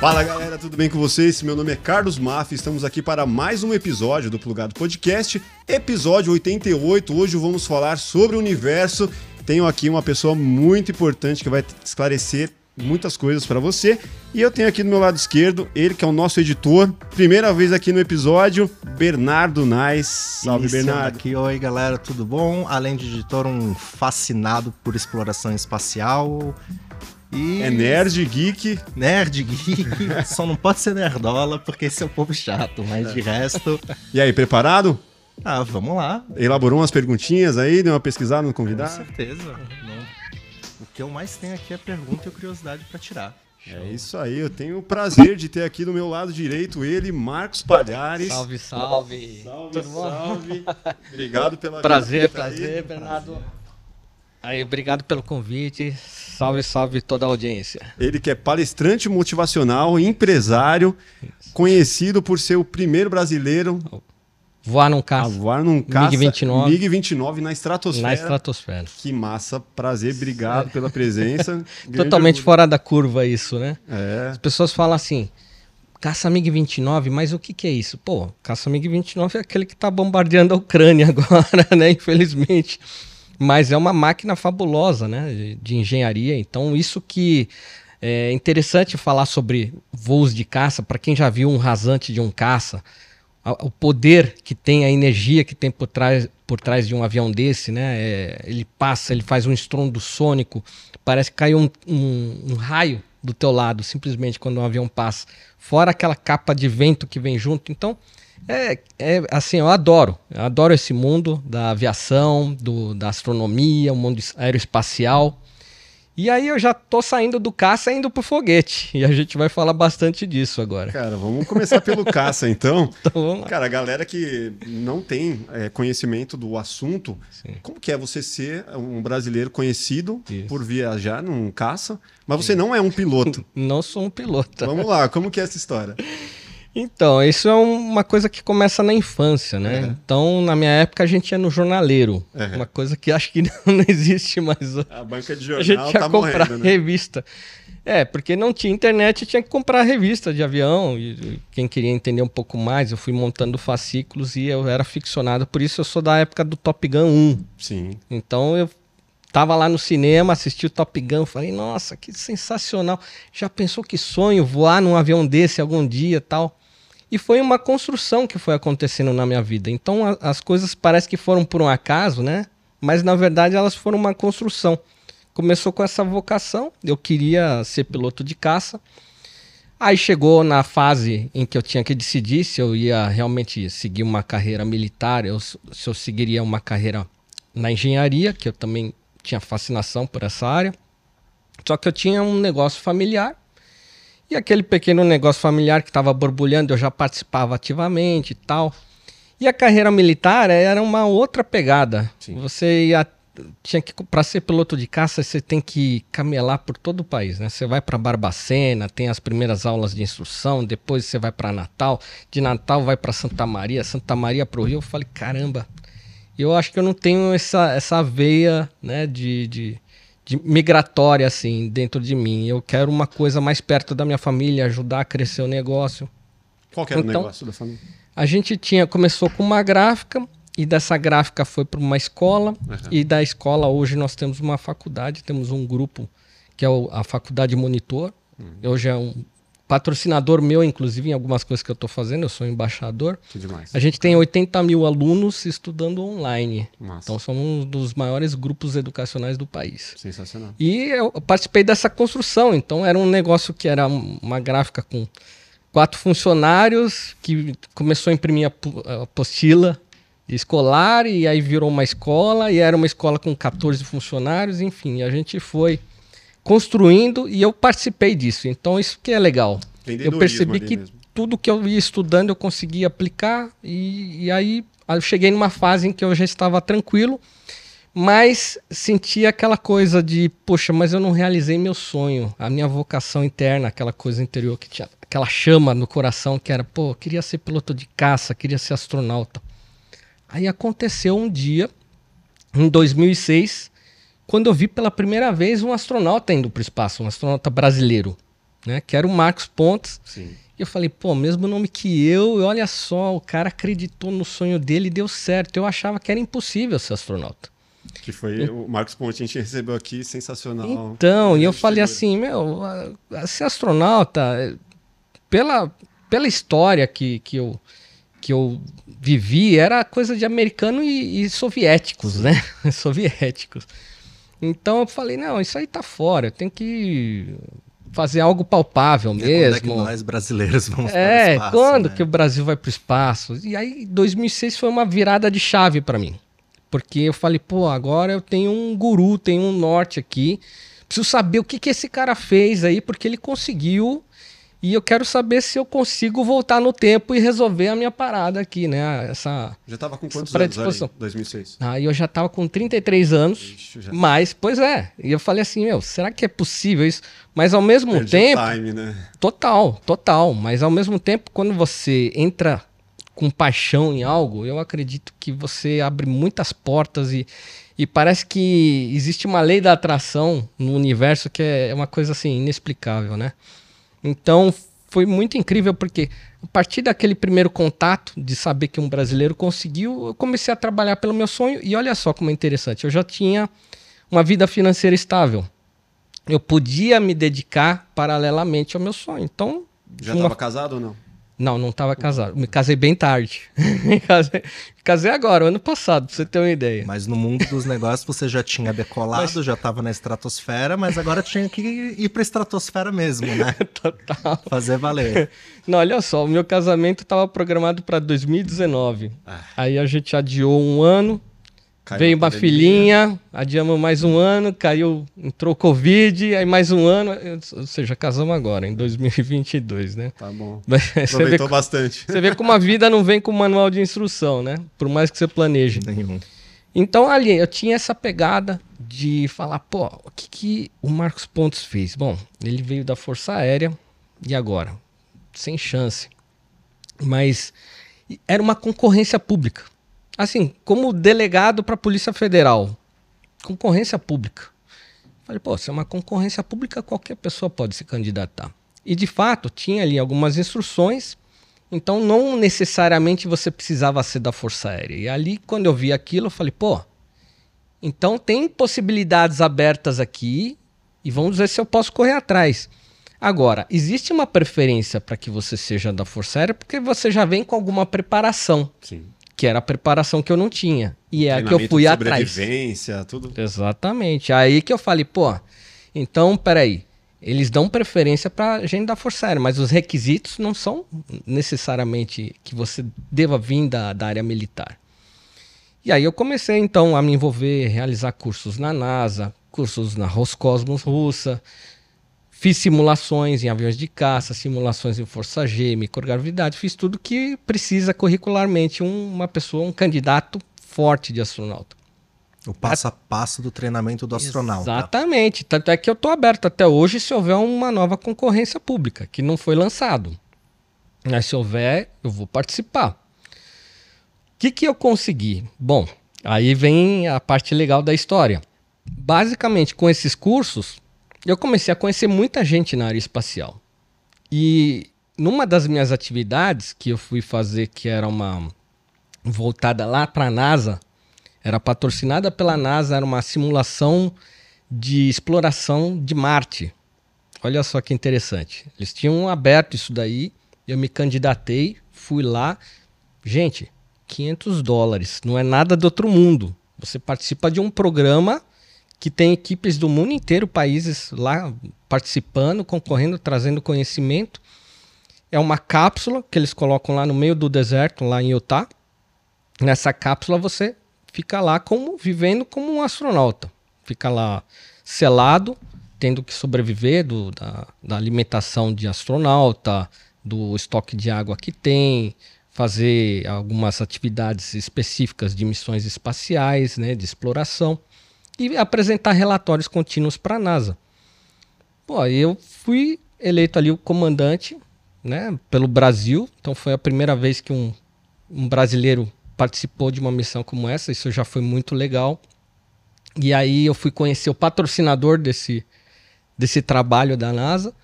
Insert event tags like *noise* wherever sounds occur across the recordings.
Fala galera, tudo bem com vocês? Meu nome é Carlos Maff, estamos aqui para mais um episódio do Plugado Podcast, episódio 88. Hoje vamos falar sobre o universo. Tenho aqui uma pessoa muito importante que vai esclarecer muitas coisas para você. E eu tenho aqui do meu lado esquerdo ele que é o nosso editor, primeira vez aqui no episódio, Bernardo Nais. Salve Iniciando Bernardo. Aqui, oi galera, tudo bom? Além de editor, um fascinado por exploração espacial. E... É nerd, geek. Nerd, geek. *laughs* Só não pode ser nerdola, porque esse é o povo chato, mas de resto. E aí, preparado? Ah, vamos lá. Elaborou umas perguntinhas aí, deu uma pesquisada no Com convidado? certeza. Não. O que eu mais tenho aqui é pergunta e curiosidade pra tirar. É isso aí, eu tenho o prazer de ter aqui do meu lado direito ele, Marcos Palhares. Salve, salve. Salve, Tudo bom? salve. Obrigado pela Prazer, prazer, Bernardo. Aí, obrigado pelo convite. Salve, salve toda a audiência. Ele que é palestrante motivacional, empresário, conhecido por ser o primeiro brasileiro Voar num a caça voar num caça MiG-29. MiG-29 na estratosfera. na estratosfera. Que massa, prazer, obrigado pela presença. *laughs* Totalmente orgulho. fora da curva isso, né? É, As pessoas falam assim, caça MiG-29, mas o que que é isso? Pô, caça MiG-29 é aquele que tá bombardeando a Ucrânia *laughs* agora, né? Infelizmente. Mas é uma máquina fabulosa, né? de- De engenharia. Então, isso que é interessante falar sobre voos de caça, para quem já viu um rasante de um caça, a- o poder que tem, a energia que tem por trás, por trás de um avião desse, né? É, ele passa, ele faz um estrondo sônico, parece que caiu um, um- um raio do teu lado, simplesmente quando um avião passa. Fora aquela capa de vento que vem junto. Então, é, é assim, eu adoro. Eu adoro esse mundo da aviação, do, da astronomia, o mundo es- aeroespacial. E aí eu já tô saindo do caça e indo pro foguete. *laughs* E a gente vai falar bastante disso agora. cara, vamos começar pelo caça então. *laughs* Então. Cara, a galera que não tem é, conhecimento do assunto, Sim. como que é você ser um brasileiro conhecido Isso. por viajar num caça, mas você não é um piloto? *laughs* Não sou um piloto. Vamos lá, como que é essa história? Então, isso é um- uma coisa que começa na infância, né? Uhum. Então, na minha época, a gente ia no jornaleiro. Uhum. Uma coisa que acho que *laughs* não, não existe mais. hoje. A banca de A jornal gente ia tá comprar morrendo, né? revista. É, porque não tinha internet, tinha que comprar revista de avião. E e quem queria entender um pouco mais, eu fui montando fascículos e eu era ficcionado. Por isso, eu sou da época do Top Gun 1. Sim. Então eu tava lá no cinema, assisti o Top Gun, falei, nossa, que sensacional. Já pensou que sonho voar num avião desse algum dia tal? E foi uma construção que foi acontecendo na minha vida. Então a- as coisas parece que foram por um acaso, né? Mas na verdade elas foram uma construção. Começou com essa vocação, eu queria ser piloto de caça. Aí chegou na fase em que eu tinha que decidir se eu ia realmente seguir uma carreira militar, se se eu seguiria uma carreira na engenharia, que eu também tinha fascinação por essa área. Só que eu tinha um negócio familiar. E aquele pequeno negócio familiar que estava borbulhando, eu já participava ativamente e tal. E a carreira militar era uma outra pegada. Sim. Você ia tinha que para ser piloto de caça você tem que camelar por todo o país, né? Você vai para Barbacena, tem as primeiras aulas de instrução, depois você vai para Natal, de Natal vai para Santa Maria, Santa Maria para o Rio. Eu falei, caramba, eu acho que eu não tenho essa, essa veia né, de, de, de migratória assim dentro de mim. Eu quero uma coisa mais perto da minha família, ajudar a crescer o negócio. Qual que era o Então- negócio da família? A gente tinha começou com uma gráfica e dessa gráfica foi para uma escola e da escola hoje nós temos uma faculdade, temos um grupo que é o- a faculdade Monitor. Hoje é um patrocinador meu, inclusive em algumas coisas que eu estou fazendo. Eu sou embaixador. Que demais. A gente tem 80 mil alunos estudando online. Massa. Então somos um dos maiores grupos educacionais do país. Sensacional. E eu participei dessa construção. Então era um negócio que era uma gráfica com quatro funcionários que começou a imprimir a apostila escolar e aí virou uma escola e era uma escola com 14 funcionários, enfim, a gente foi construindo e eu participei disso. Então isso que é legal. Eu percebi que mesmo. tudo que eu ia estudando eu conseguia aplicar e, e aí eu cheguei numa fase em que eu já estava tranquilo, mas sentia aquela coisa de, poxa, mas eu não realizei meu sonho, a minha vocação interna, aquela coisa interior que tinha, aquela chama no coração que era, pô, queria ser piloto de caça, queria ser astronauta. Aí aconteceu um dia, em 2006, quando eu vi pela primeira vez um astronauta indo para o espaço, um astronauta brasileiro. né? Que era o Marcos Pontes. Sim. E eu falei, pô, mesmo nome que eu, olha só, o cara acreditou no sonho dele e deu certo. Eu achava que era impossível ser astronauta. Que foi o Marcos Ponte, a gente recebeu aqui, sensacional. Então, e eu falei assim, meu, ser astronauta, é, pela, pela história que, que, eu, que eu vivi, era coisa de americano e, e soviéticos, né? *laughs* soviéticos. Então eu falei, não, isso aí tá fora, eu tenho que fazer algo palpável E Quando é que mesmo. nós brasileiros vamos para o É, espaço, quando né? que o Brasil vai para o espaço? E aí, 2006 foi uma virada de chave para mim. Porque eu falei, pô, agora eu tenho um guru, tenho um norte aqui. Preciso saber o que, que esse cara fez aí, porque ele conseguiu. E eu quero saber se eu consigo voltar no tempo e resolver a minha parada aqui, né? Essa. Já tava com quantos anos predisposição. 2006. Aí eu já tava com 33 anos. Ixi, já Mas, pois é. E eu falei assim, meu, será que é possível isso? Mas ao mesmo perdi tempo. time, né? Total, total. Mas ao mesmo tempo, quando você entra com paixão em algo, eu acredito que você abre muitas portas e, e parece que existe uma lei da atração no universo que é uma coisa assim inexplicável, né? Então foi muito incrível porque a partir daquele primeiro contato de saber que um brasileiro conseguiu, eu comecei a trabalhar pelo meu sonho e olha só como é interessante, eu já tinha uma vida financeira estável. Eu podia me dedicar paralelamente ao meu sonho. Então, Já uma- tava casado ou não? Não, não estava casado. Me casei bem tarde. *laughs* me, casei, casei agora, ano passado, pra você ter uma ideia. Mas no mundo dos negócios você já tinha decolado, já estava na estratosfera, mas agora tinha que ir para estratosfera mesmo, né? *laughs* Total. Fazer valer. *laughs* Não, olha só, o meu casamento estava programado para 2019. Ah. Aí a gente adiou um ano, Caiu veio a uma filhinha, adiamos mais um ano, caiu, entrou Covid, aí mais um ano, ou seja, casamos agora, em 2022, né? Tá bom. *laughs* Você vê, Aproveitou bastante. você vê como a vida não vem com manual de instrução, né? Por mais que você planeje. Nenhum. Então ali eu tinha essa pegada de falar, pô, o que, que o Marcos Pontes fez? Bom, ele veio da Força Aérea e agora? Sem chance. Mas era uma concorrência pública. Assim, como delegado para a Polícia Federal. Concorrência pública. Falei, pô, se é uma concorrência pública, qualquer pessoa pode se candidatar. E de fato, tinha ali algumas instruções então, não necessariamente você precisava ser da Força Aérea. E ali, quando eu vi aquilo, eu falei, pô, então tem possibilidades abertas aqui e vamos ver se eu posso correr atrás. Agora, existe uma preferência para que você seja da Força Aérea porque você já vem com alguma preparação, Sim. Que era a preparação que eu não tinha. E é a que eu fui atrás. tudo. Exatamente. Aí que eu falei, pô, então, peraí. Eles dão preferência para gente da Força Aérea, mas os requisitos não são necessariamente que você deva vir da, da área militar. E aí eu comecei então a me envolver, realizar cursos na NASA, cursos na Roscosmos russa, fiz simulações em aviões de caça, simulações em força G, microgravidade, fiz tudo que precisa curricularmente um- uma pessoa, um candidato forte de astronauta. O passo a passo do treinamento do astronauta. Exatamente. Tanto é que eu estou aberto até hoje se houver uma nova concorrência pública, que não foi lançado. Mas se houver, eu vou participar. O que, que eu consegui? Bom, aí vem a parte legal da história. Basicamente, com esses cursos, eu comecei a conhecer muita gente na área espacial. E numa das minhas atividades que eu fui fazer, que era uma voltada lá para a NASA, era patrocinada pela NASA, era uma simulação de exploração de Marte. Olha só que interessante. Eles tinham aberto isso daí, eu me candidatei, fui lá. Gente, 500 dólares, não é nada do outro mundo. Você participa de um programa que tem equipes do mundo inteiro, países lá participando, concorrendo, trazendo conhecimento. É uma cápsula que eles colocam lá no meio do deserto, lá em Utah. Nessa cápsula você fica lá como vivendo como um astronauta. Fica lá selado, tendo que sobreviver do, da, da alimentação de astronauta, do estoque de água que tem, fazer algumas atividades específicas de missões espaciais, né, de exploração e apresentar relatórios contínuos para a NASA. Pô, eu fui eleito ali o comandante, né, pelo Brasil. Então foi a primeira vez que um, um brasileiro participou de uma missão como essa. Isso já foi muito legal. E aí eu fui conhecer o patrocinador desse, desse trabalho da NASA.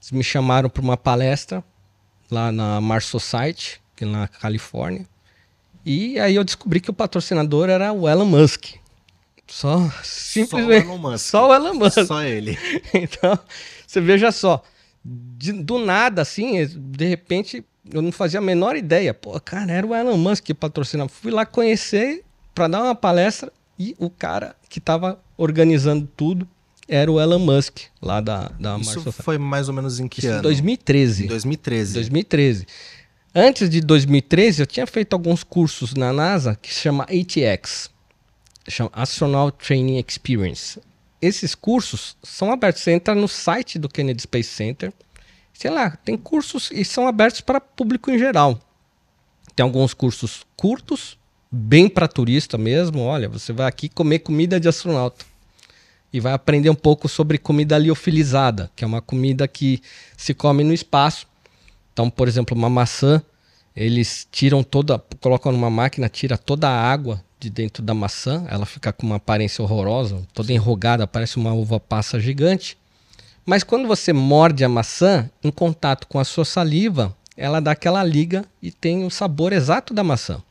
Eles me chamaram para uma palestra lá na Mars Society, é na Califórnia. E aí eu descobri que o patrocinador era o Elon Musk. Só simplesmente. Só o Elon Musk. Só o Elon Musk. Só ele. *laughs* então, você veja só. de- do nada, assim, de repente, eu não fazia a menor ideia. Pô, cara, era o Elon Musk que patrocinava. Fui lá conhecer para dar uma palestra e o cara que estava organizando tudo era o Elon Musk, lá da, da Isso Society. foi mais ou menos em que Isso em ano? 2013. Em 2013. 2013. Antes de 2013, eu tinha feito alguns cursos na NASA que se chama ATX, chama Astronaut Training Experience. Esses cursos são abertos. Você entra no site do Kennedy Space Center, sei lá, tem cursos e são abertos para público em geral. Tem alguns cursos curtos, bem para turista mesmo. Olha, você vai aqui comer comida de astronauta e vai aprender um pouco sobre comida liofilizada, que é uma comida que se come no espaço. Então, por exemplo, uma maçã, eles tiram toda, colocam numa máquina, tira toda a água de dentro da maçã, ela fica com uma aparência horrorosa, toda enrugada, parece uma uva passa gigante. Mas quando você morde a maçã, em contato com a sua saliva, ela dá aquela liga e tem o sabor exato da maçã.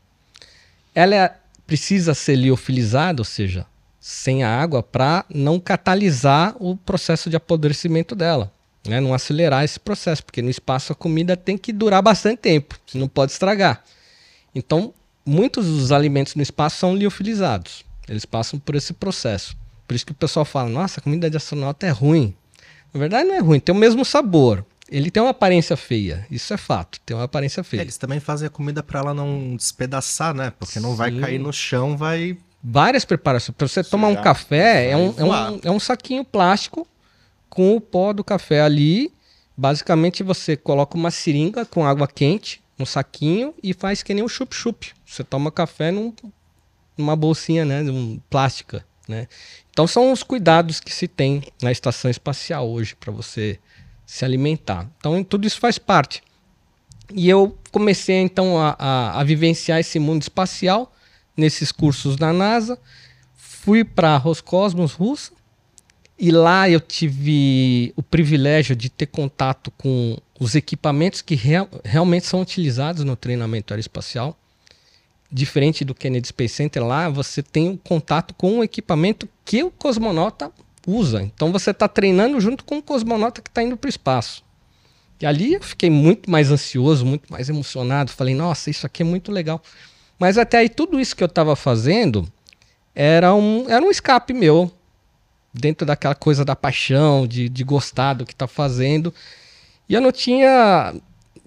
Ela é- precisa ser liofilizada, ou seja, sem a água, para não catalisar o processo de apodrecimento dela, né? não acelerar esse processo, porque no espaço a comida tem que durar bastante tempo, não pode estragar. Então, muitos dos alimentos no espaço são liofilizados, eles passam por esse processo. Por isso que o pessoal fala: nossa, a comida de astronauta é ruim. Na verdade, não é ruim, tem o mesmo sabor. Ele tem uma aparência feia, isso é fato, tem uma aparência feia. Eles também fazem a comida pra ela não despedaçar, né? Porque não vai Sim. cair no chão, vai. várias preparações. Para você tomar um café, é vai um, é, um, é um saquinho plástico com o pó do café ali. Basicamente, você coloca uma seringa com água quente no saquinho e faz que nem um chup-chup. Você toma café num, numa bolsinha, né? Um, plástica, né? Então, são os cuidados que se tem na estação espacial hoje para você se alimentar. Então, tudo isso faz parte. E eu comecei então a, a, a vivenciar esse mundo espacial nesses cursos da NASA. Fui para Roscosmos russa e lá eu tive o privilégio de ter contato com os equipamentos que real- realmente são utilizados no treinamento aeroespacial. Diferente do Kennedy Space Center, lá você tem o contato com o equipamento que o cosmonauta usa. Então você está treinando junto com o cosmonauta que está indo para o espaço. E ali eu fiquei muito mais ansioso, muito mais emocionado. Falei, nossa, isso aqui é muito legal. Mas até aí, tudo isso que eu estava fazendo era um, era um escape meu. Dentro daquela coisa da paixão, de, de gostar do que está fazendo. E eu não tinha,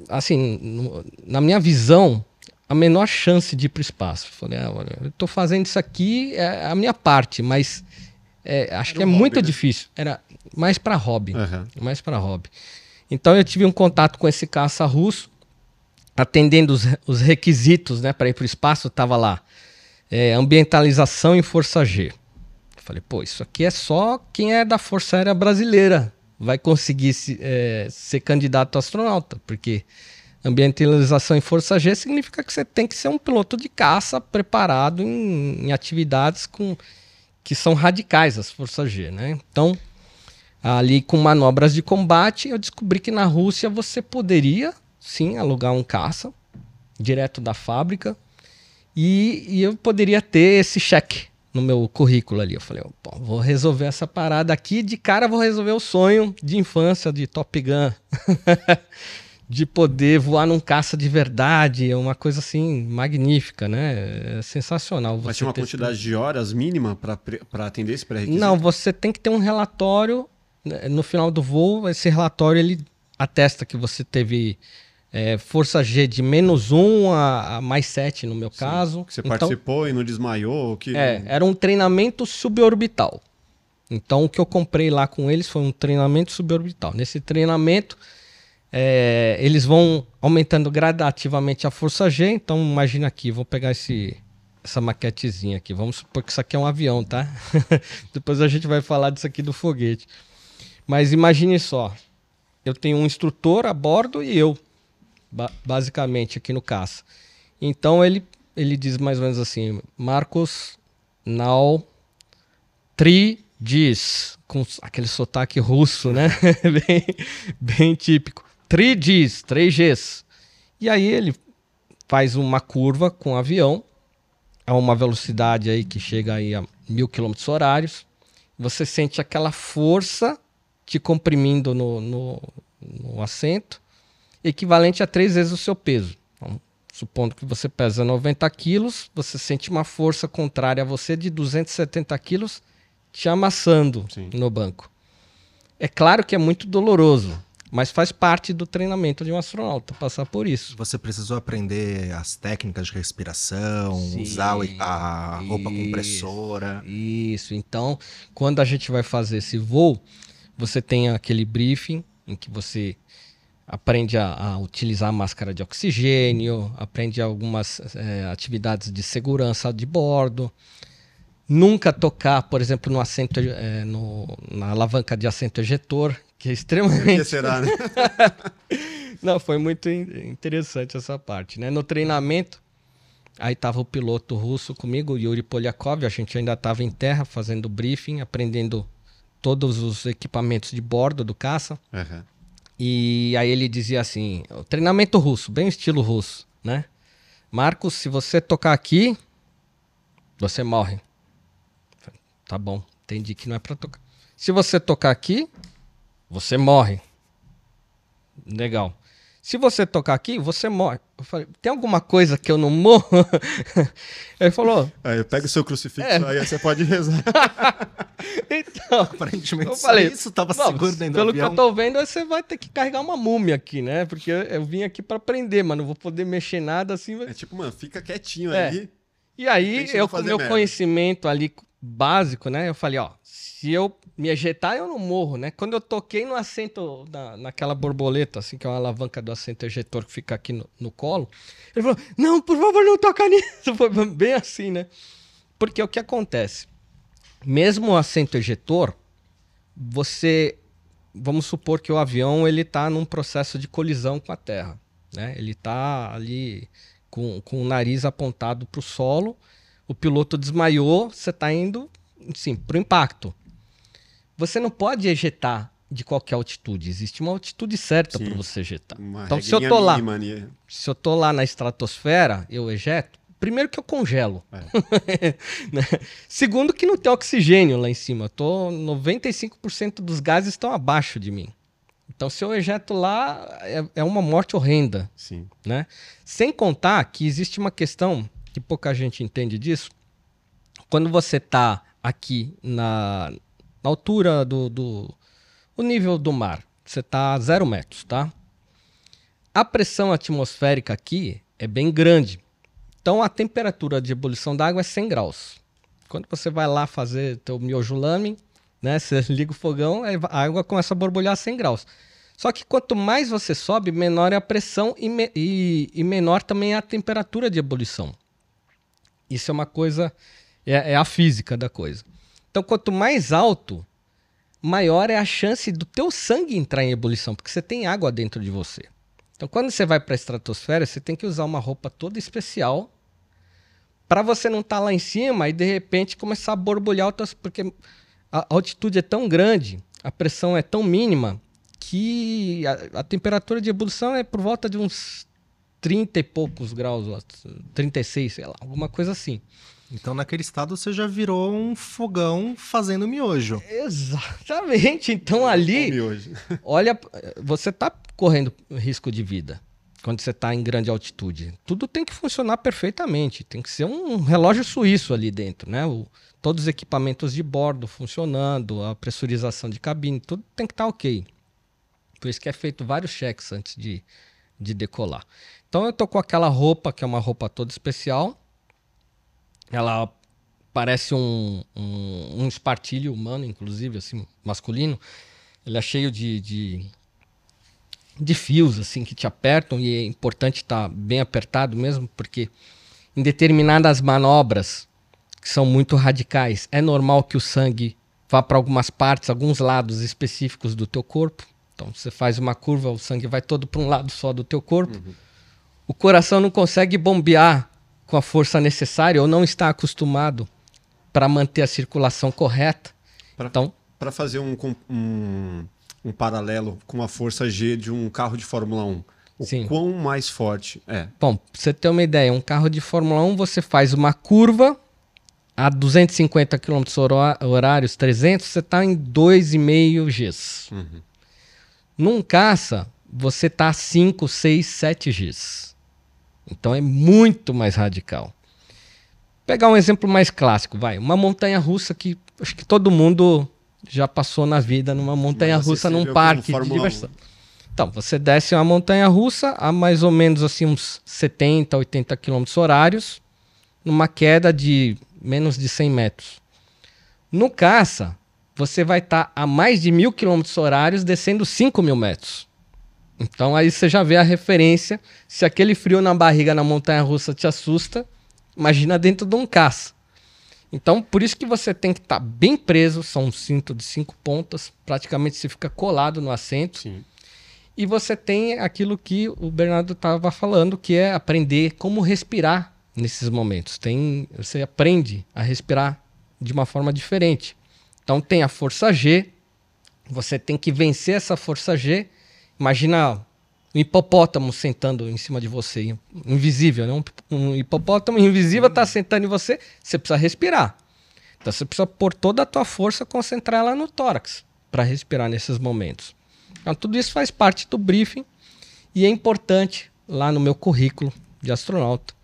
assim, na minha visão, a menor chance de ir para o espaço. Falei, ah, olha, eu estou fazendo isso aqui, é a minha parte, mas é, acho Era que é um hobby, muito né? difícil. Era mais para hobby Aham. mais para hobby. Então eu tive um contato com esse caça russo, atendendo os, os requisitos né, para ir para o espaço, estava lá. é, ambientalização em Força G. Falei, pô, isso aqui é só quem é da Força Aérea Brasileira vai conseguir se, é, ser candidato a astronauta, porque ambientalização em Força G significa que você tem que ser um piloto de caça preparado em, em atividades com, que são radicais as Forças G, né? Então, ali com manobras de combate, eu descobri que na Rússia você poderia sim alugar um caça direto da fábrica e, e eu poderia ter esse cheque no meu currículo ali. Eu falei, "Pô, vou resolver essa parada aqui, de cara vou resolver o sonho de infância de Top Gun. *laughs* de poder voar num caça de verdade, é uma coisa assim magnífica, né? É sensacional. Mas tinha uma quantidade de horas mínima para atender esse pré-requisito? não, você tem que ter um relatório né, no final do voo. Esse relatório ele atesta que você teve é, força G de menos 1 a, a mais 7 no meu caso. Que você Então, participou e não desmaiou? Que... é, era um treinamento suborbital. Então o que eu comprei lá com eles foi um treinamento suborbital. Nesse treinamento é, eles vão aumentando gradativamente a força G. Então imagina aqui, vou pegar esse, essa maquetezinha aqui. Vamos supor que isso aqui é um avião, tá? *laughs* Depois a gente vai falar disso aqui do foguete. Mas imagine só, eu tenho um instrutor a bordo e eu, ba- basicamente aqui no caça. Então ele ele diz mais ou menos assim, Marcos, now 3 diz, com aquele sotaque russo, né? *laughs* bem, bem típico. 3Gs, 3Gs. E aí ele faz uma curva com o avião a uma velocidade aí que chega aí a mil quilômetros horários. Você sente aquela força te comprimindo no, no, no assento, equivalente a três vezes o seu peso. Então, supondo que você pesa 90 quilos, você sente uma força contrária a você de 270 quilos te amassando Sim. no banco. É claro que é muito doloroso, mas faz parte do treinamento de um astronauta passar por isso. Você precisou aprender as técnicas de respiração, Sim, usar a roupa isso, compressora. Isso. Então, quando a gente vai fazer esse voo, você tem aquele briefing em que você aprende a, a utilizar a máscara de oxigênio, aprende algumas é, atividades de segurança de bordo. Nunca tocar, por exemplo, no assento, é, no, na alavanca de assento ejetor, que é extremamente. que será, né? *laughs* Não, foi muito interessante essa parte, né? No treinamento, aí tava o piloto russo comigo, Yuri Polyakov, a gente ainda estava em terra fazendo briefing, aprendendo todos os equipamentos de bordo do caça. Uhum. E aí ele dizia assim: treinamento russo, bem estilo russo, né? Marcos, se você tocar aqui, você morre. Tá bom, entendi que não é para tocar. Se você tocar aqui, você morre. Legal. Se você tocar aqui, você morre. Eu falei, tem alguma coisa que eu não morro? *laughs* Ele falou. Aí pega o seu crucifixo é. aí você pode rezar. *laughs* então, aparentemente eu falei, isso estava seguro dentro Pelo que eu tô vendo, você vai ter que carregar uma múmia aqui, né? Porque eu vim aqui para aprender, mas não vou poder mexer nada assim. É tipo, mano, fica quietinho é. aí. E aí, eu com meu merda. conhecimento ali básico, né? Eu falei, ó, se eu me ejetar, eu não morro, né? Quando eu toquei no assento, na, naquela borboleta, assim, que é uma alavanca do assento ejetor que fica aqui no, no colo, ele falou: Não, por favor, não toca nisso. *laughs* Foi bem assim, né? Porque o que acontece? Mesmo o assento ejetor, você. Vamos supor que o avião ele está num processo de colisão com a Terra. Né? Ele está ali com, com o nariz apontado para o solo, o piloto desmaiou, você está indo sim, para o impacto. Você não pode ejetar de qualquer altitude. Existe uma altitude certa para você ejetar. Uma então, se eu tô lá, mínima, se eu tô lá na estratosfera, eu ejeto. Primeiro que eu congelo. É. *laughs* Né? Segundo que não tem oxigênio lá em cima. Eu tô 95% dos gases estão abaixo de mim. Então, se eu ejeto lá, é, é uma morte horrenda. Sim. Né? Sem contar que existe uma questão que pouca gente entende disso. Quando você está aqui na, na altura do, do o nível do mar. Você está a zero metros, tá? A pressão atmosférica aqui é bem grande. Então a temperatura de ebulição da água é 100 graus. Quando você vai lá fazer teu miojo lame, né? Você *laughs* liga o fogão, a água começa a borbulhar a 100 graus. Só que quanto mais você sobe, menor é a pressão e, me, e, e menor também é a temperatura de ebulição. Isso é uma coisa, é, é a física da coisa. Então, quanto mais alto, maior é a chance do teu sangue entrar em ebulição, porque você tem água dentro de você. Então, quando você vai para a estratosfera, você tem que usar uma roupa toda especial para você não estar tá lá em cima e de repente começar a borbulhar, porque a altitude é tão grande, a pressão é tão mínima que a, a temperatura de ebulição é por volta de uns 30 e poucos graus, 36, sei lá, alguma coisa assim. Então, naquele estado, você já virou um fogão fazendo miojo. Exatamente. Então, ali, *laughs* olha, você está correndo risco de vida quando você está em grande altitude. Tudo tem que funcionar perfeitamente. Tem que ser um relógio suíço ali dentro, né? O, todos os equipamentos de bordo funcionando, a pressurização de cabine, tudo tem que estar tá ok. Por isso que é feito vários cheques antes de, de decolar. Então eu tô com aquela roupa, que é uma roupa toda especial, ela parece um, um, um, espartilho humano, inclusive, assim, masculino. Ele é cheio de, de, de fios, assim, que te apertam e é importante estar tá bem apertado mesmo, porque em determinadas manobras que são muito radicais, é normal que o sangue vá para algumas partes, alguns lados específicos do teu corpo. Então, você faz uma curva, o sangue vai todo para um lado só do teu corpo. Uhum. O coração não consegue bombear com a força necessária ou não está acostumado para manter a circulação correta. Pra- Então, Para fazer um, um, um paralelo com a força G de um carro de Fórmula 1, o Sim. quão mais forte é? Bom, pra você ter uma ideia, um carro de Fórmula 1 você faz uma curva a 250 km horários, 300, você está em 2,5 Gs. Num caça, você está a 5, 6, 7 Gs. Então é muito mais radical. Pegar um exemplo mais clássico, vai. Uma montanha russa que acho que todo mundo já passou na vida numa montanha russa num parque de Fórmula 1. diversão. Então, você desce uma montanha russa a mais ou menos assim uns 70, 80 km horários, numa queda de menos de 100 metros. No caça, você vai estar a mais de mil km horários descendo 5 mil metros. Então aí você já vê a referência. Se aquele frio na barriga na montanha russa te assusta, imagina dentro de um caça. Então, por isso que você tem que estar bem preso, são um cinto de cinco pontas, praticamente você fica colado no assento. Sim. E você tem aquilo que o Bernardo estava falando, que é aprender como respirar nesses momentos. Tem, você aprende a respirar de uma forma diferente. Então tem a força G, você tem que vencer essa força G. Imagina um hipopótamo sentando em cima de você, invisível, né? Um, hipopótamo invisível está sentando em você, você precisa respirar. Então você precisa pôr toda a tua força, concentrar ela no tórax para respirar nesses momentos. Então, tudo isso faz parte do briefing e é importante lá no meu currículo de astronauta.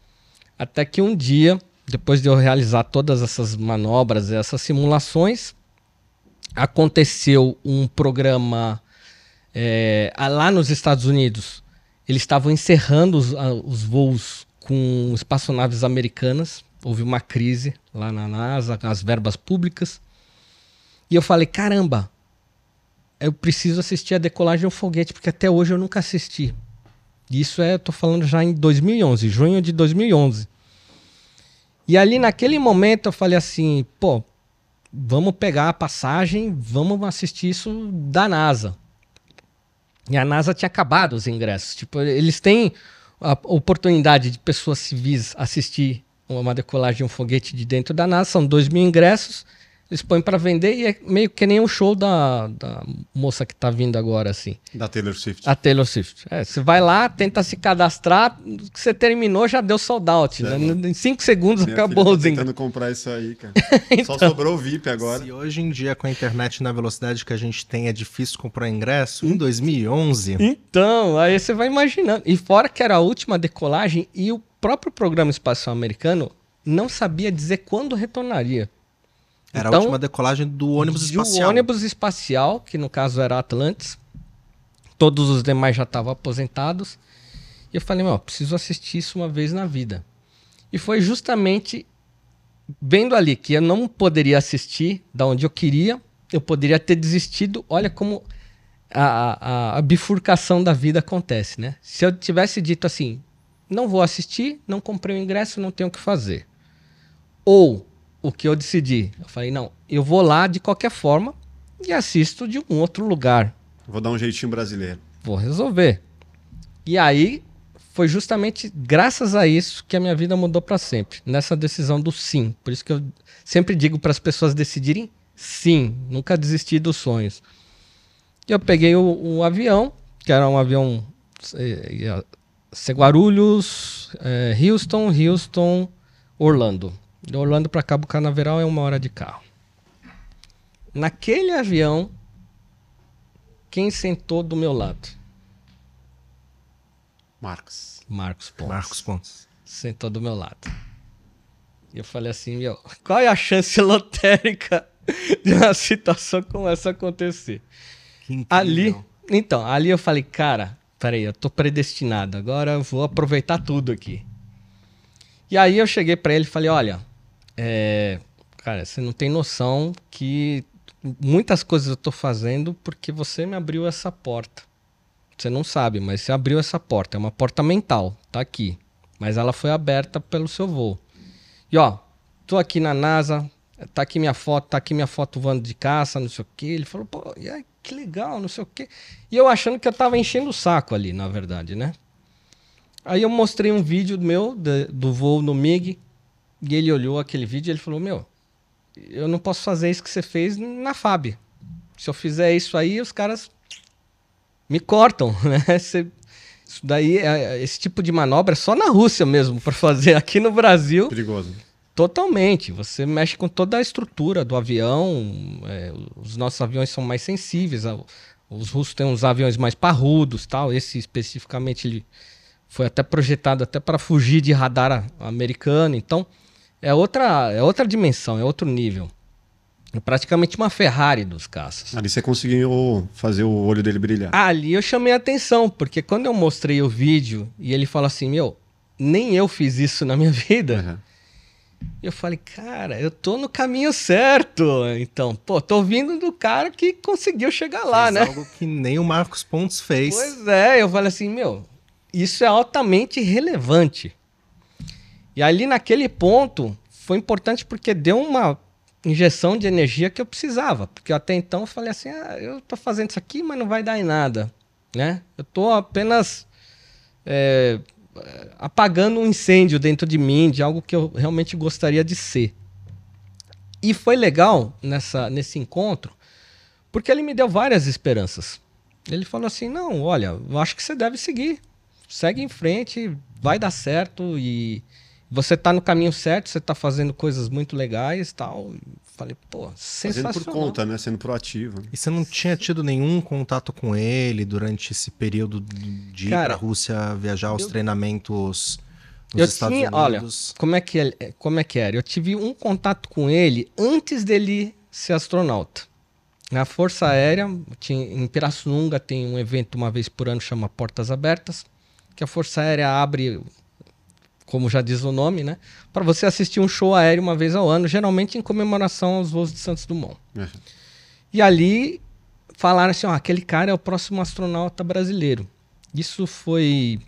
Até que um dia, depois de eu realizar todas essas manobras, essas simulações, aconteceu um programa é, lá nos Estados Unidos. Eles estavam encerrando os, os voos com espaçonaves americanas. Houve uma crise lá na NASA, as verbas públicas. E eu falei: caramba, eu preciso assistir a decolagem do foguete, porque até hoje eu nunca assisti. Isso é, eu falando já em 2011, junho de 2011. E ali naquele momento eu falei assim, pô, vamos pegar a passagem, vamos assistir isso da NASA. E a NASA tinha acabado os ingressos. Tipo, eles têm a oportunidade de pessoas civis assistir uma decolagem de um foguete de dentro da NASA, são dois mil ingressos eles põem para vender e é meio que nem o show da, da moça que tá vindo agora, assim. Da Taylor Swift. A Taylor Swift. É, você vai lá, tenta se cadastrar, que você terminou, já deu sold out. Né? Em cinco segundos Minha acabou filha tá ingressos. tentando comprar isso aí, cara. *laughs* Então. Só sobrou o VIP agora. Se hoje em dia, com a internet na velocidade que a gente tem, é difícil comprar ingresso, em 2011, Então, aí você vai imaginando. E fora que era a última decolagem e o próprio programa espacial americano não sabia dizer quando retornaria. Era Então, a última decolagem do ônibus de espacial. ônibus espacial, que no caso era Atlantis. Todos os demais já estavam aposentados. E eu falei, meu, preciso assistir isso uma vez na vida. E foi justamente vendo ali que eu não poderia assistir da onde eu queria, eu poderia ter desistido. Olha como a, a, a bifurcação da vida acontece, né? Se eu tivesse dito assim, não vou assistir, não comprei o ingresso, não tenho o que fazer. Ou o que eu decidi, eu falei, não, eu vou lá de qualquer forma e assisto de um outro lugar. Vou dar um jeitinho brasileiro. Vou resolver. E aí foi justamente graças a isso que a minha vida mudou para sempre, nessa decisão do sim. Por isso que eu sempre digo para as pessoas decidirem sim, nunca desistir dos sonhos. E eu peguei o, o avião, que era um avião eh, ia ser Guarulhos, eh, Houston, Houston, Orlando. De Orlando para Cabo Canaveral é uma hora de carro. Naquele avião, quem sentou do meu lado? Marcos. Marcos Pontes. Marcos Pontes. Sentou do meu lado. E eu falei assim, meu, qual é a chance lotérica *laughs* de uma situação como essa acontecer? Ali, então, ali eu falei, cara, peraí, eu tô predestinado, agora eu vou aproveitar tudo aqui. E aí eu cheguei pra ele e falei, olha, é, cara, você não tem noção que muitas coisas eu tô fazendo porque você me abriu essa porta. Você não sabe, mas você abriu essa porta. É uma porta mental, tá aqui. Mas ela foi aberta pelo seu voo. E ó, tô aqui na NASA, tá aqui minha foto, tá aqui minha foto voando de caça, não sei o quê. Ele falou, pô, que legal, não sei o quê. E eu achando que eu tava enchendo o saco ali, na verdade, né? Aí eu mostrei um vídeo meu de- do voo no MiG, e ele olhou aquele vídeo e ele falou, meu, eu não posso fazer isso que você fez na FAB. Se eu fizer isso aí, os caras me cortam, *laughs* né? Você, isso daí, é, esse tipo de manobra é só na Rússia mesmo para fazer. *laughs* Aqui no Brasil, Perigoso. totalmente. Você mexe com toda a estrutura do avião. é, os nossos aviões são mais sensíveis. a- Os russos têm uns aviões mais parrudos, tal. Esse especificamente ele foi até projetado até para fugir de radar americano. Então é outra, é outra dimensão, é outro nível. É praticamente uma Ferrari dos caças. Ali você conseguiu fazer o olho dele brilhar. Ali eu chamei a atenção, porque quando eu mostrei o vídeo e ele fala assim, meu, nem eu fiz isso na minha vida, Aham. eu falei, cara, eu tô no caminho certo. Então, pô, tô vindo do cara que conseguiu chegar lá, Fez né? Algo que nem o Marcos Pontes fez. Pois é, eu falei assim, meu, isso é altamente relevante. E ali naquele ponto foi importante porque deu uma injeção de energia que eu precisava. Porque até então eu falei assim, ah, eu tô fazendo isso aqui, mas não vai dar em nada, né? Eu tô apenas é, apagando um incêndio dentro de mim, de algo que eu realmente gostaria de ser. E foi legal nessa, nesse encontro, porque ele me deu várias esperanças. Ele falou assim: não, olha, eu acho que você deve seguir. Segue em frente, vai dar certo e você tá no caminho certo, você tá fazendo coisas muito legais e tal. Falei, pô, Fazendo sensacional. por conta, né? Sendo proativo. E você não tinha tido nenhum contato com ele durante esse período de ir Cara, pra Rússia viajar aos eu- treinamentos nos Eu Estados tinha, olha, Unidos? como é, que, ele- como é que era? Eu tive um contato com ele antes dele ser astronauta. Na Força Aérea, tinha, em Pirassununga tem um evento uma vez por ano chama Portas Abertas, que a Força Aérea abre, como já diz o nome, né, para você assistir um show aéreo uma vez ao ano, geralmente em comemoração aos voos de Santos Dumont. É. E ali falaram assim, ó, aquele cara é o próximo astronauta brasileiro. Isso foi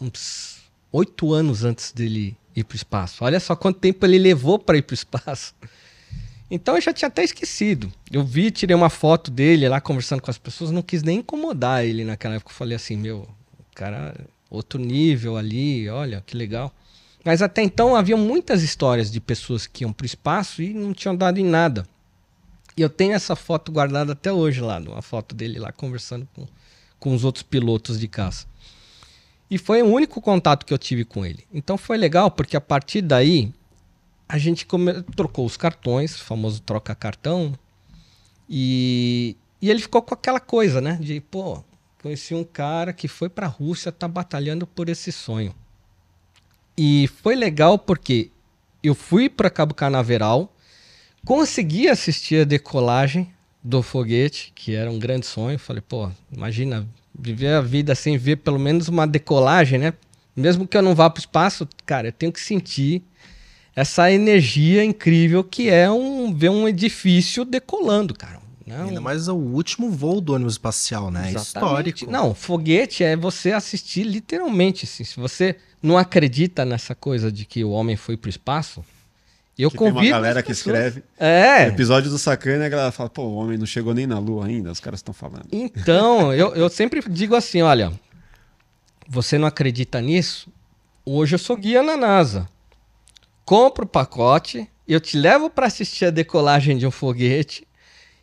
uns oito anos antes dele ir para o espaço. Olha só quanto tempo ele levou para ir para o espaço. Então eu já tinha até esquecido. Eu vi, tirei uma foto dele lá conversando com as pessoas, não quis nem incomodar ele naquela época. Eu falei assim, meu, o cara, outro nível ali, olha que legal. Mas até então havia muitas histórias de pessoas que iam para o espaço e não tinham dado em nada. E eu tenho essa foto guardada até hoje lá, uma foto dele lá conversando com, com os outros pilotos de caça. E foi o único contato que eu tive com ele. Então foi legal, porque a partir daí a gente come- trocou os cartões, o famoso troca-cartão, e, e ele ficou com aquela coisa, né? De, pô, conheci um cara que foi pra Rússia, tá batalhando por esse sonho. E foi legal porque eu fui para Cabo Canaveral, consegui assistir a decolagem do foguete, que era um grande sonho. Falei, pô, imagina viver a vida sem ver pelo menos uma decolagem, né? Mesmo que eu não vá para o espaço, cara, eu tenho que sentir essa energia incrível que é um ver um edifício decolando, cara. Né? Ainda mais o último voo do ônibus espacial, né? É Exatamente. Histórico. Não, foguete é você assistir literalmente. Assim. Se você não acredita nessa coisa de que o homem foi pro espaço, eu Que tem convido. uma galera que escreve. É. Episódio do Sacana, a galera fala, pô, o homem não chegou nem na lua ainda, os caras estão falando. Então, eu, eu sempre digo assim: olha, você não acredita nisso? Hoje eu sou guia na NASA. Compro o pacote, eu te levo para assistir a decolagem de um foguete.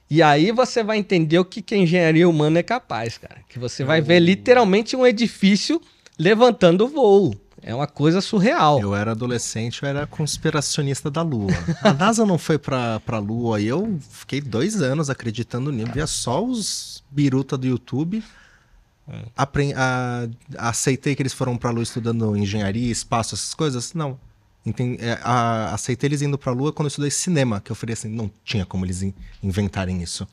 E aí você vai entender o que, que a engenharia humana é capaz, cara. Que você vai ver literalmente um edifício levantando voo. É uma coisa surreal. Eu era adolescente, eu era conspiracionista da Lua. A NASA não foi pra, pra Lua e eu fiquei dois anos acreditando nisso. Via só os biruta do YouTube. Apren- a- aceitei que eles foram pra Lua estudando engenharia, espaço, essas coisas. Não. Enten- é, a- aceitei eles indo pra Lua quando eu estudei cinema, que eu falei assim, não tinha como eles in- inventarem isso.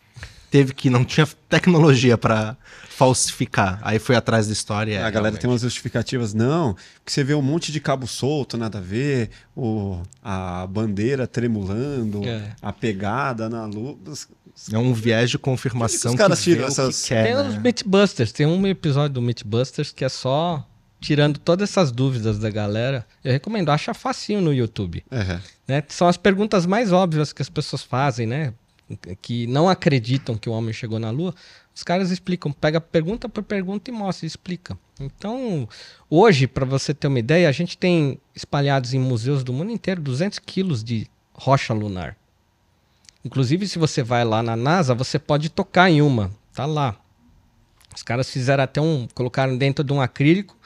Teve que, não tinha tecnologia pra falsificar. Aí fui atrás da história. a galera tem umas justificativas, não, porque você vê um monte de cabo solto, nada a ver, o, a bandeira tremulando, É. a pegada na lua. É um viés de confirmação Os que, caras vê tiram o essas- que quer, Tem né? os Mythbusters, tem um episódio do Mythbusters que é só tirando todas essas dúvidas da galera. Eu recomendo, acha facinho no YouTube. É. né? São as perguntas mais óbvias que as pessoas fazem, né? Que não acreditam que o homem chegou na Lua. Os caras explicam, pega pergunta por pergunta e mostra, explica. Então, hoje, para você ter uma ideia, a gente tem espalhados em museus do mundo inteiro 200 quilos de rocha lunar. Inclusive, se você vai lá na NASA, você pode tocar em uma. Tá lá. Os caras fizeram até um. colocaram dentro de um acrílico.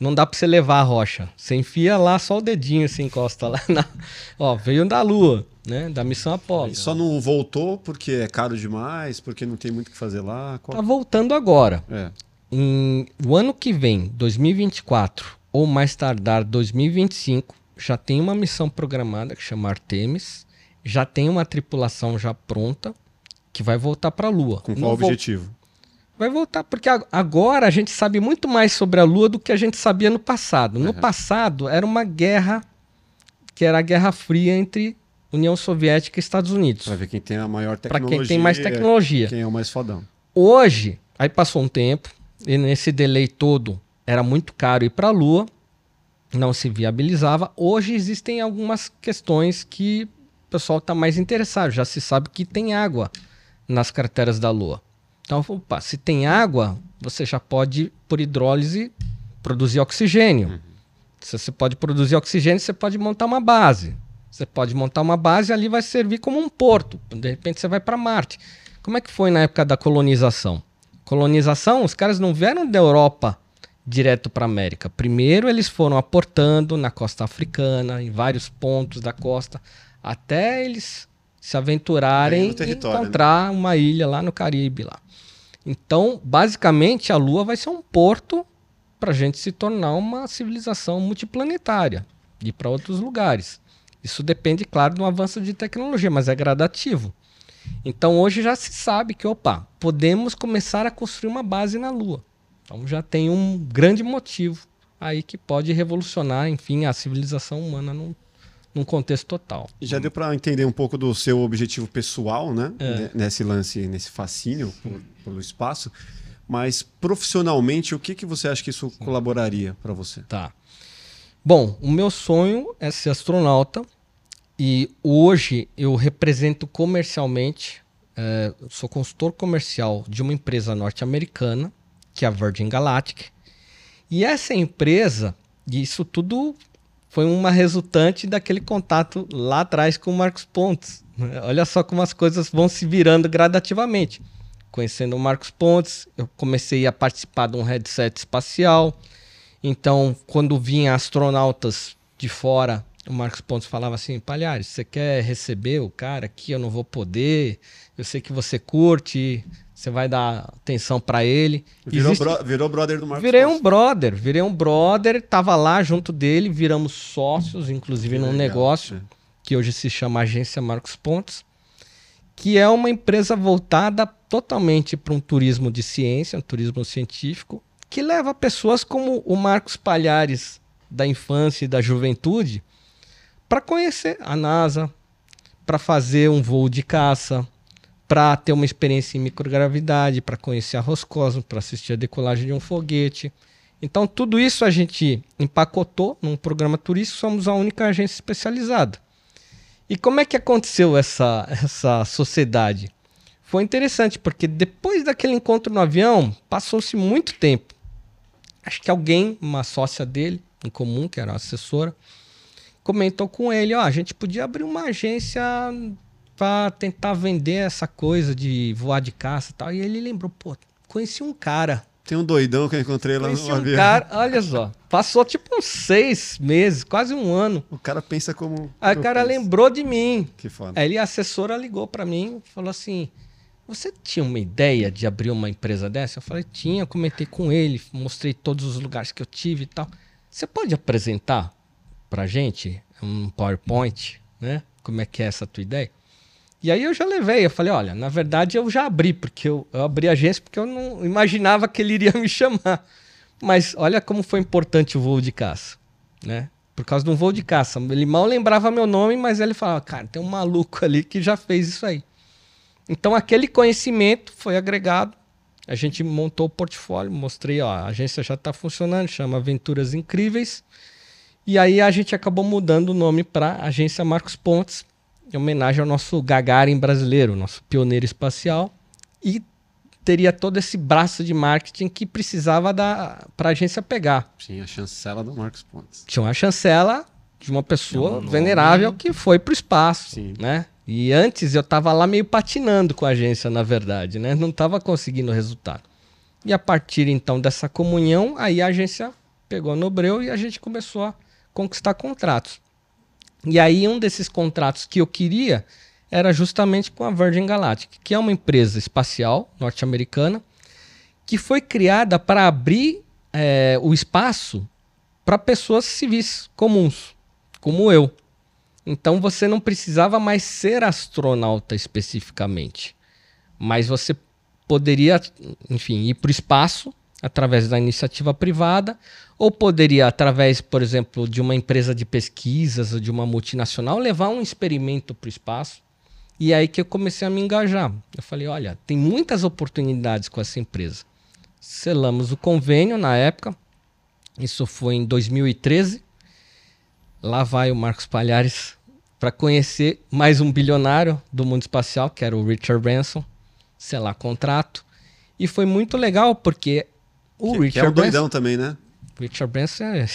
Não dá pra você levar a rocha. Você enfia lá só o dedinho, se encosta lá. *laughs* Na... Ó, veio da Lua, né? Da missão Apollo. E só não voltou porque é caro demais, porque não tem muito o que fazer lá. Qual... Tá voltando agora. É. Em, o ano que vem, 2024, ou mais tardar 2025, já tem uma missão programada que chama Artemis. Já tem uma tripulação já pronta que vai voltar para a Lua. Com Não qual vol- objetivo? Vai voltar, porque agora a gente sabe muito mais sobre a Lua do que a gente sabia no passado. No Uhum. passado era uma guerra que era a Guerra Fria entre União Soviética e Estados Unidos. Pra ver quem tem a maior Para tecnologia. quem tem mais tecnologia. Quem é o mais fodão. Hoje, aí passou um tempo, e nesse delay todo era muito caro ir para a Lua, não se viabilizava. Hoje existem algumas questões que o pessoal está mais interessado. Já se sabe que tem água nas crateras da Lua. Então, opa, se tem água, você já pode, por hidrólise, produzir oxigênio. Se você pode produzir oxigênio, você pode montar uma base. Você pode montar uma base e ali vai servir como um porto. De repente você vai para Marte. Como é que foi na época da colonização? Colonização, os caras não vieram da Europa direto para América. Primeiro eles foram aportando na costa africana, em vários pontos da costa, até eles se aventurarem e né? encontrar uma ilha lá no Caribe lá. Então, basicamente, a Lua vai ser um porto para a gente se tornar uma civilização multiplanetária e ir para outros lugares. Isso depende, claro, um avanço de tecnologia, mas é gradativo. Então, hoje já se sabe que, opa, podemos começar a construir uma base na Lua. Então, já tem um grande motivo aí que pode revolucionar, enfim, a civilização humana num, num contexto total. Já deu pra entender um pouco do seu objetivo pessoal, né? É. Ne- Nesse lance, nesse fascínio por- pelo espaço. Mas profissionalmente, o que, que você acha que isso colaboraria para você? Tá. Bom, o meu sonho é ser astronauta e hoje eu represento comercialmente, eu sou consultor comercial de uma empresa norte-americana, que é a Virgin Galactic. E essa empresa, e isso tudo foi uma resultante daquele contato lá atrás com o Marcos Pontes. né? Olha só como as coisas vão se virando gradativamente. Conhecendo o Marcos Pontes, eu comecei a participar de um headset espacial. Então, quando vinha astronautas de fora, o Marcos Pontes falava assim: Palhares, você quer receber o cara aqui? Eu não vou poder. Eu sei que você curte, você vai dar atenção para ele. Virou, Existe- bro- virou brother do Marcos Virei Pontes. um brother, virei um brother, tava lá junto dele, viramos sócios, inclusive num legal, negócio é. que hoje se chama Agência Marcos Pontes, que é uma empresa voltada totalmente para um turismo de ciência, um turismo científico, que leva pessoas como o Marcos Palhares da infância e da juventude para conhecer a NASA, para fazer um voo de caça, para ter uma experiência em microgravidade, para conhecer a Roscosmos, para assistir a decolagem de um foguete. Então, tudo isso a gente empacotou num programa turístico, somos a única agência especializada. E como é que aconteceu essa, essa sociedade? Foi interessante, porque depois daquele encontro no avião, passou-se muito tempo. Acho que alguém, uma sócia dele, em comum, que era assessora, comentou com ele, ó, a gente podia abrir uma agência para tentar vender essa coisa de voar de caça e tal. E ele lembrou, pô, conheci um cara. Tem um doidão que eu encontrei lá Conheci no um avião. cara, *laughs* olha só, passou tipo uns seis meses, quase um ano. O cara pensa como. Aí o cara penso. lembrou de mim. Que foda. Aí ele, a assessora ligou para mim e falou assim: Você tinha uma ideia de abrir uma empresa dessa? Eu falei: Tinha, comentei com ele, mostrei todos os lugares que eu tive e tal. Você pode apresentar pra gente um PowerPoint, né? Como é que é essa tua ideia? E aí eu já levei, eu falei, olha, na verdade eu já abri, porque eu, eu abri a agência porque eu não imaginava que ele iria *laughs* me chamar. Mas olha como foi importante o voo de caça, né? Por causa de um voo de caça. Ele mal lembrava meu nome, mas ele falava, cara, tem um maluco ali que já fez isso aí. Então aquele conhecimento foi agregado. A gente montou o portfólio, mostrei, ó, a agência já está funcionando, chama Aventuras Incríveis. E aí a gente acabou mudando o nome para Agência Marcos Pontes, em homenagem ao nosso Gagarin brasileiro, nosso pioneiro espacial. E teria todo esse braço de marketing que precisava da para a agência pegar. Tinha a chancela do Marcos Pontes. Tinha uma chancela de uma pessoa venerável que foi para o espaço, Sim. né? E antes eu estava lá meio patinando com a agência, na verdade, né? Não estava conseguindo resultado. E a partir então dessa comunhão, aí a agência pegou no breu e a gente começou a conquistar contratos. E aí um desses contratos que eu queria era justamente com a Virgin Galactic, que é uma empresa espacial norte-americana que foi criada para abrir é, o espaço para pessoas civis comuns, como eu. Então você não precisava mais ser astronauta especificamente, mas você poderia, enfim, ir para o espaço através da iniciativa privada, ou poderia, através, por exemplo, de uma empresa de pesquisas ou de uma multinacional, levar um experimento para o espaço. E aí que eu comecei a me engajar. Eu falei, olha, tem muitas oportunidades com essa empresa. Selamos o convênio na época, isso foi em 2013. Lá vai o Marcos Palhares para conhecer mais um bilionário do mundo espacial, que era o Richard Branson, selar contrato. E foi muito legal, porque o que, Richard que é o doidão Branson, também, né? Richard Branson é...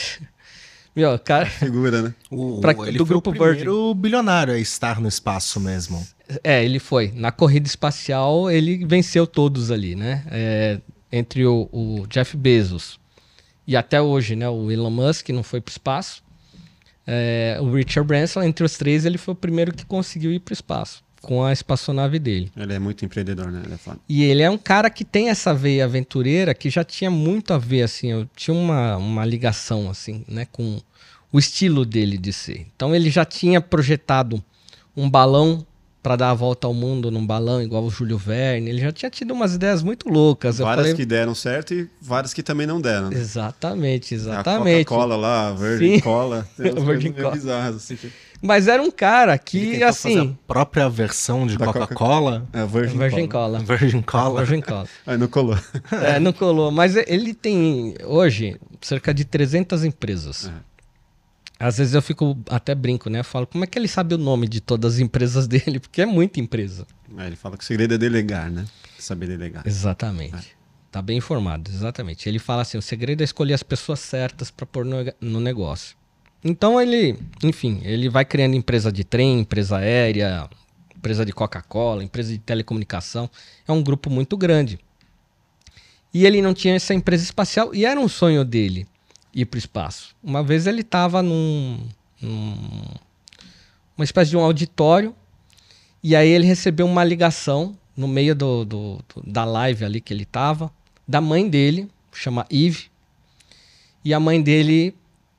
*laughs* Meu, cara... *laughs* Figura, né? O, Pra- ele do foi grupo o primeiro bilionário a estar no espaço mesmo. É, ele foi. Na corrida espacial, ele venceu todos ali, né? É, entre o, o Jeff Bezos e até hoje, né? O Elon Musk não foi para o espaço. É, o Richard Branson, entre os três, ele foi o primeiro que conseguiu ir para o espaço com a espaçonave dele. Ele é muito empreendedor, né? Ele é foda. E ele é um cara que tem essa veia aventureira que já tinha muito a ver, assim, eu tinha uma, uma ligação, assim, né, com o estilo dele de ser. Então ele já tinha projetado um balão para dar a volta ao mundo num balão, igual o Júlio Verne. Ele já tinha tido umas ideias muito loucas. Eu Várias falei, que deram certo e várias que também não deram. né? Exatamente, A exatamente. Coca-Cola lá, a Virgin Sim. Cola. *laughs* Tem umas A Virgin coisas Cola. bizarras, assim. Mas era um cara Ele que, assim... a própria versão de Coca-Cola. É a Virgin, Virgin Cola. Cola. Virgin *laughs* Cola. Virgin Cola. *laughs* Aí não colou. É, não colou. Mas ele tem, hoje, cerca de 300 empresas. É. Às vezes eu fico, até brinco, né? Eu falo, como é que ele sabe o nome de todas as empresas *laughs* dele? Porque é muita empresa. É, ele fala que o segredo é delegar, né? Saber delegar. Exatamente. Tá bem informado, exatamente. Ele fala assim, o segredo é escolher as pessoas certas para pôr no, no negócio. Então ele, enfim, ele vai criando empresa de trem, empresa aérea, empresa de Coca-Cola, empresa de telecomunicação. É um grupo muito grande. E ele não tinha essa empresa espacial e era um sonho dele ir para o espaço. Uma vez ele estava num, num uma espécie de um auditório e aí ele recebeu uma ligação no meio do, do- do- da live ali que ele tava, da mãe dele, chama Eve. E a mãe dele,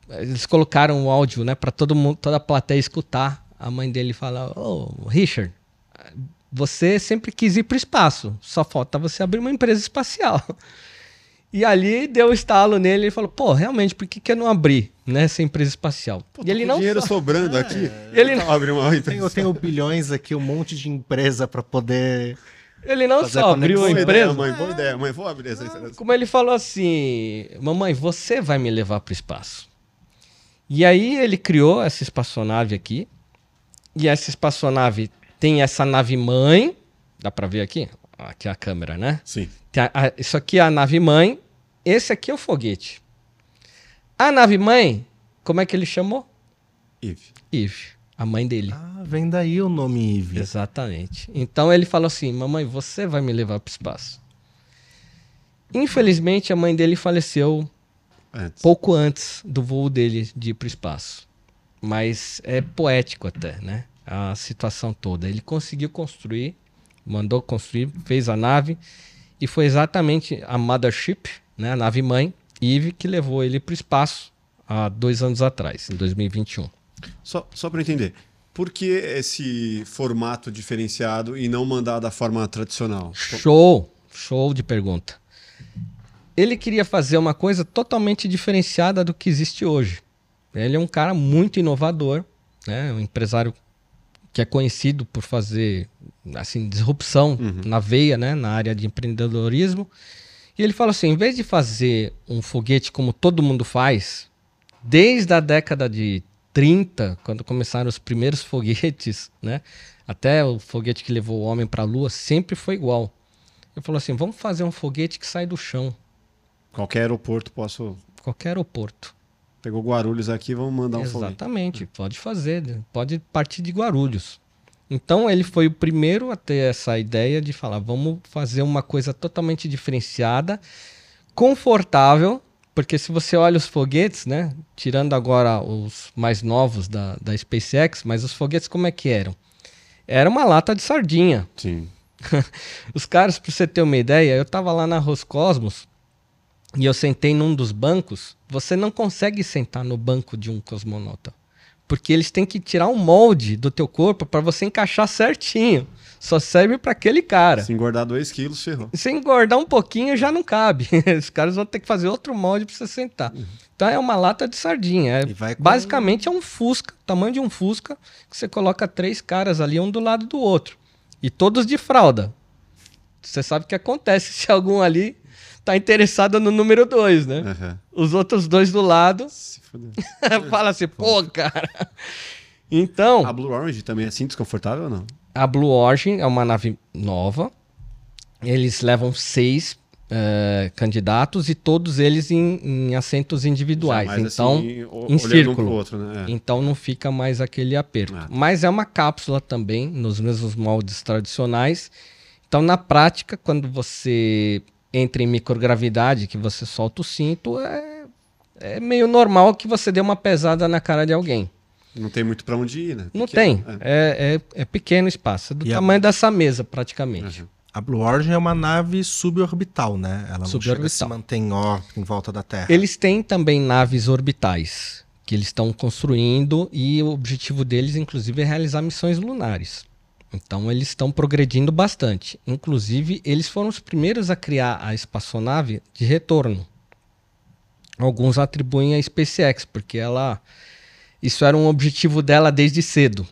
eles colocaram o áudio, né, para todo mundo, toda a plateia escutar. A mãe dele fala: "Ô, Richard, você sempre quis ir para o espaço, só falta você abrir uma empresa espacial". *laughs* E ali deu um estalo nele e falou: "Pô, realmente, por que que eu não abri, né, essa empresa espacial?". Pô, e ele com não dinheiro só- sobrando aqui. Ele Então, abre uma empresa. Eu tenho bilhões aqui, um monte de empresa para poder. ele não só abriu a Boa empresa, ideia, mãe. Boa ideia. Mãe, vou abrir essa empresa. Como ele falou assim: Mamãe, você vai me levar para o espaço. E aí ele criou essa espaçonave aqui. E essa espaçonave tem essa nave mãe. Dá para ver aqui? Aqui é a câmera, né? Sim. Tem a- a- isso aqui é a nave mãe. Esse aqui é o foguete. A nave mãe, como é que ele chamou? Eve. Eve, a mãe dele. Ah, vem daí o nome Eve. Exatamente. Então ele falou assim: Mamãe, você vai me levar para o espaço. Infelizmente, a mãe dele faleceu Antes. pouco antes do voo dele de ir para o espaço. Mas é poético até, né? A situação toda. Ele conseguiu construir, mandou construir, fez a nave e foi exatamente a Mothership, né, a nave mãe, Eve, que levou ele para o espaço há dois anos atrás, em 2021. Só, só para entender. Por que esse formato diferenciado e não mandar da forma tradicional? Show, show de pergunta. Ele queria fazer uma coisa totalmente diferenciada do que existe hoje. Ele é um cara muito inovador, né? Um empresário que é conhecido por fazer assim disrupção na veia, né? Na área de empreendedorismo. E ele fala assim, em vez de fazer um foguete como todo mundo faz, desde a década de 30, quando começaram os primeiros *laughs* foguetes, né? Até o foguete que levou o homem para a Lua sempre foi igual. Ele falou assim: vamos fazer um foguete que sai do chão, Qualquer aeroporto posso. qualquer aeroporto. Pegou Guarulhos aqui, vamos mandar um foguete. Exatamente, pode fazer, pode partir de Guarulhos. Então ele foi o primeiro a ter essa ideia de falar, vamos fazer uma coisa totalmente diferenciada, confortável, porque se você olha os foguetes, né, tirando agora os mais novos da, da SpaceX, mas os foguetes como é que eram? Era uma lata de sardinha. Sim. *laughs* Os caras, pra você ter uma ideia, eu tava lá na Roscosmos e eu sentei num dos bancos. Você não consegue sentar no banco de um cosmonauta. Porque eles têm que tirar um molde do teu corpo para você encaixar certinho. Só serve para aquele cara. Se engordar 2 quilos, ferrou. Se engordar um pouquinho, já não cabe. *laughs* Os caras vão ter que fazer outro molde para você sentar. Então é uma lata de sardinha. É, com- basicamente é um Fusca, tamanho de um Fusca, que você coloca três caras ali, um do lado do outro. E todos de fralda. Você sabe o que acontece *laughs* se algum ali tá interessado no número dois, né? Aham. Os outros dois do lado Se *laughs* fala assim, pô, cara. Então, A Blue Orange também é assim desconfortável ou não? a Blue Origin é uma nave nova. Eles levam seis eh, candidatos e todos eles em, em assentos individuais. Mais então, assim, em um círculo. pro outro, né? É. Então não fica mais aquele aperto. Ah. Mas é uma cápsula também, nos mesmos moldes tradicionais. Então, na prática, quando você entra em microgravidade, que você solta o cinto, é, é meio normal que você dê uma pesada na cara de alguém. Não tem muito pra onde ir, né? Não Pequeno, tem. é. É, é, é pequeno o espaço. É do E a- tamanho dessa mesa, praticamente. Uhum. A Blue Origin é uma nave suborbital, né? Ela não chega a se Suborbital. em órbita em volta da Terra. Eles têm também naves orbitais que eles estão construindo e o objetivo deles, inclusive, é realizar missões lunares. Então eles estão progredindo bastante. Inclusive, eles foram os primeiros a criar a espaçonave de retorno. Alguns atribuem a SpaceX, porque ela isso era um objetivo dela desde cedo,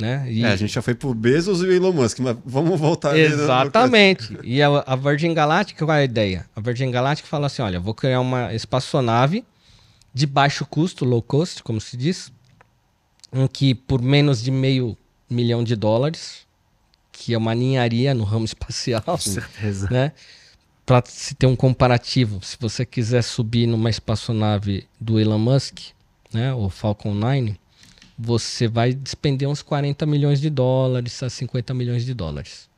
né? E- É, a gente já foi pro Bezos e o Elon Musk, mas vamos voltar no- Exatamente. E a, a Virgin Galactic, qual é a ideia? A Virgin Galactic fala assim: olha, vou criar uma espaçonave de baixo custo, low cost, como se diz, em que por menos de meio milhão de dólares, que é uma ninharia no ramo *laughs* espacial, Com certeza. né? Para se ter um comparativo, se você quiser subir numa espaçonave do Elon Musk, né, o Falcon 9, você vai despender uns 40 milhões de dólares a 50 milhões de dólares.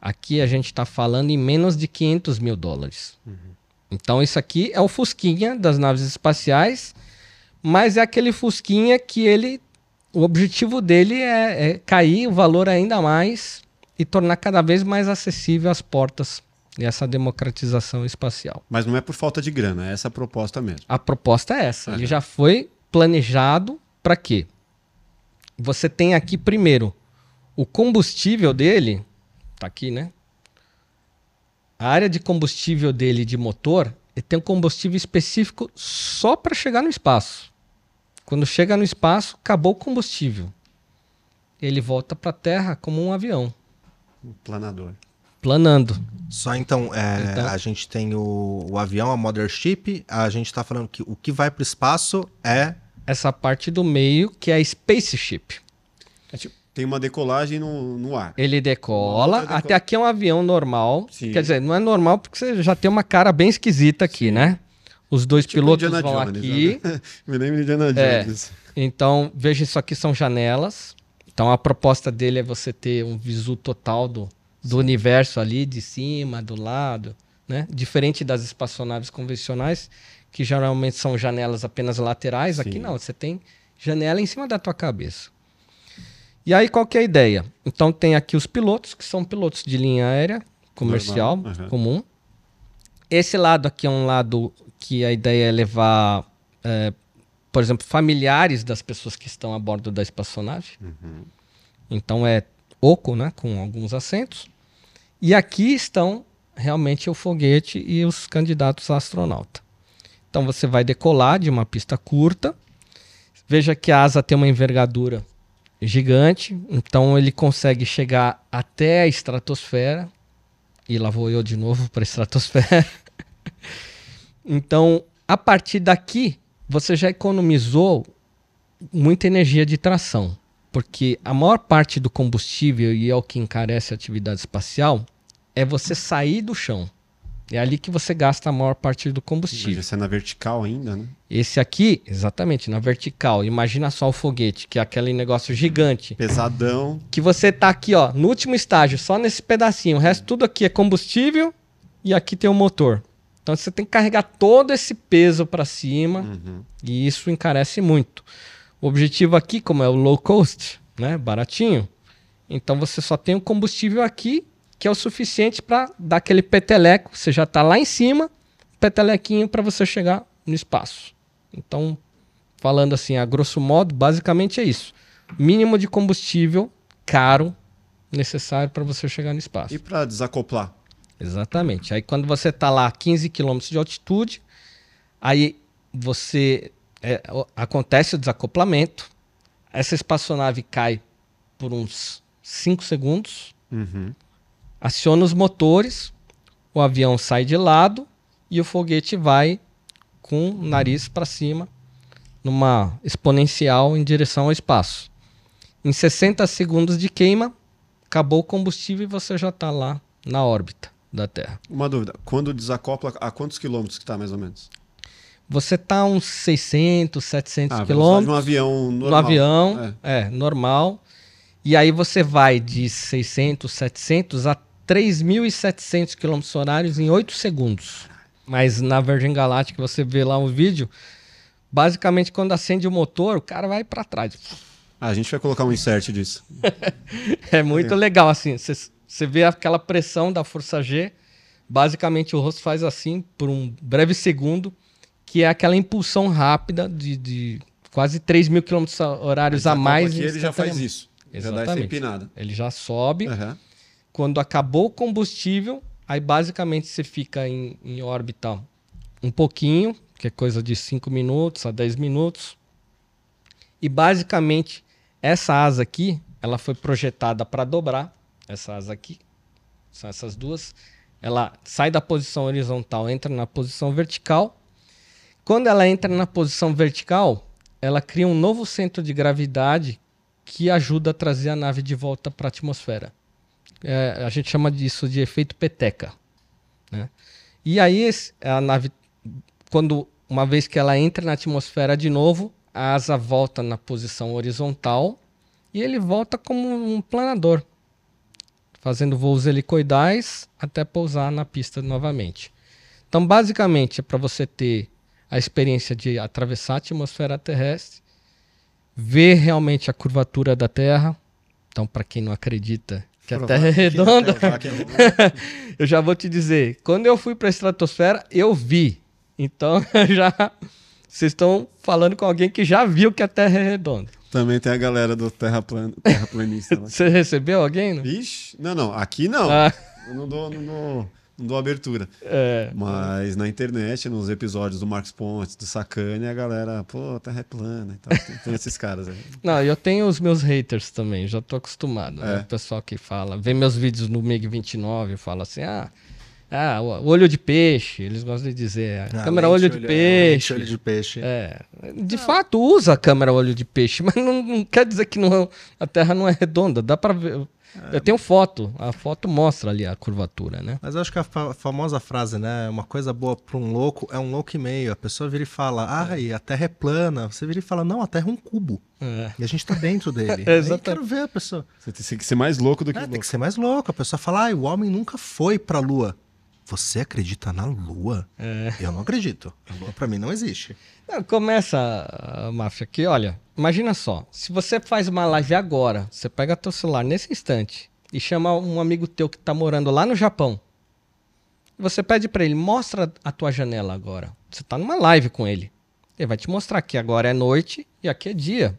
Aqui a gente está falando em menos de 500 mil dólares. Então isso aqui é o fusquinha das naves espaciais, mas é aquele fusquinha que ele, o objetivo dele é, é cair o valor ainda mais e tornar cada vez mais acessível as portas e essa democratização espacial. Mas não é por falta de grana, é essa a proposta mesmo. A proposta é essa. Ele Aham. já foi planejado para quê? Você tem aqui primeiro o combustível dele, tá aqui, né? A área de combustível dele de motor, ele tem um combustível específico só para chegar no espaço. Quando chega no espaço, acabou o combustível. Ele volta para a Terra como um avião, Um planador. planando. Só então, é, Então- a gente tem o, o avião, a mothership, a gente tá falando que o que vai pro espaço é Essa parte do meio que é a spaceship. É tipo, tem uma decolagem no, no ar. Ele decola. Até aqui é um avião normal. Sim. Quer dizer, não é normal porque você já tem uma cara bem esquisita aqui, né? Os dois Tipo pilotos Indiana vão Jones, aqui. né? *laughs* Me lembro de Indiana É. Jones. Então, veja, isso aqui são janelas. Então, a proposta dele é você ter um visu total do, do universo ali, de cima, do lado, né? Diferente das espaçonaves convencionais, que geralmente são janelas apenas laterais. Sim. Aqui não, você tem janela em cima da tua cabeça. E aí, qual que é a ideia? Então, tem aqui os pilotos, que são pilotos de linha aérea comercial, Normal, aham. comum. Esse lado aqui é um lado que a ideia é levar, é, por exemplo, familiares das pessoas que estão a bordo da espaçonave. Então é oco, né, com alguns assentos. E aqui estão realmente o foguete e os candidatos a astronauta. Então você vai decolar de uma pista curta. Veja que a asa tem uma envergadura gigante, então ele consegue chegar até a estratosfera. E lá vou eu de novo para a estratosfera. *laughs* então, a partir daqui, você já economizou muita energia de tração, porque a maior parte do combustível e é o que encarece a atividade espacial é você sair do chão. É ali que você gasta a maior parte do combustível. Isso é na vertical ainda, né? Esse aqui, exatamente, na vertical. Imagina só o foguete, que é aquele negócio gigante. Pesadão. Que você tá aqui, ó, no último estágio, só nesse pedacinho. O resto tudo aqui é combustível e aqui tem o motor. Então você tem que carregar todo esse peso para cima Uhum. e isso encarece muito. O objetivo aqui, como é o low cost, né, baratinho, então você só tem o combustível aqui que é o suficiente para dar aquele peteleco. Você já está lá em cima, petelequinho para você chegar no espaço. Então, falando assim, a grosso modo, basicamente é isso. Mínimo de combustível caro necessário para você chegar no espaço. E para desacoplar? Exatamente. Aí quando você está lá a 15 km de altitude, aí você é, acontece o desacoplamento, essa espaçonave cai por uns 5 segundos, Uhum. aciona os motores, o avião sai de lado e o foguete vai com o nariz para cima, numa exponencial em direção ao espaço. Em 60 segundos de queima, acabou o combustível e você já está lá na órbita da Terra. Uma dúvida. Quando desacopla, a quantos quilômetros que tá, mais ou menos? Você está a uns 600, 700 Ah, quilômetros um avião normal. no avião, É. é. normal. E aí você vai de 600, 700 a 3.700 km horários em 8 segundos. Mas na Virgin Galactic você vê lá um vídeo, basicamente quando acende o motor, o cara vai para trás. Ah, a gente vai colocar um insert disso. *laughs* É muito legal assim, você vê aquela pressão da força G, basicamente o rosto faz assim por um breve segundo, que é aquela impulsão rápida de, de quase 3 mil km horários a mais. aqui, ele já faz isso. Já dá essa Exatamente. empinada. Ele já sobe. Aham. Quando acabou o combustível, aí basicamente você fica em, em órbita um pouquinho, que é coisa de 5 minutos a 10 minutos. E basicamente essa asa aqui, ela foi projetada para dobrar. Essa asa aqui, são essas duas. Ela sai da posição horizontal, entra na posição vertical. Quando ela entra na posição vertical, ela cria um novo centro de gravidade que ajuda a trazer a nave de volta para a atmosfera. É, a gente chama disso de efeito peteca. Né? E aí a nave, quando uma vez que ela entra na atmosfera de novo, a asa volta na posição horizontal e ele volta como um planador, fazendo voos helicoidais até pousar na pista novamente. Então, basicamente, é para você ter a experiência de atravessar a atmosfera terrestre, ver realmente a curvatura da Terra. Então, para quem não acredita que a Terra é redonda, é *laughs* *laughs* eu já vou te dizer, quando eu fui para a estratosfera, eu vi. Então, *laughs* já vocês estão falando com alguém que já viu que a Terra é redonda. Também tem a galera do terraplan... terraplanista lá. *laughs* Você recebeu alguém? Não? Ixi, não, não. Aqui não. Ah, Eu não dou, não dou, não dou abertura. é, Mas na internet, nos episódios do Marcos Pontes, do Sacane, a galera, pô, a terra é plana e tal. Tem, tem esses caras aí. *laughs* não, eu tenho os meus haters também, já tô acostumado. né? É. O pessoal que fala, vê meus vídeos no MiG-29 e fala assim, ah, ah, o olho de peixe, eles gostam de dizer, a Ah, câmera lente olho de peixe. lente olho de peixe. É, de fato usa a câmera olho de peixe, *laughs* mas não, não quer dizer que não, a Terra não é redonda. Dá para ver. Eu tenho foto, a foto mostra ali a curvatura, né? Mas eu acho que a fa- famosa frase, né? Uma coisa boa para um louco é um louco e meio. A pessoa vira e fala, ai, a Terra é plana. Você vira e fala, não, a Terra é um cubo. É. E a gente tá dentro dele. É, *laughs* Aí exatamente. quero ver a pessoa. Você tem que ser mais louco do que É, o tem louco. que ser mais louco. A pessoa fala, ai, o homem nunca foi pra Lua. Você acredita na Lua? É. Eu não acredito. A Lua pra mim não existe. Não, começa máfia aqui, olha. Imagina só, se você faz uma live agora, você pega teu celular nesse instante e chama um amigo teu que tá morando lá no Japão. Você pede pra ele, mostra a tua janela agora. Você tá numa live com ele. Ele vai te mostrar que agora é noite e aqui é dia.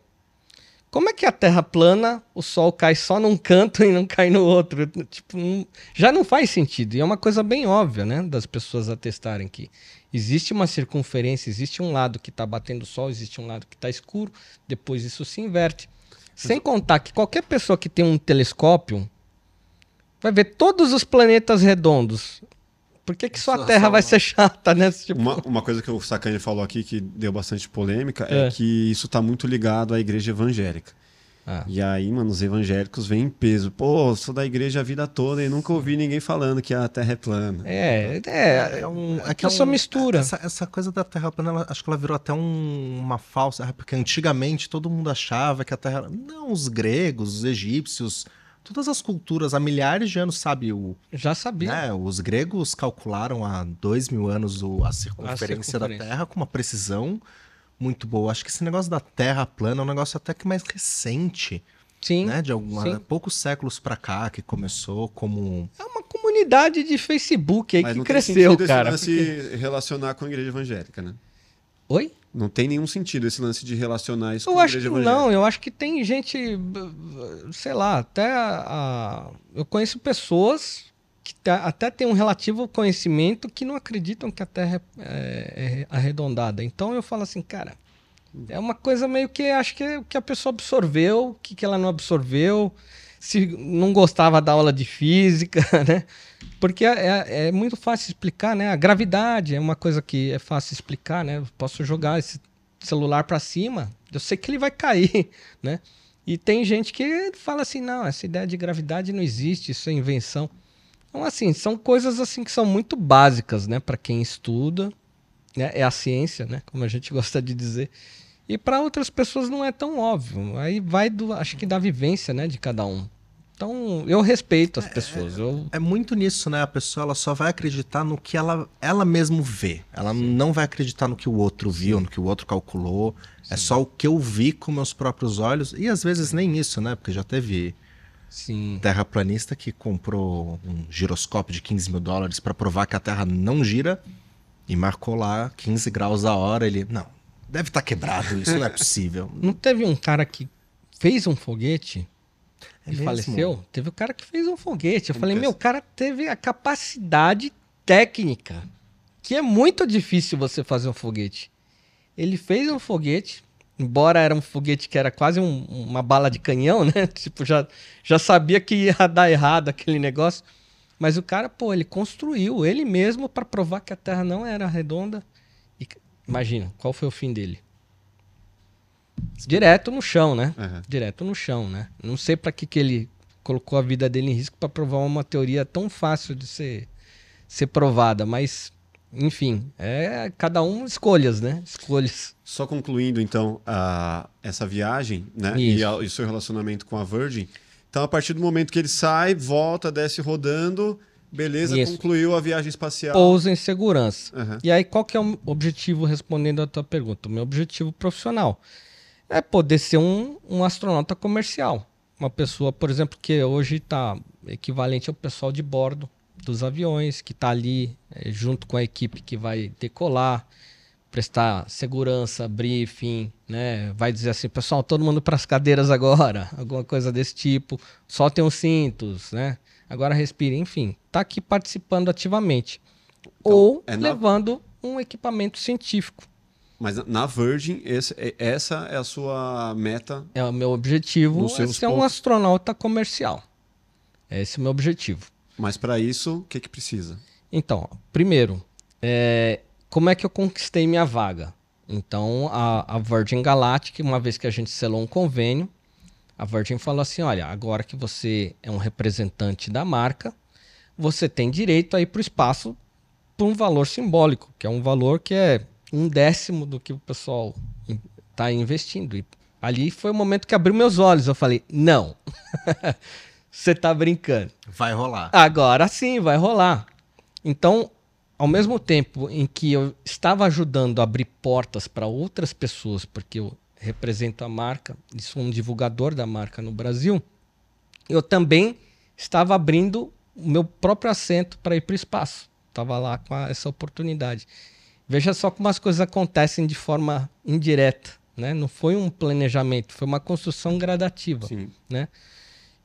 Como é que a Terra plana, o Sol cai só num canto *laughs* e não cai no outro? Tipo, não- já não faz sentido. E é uma coisa bem óbvia, né? Das pessoas atestarem que existe uma circunferência, existe um lado que está batendo o Sol, existe um lado que está escuro, depois isso se inverte. Sem contar que qualquer pessoa que tem um telescópio vai ver todos os planetas redondos. Por que, que só a Só- Terra uma. ser chata, né? Tipo, Uma, uma coisa que o Sacane falou aqui que deu bastante polêmica é, É. que isso está muito ligado à igreja evangélica. Ah. E aí, mano, os evangélicos vêm em peso. Pô, sou da igreja a vida toda e nunca ouvi ninguém falando que a terra é plana. É, é, É, um, é que é essa um- mistura. Essa, essa coisa da Terra plana, ela- acho que ela virou até um- uma falsa. ah, Porque antigamente todo mundo achava que a Terra. Não, os gregos, os egípcios, todas as culturas há milhares de anos, sabe? O, Já sabia. né, os gregos calcularam há dois mil anos o- a circunferência da circunferência. Terra com uma precisão muito boa. Acho que esse negócio da Terra plana é um negócio até que mais recente, Sim. né? De alguma, sim. poucos séculos pra cá que começou como. É uma comunidade de Facebook aí Mas que não cresceu, cara. esse lance relacionar com a igreja evangélica, né? Oi? Não tem nenhum sentido esse lance de relacionar isso Eu com a acho que igreja evangélica. não, eu acho que tem gente, sei lá, até a- eu conheço pessoas que até têm um relativo conhecimento que não acreditam que a Terra é, é- é arredondada. Então eu falo assim, cara, é uma coisa meio que acho que, é o que a pessoa absorveu, o que, que ela não absorveu, se não gostava da aula de física, *laughs* né? Porque é, é- é muito fácil explicar, né? A gravidade é uma coisa que é fácil explicar, né? Eu posso jogar esse celular para cima, eu sei que ele vai cair, *laughs* né? E tem gente que fala assim, não, essa ideia de gravidade não existe, isso é invenção. Então, assim, são coisas assim que são muito básicas, né, para quem estuda, né? É a ciência, né, como a gente *laughs* gosta de dizer. E para outras pessoas não é tão óbvio. Aí vai do, acho que da vivência, né, de cada um. Então, eu respeito as pessoas. Eu É muito nisso, né? A pessoa ela só vai acreditar no que ela, ela mesmo vê. Ela não vai acreditar no que o outro viu, no que o outro calculou. É só o que eu vi com meus próprios olhos. E às vezes nem isso, né? Porque já teve sim. terraplanista que comprou um giroscópio de 15 mil dólares para provar que a Terra não gira e marcou lá 15 graus a hora. Ele, não, deve estar quebrado, isso não é possível. *laughs* Não teve um cara que fez um foguete É e mesmo? faleceu? Teve o cara que fez um foguete. Eu falei, que é meu, o cara teve a capacidade técnica, que é muito difícil você fazer um foguete. Ele fez um foguete, embora era um foguete que era quase um- uma bala de canhão, *laughs* né? Tipo, já, já sabia que ia *laughs* dar errado aquele negócio. Mas o cara, pô, ele construiu ele mesmo para provar que a Terra não era redonda. E, imagina, qual foi o fim dele? Direto no chão, né? Aham. Direto no chão, né? Não sei para que, que ele colocou a vida dele em risco para provar uma teoria tão fácil de ser, ser provada, mas enfim, é cada um escolhas, né? Escolhas. Só concluindo, então, a, essa viagem, né? E, Isso. a- e o seu relacionamento com a Virgin. Então, a partir do momento que ele sai, volta, desce rodando, beleza, Isso. concluiu a viagem espacial. Pousa em segurança. Aham. E aí, qual que é o objetivo, respondendo a tua pergunta? O meu objetivo profissional é poder ser um, um astronauta comercial. Uma pessoa, por exemplo, que hoje está equivalente ao pessoal de bordo dos aviões, que está ali eh, junto com a equipe que vai decolar, prestar segurança, briefing, né? Vai dizer assim, pessoal, todo mundo para as cadeiras agora, *laughs* alguma coisa desse tipo. Soltem os cintos, né? Agora respire, enfim, tá aqui participando ativamente. Ou é levando um equipamento científico. Mas na- Virgin, esse- é- essa é a sua meta. É o meu objetivo é ser um pontos. astronauta comercial. Esse é o meu objetivo. Mas para isso, o que, que precisa? Então, primeiro, é, como é que eu conquistei minha vaga? Então, a, a Virgin Galactic, uma vez que a gente selou um convênio, a Virgin falou assim: olha, agora que você é um representante da marca, você tem direito a ir para o espaço por um valor simbólico, que é um valor que é um décimo do que o pessoal está investindo. E ali foi o momento que abriu meus olhos. Eu falei: não, *laughs* você está brincando. Vai rolar. Agora sim, vai rolar. Então, ao mesmo tempo em que eu estava ajudando a abrir portas para outras pessoas, porque eu represento a marca e sou um divulgador da marca no Brasil, eu também estava abrindo o meu próprio assento para ir para o espaço. Estava lá com a- essa oportunidade. Veja só como as coisas acontecem de forma indireta. Né? Não foi um planejamento, foi uma construção gradativa Sim. né?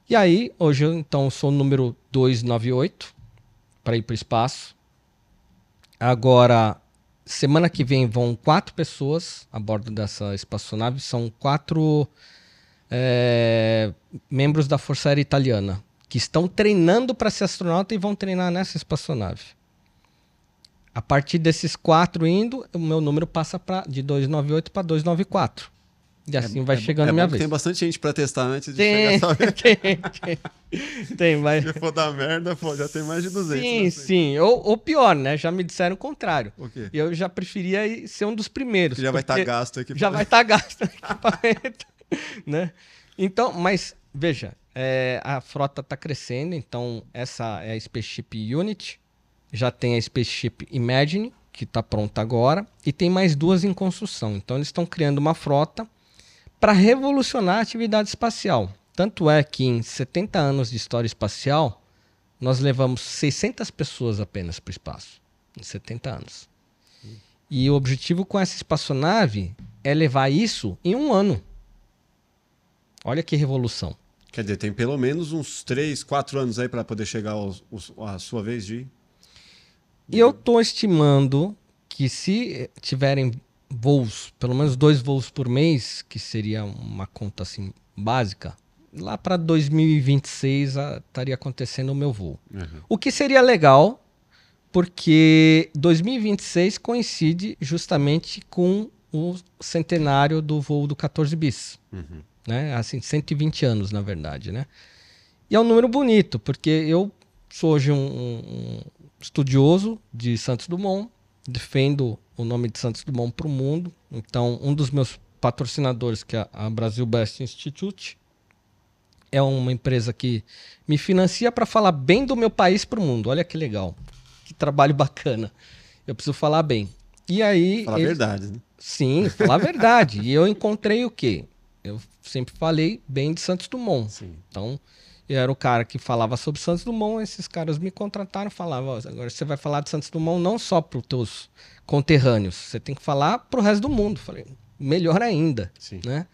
E aí, hoje eu então sou o número 298 para ir para o espaço. Agora, semana que vem vão quatro pessoas a bordo dessa espaçonave. São quatro é, membros da Força Aérea Italiana que estão treinando para ser astronauta e vão treinar nessa espaçonave. A partir desses quatro indo, o meu número passa pra, de 298 para 294. E assim vai chegando a minha vez. Tem bastante gente pra testar antes de Tem, chegar *laughs* essa tem, tem, tem, mas... Se for dar merda, pô, já tem mais de 200. Sim, né? sim. Ou, ou pior, né? Já me disseram o contrário. O quê? Eu já preferia ser um dos primeiros. Que já vai estar porque gasto aqui. Já vai estar gasto o *laughs* equipamento, né? Então, mas veja, é, a frota está crescendo, então essa é a Spaceship Unity, já tem a Spaceship Imagine, que está pronta agora, e tem mais duas em construção. Então eles estão criando uma frota para revolucionar a atividade espacial. Tanto é que em 70 anos de história espacial, nós levamos 600 pessoas apenas para o espaço. Em 70 anos. E o objetivo com essa espaçonave é levar isso em um ano. Olha que revolução. Quer dizer, tem pelo menos uns 3, 4 anos aí pra poder chegar aos, os- à sua vez de. E eu estou estimando que se tiverem voos, pelo menos dois voos por mês, que seria uma conta assim básica, lá para 2026 ah, estaria acontecendo o meu voo. Uhum. O que seria legal, porque 2026 coincide justamente com o centenário do voo do 14 bis. Uhum. Né? Assim, 120 anos, na verdade, né? E é um número bonito, porque eu sou hoje um- um estudioso de Santos Dumont, defendo o nome de Santos Dumont para o mundo. Então, um dos meus patrocinadores, que é a Brasil Best Institute, é uma empresa que me financia para falar bem do meu país para o mundo. Olha que legal. Que trabalho bacana. Eu preciso falar bem. E aí. Falar a eles- verdade, né? Sim, falar a verdade. E eu encontrei o quê? Eu sempre falei bem de Santos Dumont. Sim. Então, eu era o cara que falava sobre Santos Dumont, esses caras me contrataram e falavam, "Ó, agora você vai falar de Santos Dumont não só para os teus conterrâneos, você tem que falar para o resto do mundo. Falei, melhor ainda, Sim. né?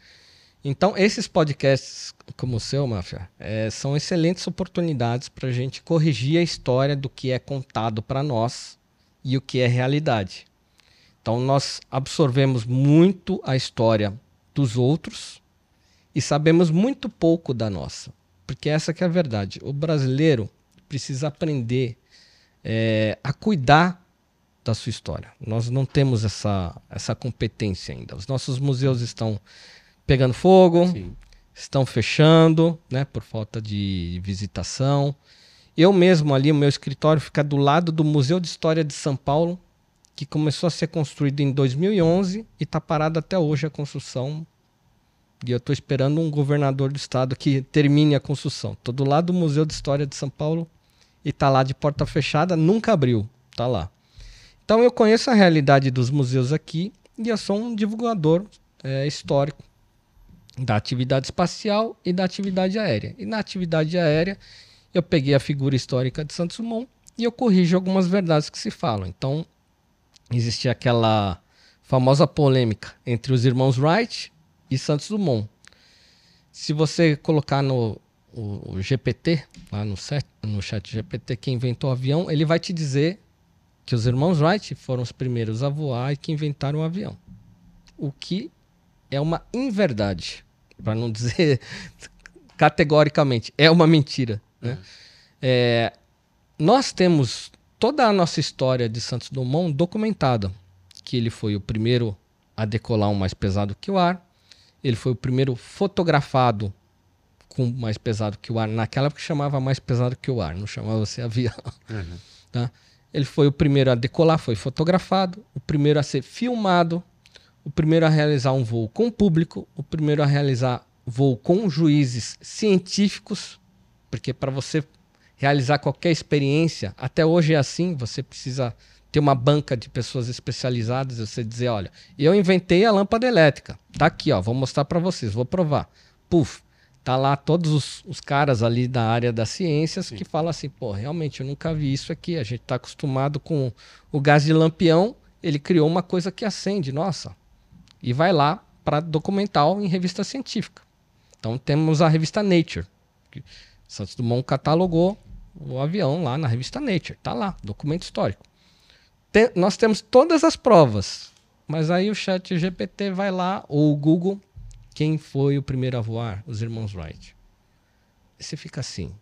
Então, esses podcasts como o seu, Máfia, eh, são excelentes oportunidades para a gente corrigir a história do que é contado para nós e o que é realidade. Então, nós absorvemos muito a história dos outros e sabemos muito pouco da nossa. Porque essa que é a verdade. O brasileiro precisa aprender eh, a cuidar da sua história. Nós não temos essa, essa competência ainda. Os nossos museus estão pegando fogo, Sim. estão fechando, né, por falta de visitação. Eu mesmo ali, o meu escritório fica do lado do Museu de História de São Paulo, que começou a ser construído em 2011 e está parado até hoje a construção. E eu estou esperando um governador do estado que termine a construção. Estou do lado do Museu de História de São Paulo e está lá de porta fechada, nunca abriu, está lá. Então eu conheço a realidade dos museus aqui e eu sou um divulgador eh, histórico da atividade espacial e da atividade aérea. E na atividade aérea, eu peguei a figura histórica de Santos Dumont e eu corrijo algumas verdades que se falam. Então, existia aquela famosa polêmica entre os irmãos Wright e Santos Dumont. Se você colocar no o, o GPT, lá no, set, no chat GPT, quem inventou o avião, ele vai te dizer que os irmãos Wright foram os primeiros a voar e que inventaram o avião. O que é uma inverdade, para não dizer *laughs* categoricamente, é uma mentira. Né? É, nós temos toda a nossa história de Santos Dumont documentada, que ele foi o primeiro a decolar um mais pesado que o ar, ele foi o primeiro fotografado com mais pesado que o ar, naquela época chamava mais pesado que o ar, não chamava-se *laughs* avião. Uhum. Tá? Ele foi o primeiro a decolar, foi fotografado, o primeiro a ser filmado, o primeiro a realizar um voo com público, o primeiro a realizar voo com juízes científicos, porque para você realizar qualquer experiência, até hoje é assim, você precisa ter uma banca de pessoas especializadas, você dizer, olha, eu inventei a lâmpada elétrica, tá aqui, ó, vou mostrar para vocês, vou provar. Puf, tá lá todos os, os caras ali da área das ciências que falam assim, pô, realmente eu nunca vi isso aqui, a gente tá acostumado com o gás de lampião, ele criou uma coisa que acende, nossa. E vai lá para documental em revista científica. Então temos a revista Nature. Santos Dumont catalogou o avião lá na revista Nature. Tá lá, documento histórico. Nós temos todas as provas, mas aí o chat GPT vai lá, ou o Google, quem foi o primeiro a voar? Os irmãos Wright. E você fica assim,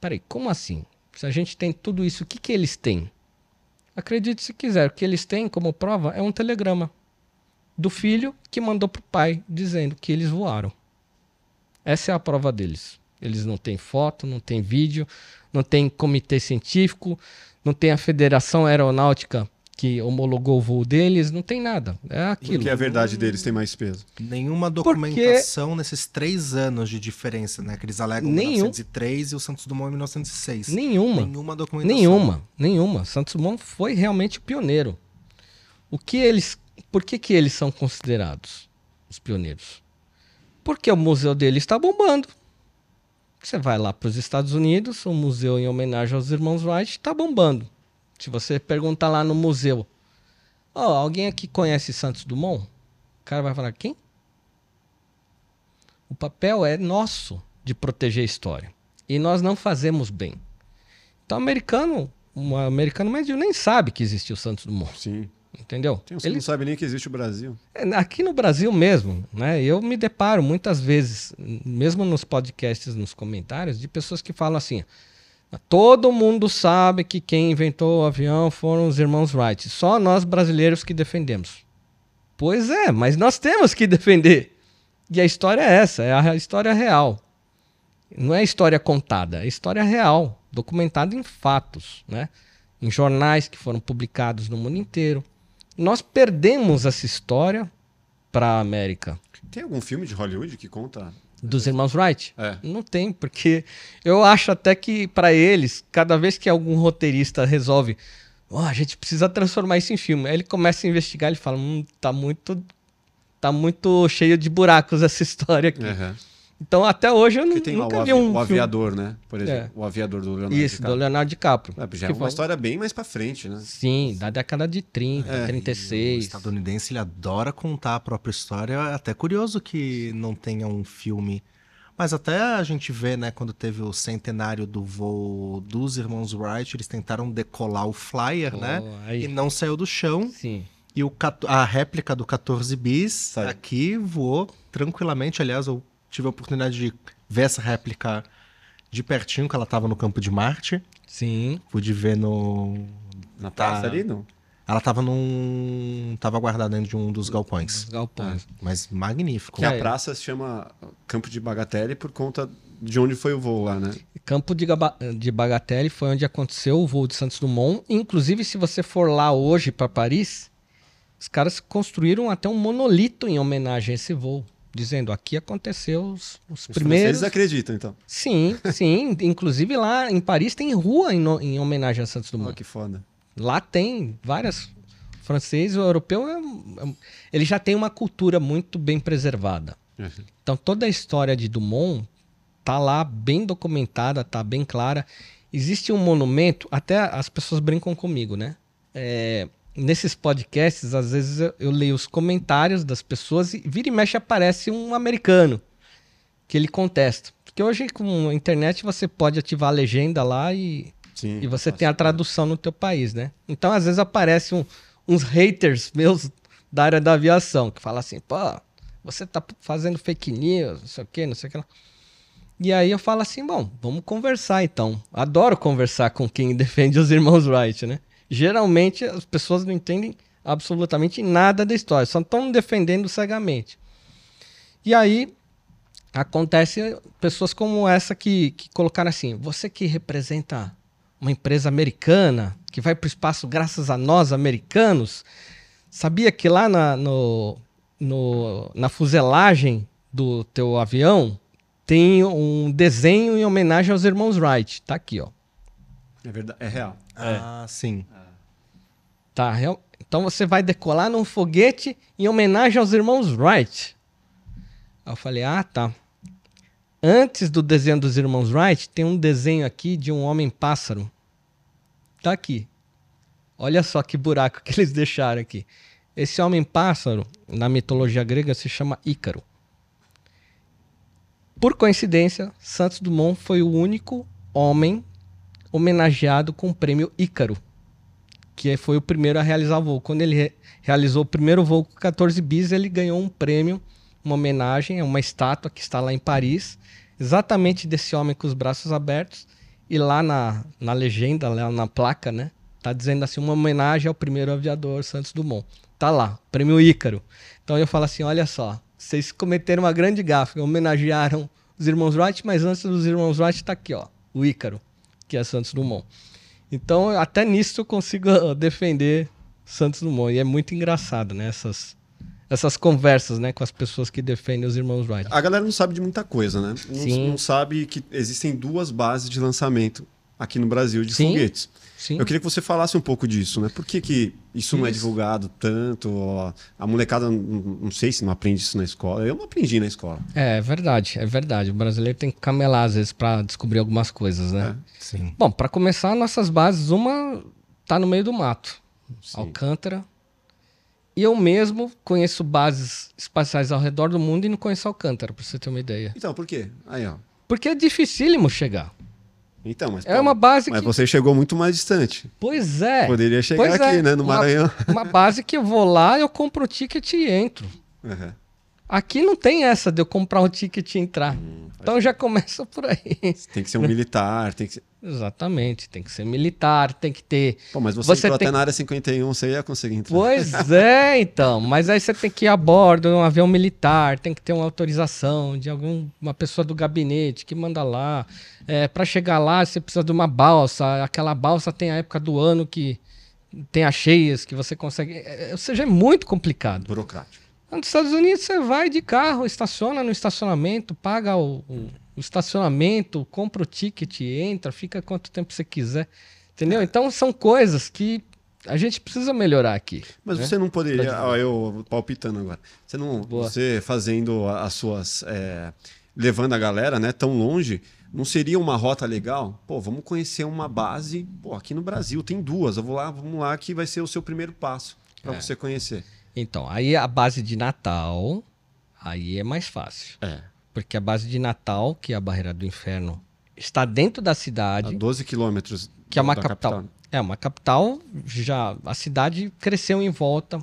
peraí, como assim? Se a gente tem tudo isso, o que, que eles têm? Acredite se quiser, o que eles têm como prova é um telegrama. do filho que mandou pro pai dizendo que eles voaram. Essa é a prova deles. Eles não têm foto, não têm vídeo, não tem comitê científico, não tem a Federação Aeronáutica que homologou o voo deles, não tem nada. É aquilo. Porque a verdade deles tem mais peso. Nenhuma documentação nesses três anos de diferença, né? Que eles alegam Nenhum. 1903 e o Santos Dumont em 1906. Nenhuma. Nenhuma documentação. Nenhuma, nenhuma. Santos Dumont foi realmente o pioneiro. O que eles, por que, que eles são considerados os pioneiros? Porque o museu deles está bombando. Você vai lá para os Estados Unidos, o museu em homenagem aos irmãos Wright está bombando. Se você perguntar lá no museu, ó, alguém aqui conhece Santos Dumont? O cara vai falar, quem? O papel é nosso de proteger a história. E nós não fazemos bem. Então, americano, um americano médio nem sabe que existiu Santos Dumont, Sim. Entendeu? Tem uns que não sabem nem que existe o Brasil. É, Aqui no Brasil mesmo, né? Eu me deparo muitas vezes, mesmo nos podcasts, nos comentários, de pessoas que falam assim: todo mundo sabe que quem inventou o avião foram os irmãos Wright, só nós brasileiros que defendemos. Pois é, mas nós temos que *laughs* defender. E a história é essa, é a história real. Não é história contada, é história real, documentada em fatos, né? Em jornais que foram publicados no mundo inteiro. Nós perdemos essa história para a América. Tem algum filme de Hollywood que conta? Dos irmãos Wright? É. Não tem, porque eu acho até que para eles, cada vez que algum roteirista resolve, "Ó, a gente precisa transformar isso em filme, aí ele começa a investigar, ele fala, hum, tá muito, tá muito cheio de buracos essa história aqui. Aham. Então até hoje eu nu- Que tem lá nunca o, vi um o filme. aviador, né? Por exemplo, É. o aviador do Leonardo Isso, do DiCaprio. Leonardo DiCaprio. É, já é que uma foi- história bem mais pra frente, né? Sim, da década de 30, É, O 36. estadunidense ele adora contar a própria história. É até curioso que não tenha um filme. Mas até a gente vê, né, quando teve o centenário do voo dos irmãos Wright, eles tentaram decolar o flyer, Pô, né? aí- E não saiu do chão. Sim. E o, a réplica do 14 bis Saiu. aqui voou tranquilamente. Aliás, eu tive a oportunidade de ver essa réplica de pertinho, que ela estava no campo de Marte. Sim. Pude ver no. Na praça Tá. ali, não? Ela estava num. tava guardada dentro de um dos galpões. Galpões. Mas magnífico. Que a É. praça se chama Campo de Bagatelle por conta de onde foi o voo lá, né? Campo de, Gaba- de Bagatelle foi onde aconteceu o voo de Santos Dumont. Inclusive, se você for lá hoje para Paris, os caras construíram até um monolito em homenagem a esse voo, dizendo aqui aconteceu os, os Os primeiros. franceses acreditam, então. Sim, *laughs* sim. Inclusive lá em Paris tem rua em, no- em homenagem a Santos Dumont. que foda. Lá tem várias. Francês, o europeu, é é ele já tem uma cultura muito bem preservada. É. Então toda a história de Dumont tá lá bem documentada, tá bem clara. Existe um monumento, até as pessoas brincam comigo, né? É, nesses podcasts, às vezes eu, eu leio os comentários das pessoas e vira e mexe aparece um americano que ele contesta. Porque hoje com a internet você pode ativar a legenda lá e, Sim. e você tem a tradução no teu país, né? Então às vezes aparece um- uns haters meus da área da aviação que fala assim, pô, você tá fazendo fake news, não sei o que, não sei o que lá. E aí eu falo assim, bom, vamos conversar então. Adoro conversar com quem *laughs* defende os irmãos Wright, né? Geralmente as pessoas não entendem absolutamente nada da história, só estão defendendo cegamente. E aí acontece pessoas como essa que, que colocaram assim, você que representa uma empresa americana, que vai para o espaço graças a nós, americanos, sabia que lá na, no, no- na fuselagem do teu avião tem um desenho em homenagem aos irmãos Wright. Tá aqui, ó. É verdade, é real. Ah, sim. Tá, real- Então você vai decolar num foguete em homenagem aos irmãos Wright. Aí eu falei, ah, tá. Antes do desenho dos irmãos Wright, tem um desenho aqui de um homem-pássaro. Tá aqui. Olha só que buraco *laughs* que eles deixaram aqui. Esse homem-pássaro, na mitologia grega, se chama Ícaro. Por coincidência, Santos Dumont foi o único homem homenageado com o prêmio Ícaro que foi o primeiro a realizar o voo. Quando ele re- realizou o primeiro voo com 14 bis, ele ganhou um prêmio, uma homenagem, é uma estátua que está lá em Paris, exatamente desse homem com os braços abertos. E lá na, na legenda, lá na placa, né? tá dizendo assim, uma homenagem ao primeiro aviador Santos Dumont. Tá lá, prêmio Ícaro. Então eu falo assim, olha só, vocês cometeram uma grande gafe, homenagearam os irmãos Wright, mas antes dos irmãos Wright tá aqui, ó, o Ícaro, que é Santos Dumont. Então, até nisso eu consigo defender Santos Dumont. E é muito engraçado, né? Essas, essas conversas, né? Com as pessoas que defendem os irmãos Wright. A galera não sabe de muita coisa, né? Não, não sabe que existem duas bases de lançamento aqui no Brasil de Sim. foguetes. Sim. Eu queria que você falasse um pouco disso, né? Por que, que isso, não é Isso. divulgado tanto? Ó, A molecada, não, não sei se não aprende isso na escola. Eu não aprendi na escola. É, é verdade, é verdade. O brasileiro tem que camelar às vezes para descobrir algumas coisas, né? Sim. Bom, para começar, nossas bases, uma tá no meio do mato, Sim. Alcântara. E eu mesmo conheço bases espaciais ao redor do mundo e não conheço Alcântara, para você ter uma ideia. Então, por quê? Aí, ó. Porque é dificílimo chegar. Então, mas, É pô, uma base mas que. você chegou muito mais distante. Pois é. Poderia chegar Pois aqui, é, né? No uma- Maranhão. Uma base que eu vou lá, eu compro o ticket e entro. Uhum. Aqui não tem essa de eu comprar um ticket e entrar. Hum, então já começa por aí. Tem que ser um militar, tem que ser... Exatamente. Tem que ser militar, tem que ter. Pô, mas você, Você entrou tem- até na área 51, você ia conseguir entrar. Pois *laughs* é, então. Mas aí você tem que ir a bordo de um avião militar, tem que ter uma autorização de alguma pessoa do gabinete que manda lá. É, para chegar lá, você precisa de uma balsa. Aquela balsa tem a época do ano que tem as cheias que você consegue. é, ou seja, é muito complicado. Burocrático. Nos Estados Unidos você vai de carro, estaciona no estacionamento, paga o, o- o estacionamento, compra o ticket, entra, fica quanto tempo você quiser. Entendeu? Então são coisas que a gente precisa melhorar aqui. Mas né? você não poderia, ó, eu palpitando agora, você não, Boa. você fazendo as suas, é, levando a galera, né, tão longe, não seria uma rota legal? Pô, vamos conhecer uma base, pô, aqui no Brasil tem duas, eu vou lá, vamos lá, que vai ser o seu primeiro passo para É. você conhecer. Então, aí a base de Natal, aí é mais fácil. É, Porque a base de Natal, que é a barreira do inferno, está dentro da a cidade, 12 quilômetros que é uma da capital. É uma capital, já a cidade cresceu em volta.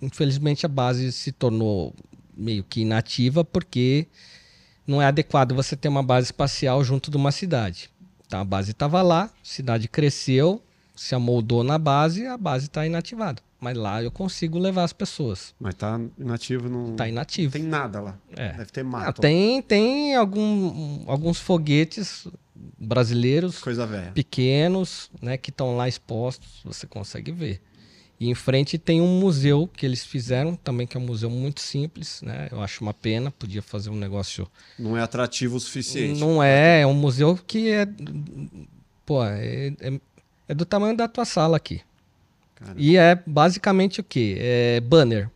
Infelizmente a base se tornou meio que inativa porque não é adequado você ter uma base espacial junto de uma cidade. Então a base estava lá, a cidade cresceu, se amoldou na base, a base está inativada. Mas lá eu consigo levar as pessoas. Mas tá inativo, não Está inativo. tem nada lá. É. Deve ter Ah, mato. tem tem algum, alguns foguetes brasileiros Coisa velha. pequenos, né, que estão lá expostos, você consegue ver. E em frente tem um museu que eles fizeram também, que é um museu muito simples, né? Eu acho uma pena, podia fazer um negócio. Não é atrativo o suficiente. Não é, é um museu que é. Pô, é, é, é do tamanho da tua sala aqui. Cara, E é basicamente o quê? É banner.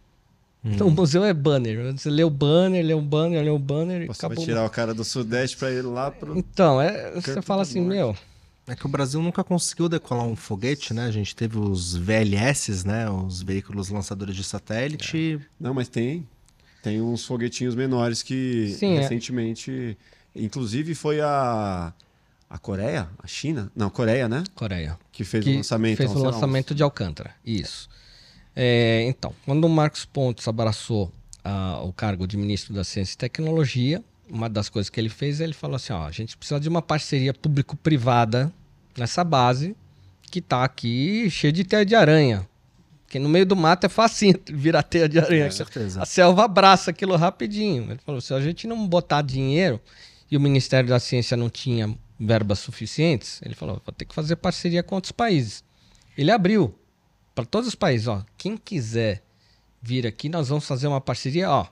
Então o museu é banner. Você lê o banner, lê o banner, lê o banner e Você vai acabou. tirar o cara do Sudeste para ir lá pro... Então, é, você fala assim, Norte. meu, É que o Brasil nunca conseguiu decolar um foguete, né? A gente teve os VLS, né? Os veículos lançadores de satélite. Não, mas tem. Tem uns foguetinhos menores que Sim, é. recentemente. Inclusive foi a. A Coreia? A China? Não, Coreia, né? Coreia. Que fez que o lançamento. Fez o lançamento de Alcântara. Isso. É, então, quando o Marcos Pontes abraçou ah, o cargo de ministro da Ciência e Tecnologia, uma das coisas que ele fez, ele falou assim: ó, a gente precisa de uma parceria público-privada nessa base que tá aqui cheia de teia de aranha. Porque no meio do mato é facinho *laughs* virar teia de aranha. Com certeza. A selva abraça aquilo rapidinho. Ele falou: se a gente não botar dinheiro e o Ministério da Ciência não tinha verbas suficientes, ele falou: vou ter que fazer parceria com outros países. Ele abriu para todos os países: ó, quem quiser vir aqui, nós vamos fazer uma parceria, ó,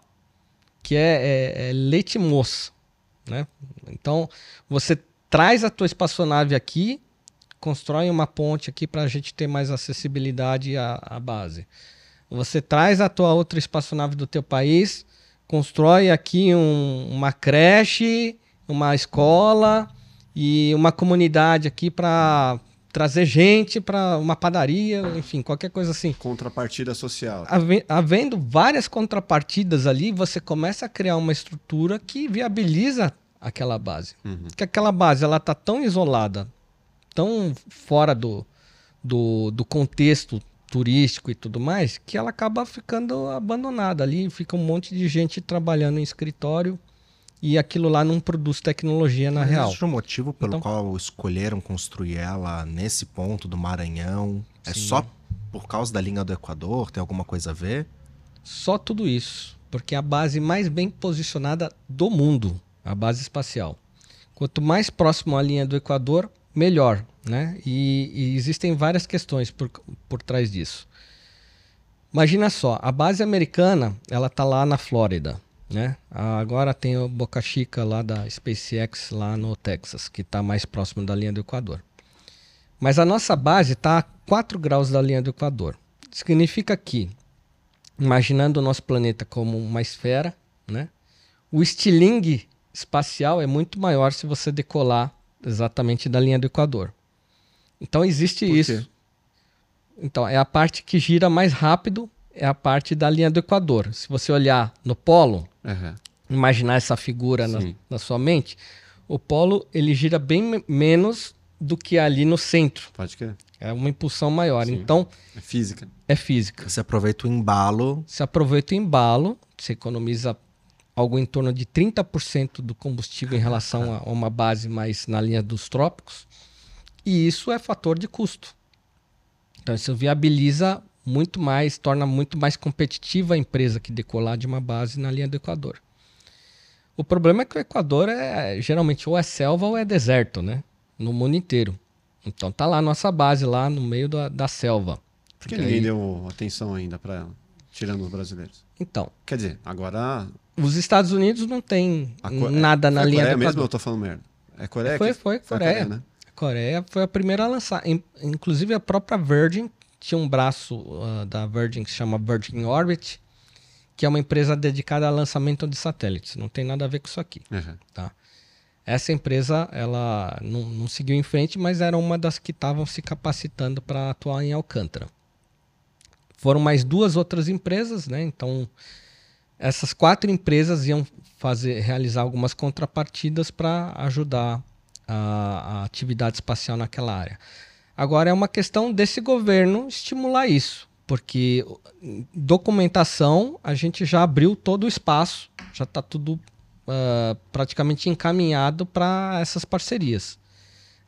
que é, é- é leite moço. Né? Então, você traz a tua espaçonave aqui, constrói uma ponte aqui para a gente ter mais acessibilidade à, à base. Você traz a tua outra espaçonave do teu país, constrói aqui um- uma creche, uma escola e uma comunidade aqui para trazer gente para uma padaria, enfim, qualquer coisa assim. Contrapartida social. Have- Havendo várias contrapartidas ali, você começa a criar uma estrutura que viabiliza aquela base. Uhum. Porque aquela base ela tá tão isolada, tão fora do, do, do contexto turístico e tudo mais, que ela acaba ficando abandonada ali, fica um monte de gente trabalhando em escritório e aquilo lá não produz tecnologia na Mas real. Existe um motivo pelo Então- qual escolheram construir ela nesse ponto do Maranhão? É Sim. só por causa da linha do Equador? Tem alguma coisa a ver? Só tudo isso, porque é a base mais bem posicionada do mundo, a base espacial. Quanto mais próximo à linha do Equador, melhor, né? E, e existem várias questões por, por trás disso. Imagina só, a base americana, ela tá lá na Flórida, né? Agora tem o Boca Chica lá da SpaceX lá no Texas, que está mais próximo da linha do Equador. Mas a nossa base está a 4 graus da linha do Equador. Significa que imaginando o nosso planeta como uma esfera, né? O estilingue espacial é muito maior se você decolar exatamente da linha do Equador. Então existe Por isso. quê? Então é a parte que gira mais rápido, é a parte da linha do Equador. Se você olhar no polo, Aham. imaginar essa figura na, na sua mente, o polo ele gira bem me- menos do que ali no centro. Pode crer. É uma impulsão maior. Sim. Então É física. é física. Você aproveita o embalo. Você aproveita o embalo, você economiza algo em torno de 30% do combustível em relação a uma base mais na linha dos trópicos. E isso é fator de custo. Então isso viabiliza muito mais, torna muito mais competitiva a empresa que decolar de uma base na linha do Equador. O problema é que o Equador é geralmente ou é selva ou é deserto, né? No mundo inteiro. Então tá lá a nossa base lá no meio da, da selva. Por que E ninguém aí- deu atenção ainda para ela? Tirando os brasileiros. Então, Quer dizer, agora. Os Estados Unidos não tem Co- nada é, na foi linha Coreia do mesmo Equador. eu tô falando merda? É Coreia? Foi, que- foi, a Coreia. né? A Coreia foi a primeira a lançar. In- Inclusive a própria Virgin tinha um braço ah, da Virgin que se chama Virgin Orbit, que é uma empresa dedicada ao lançamento de satélites. Não tem nada a ver com isso aqui. Aham. Tá? Essa empresa ela não, não seguiu em frente, mas era uma das que estavam se capacitando para atuar em Alcântara. Foram mais duas outras empresas, né? Então essas quatro empresas iam fazer realizar algumas contrapartidas para ajudar a, a atividade espacial naquela área. Agora é uma questão desse governo estimular isso, porque documentação a gente já abriu todo o espaço, já está tudo ah, praticamente encaminhado para essas parcerias.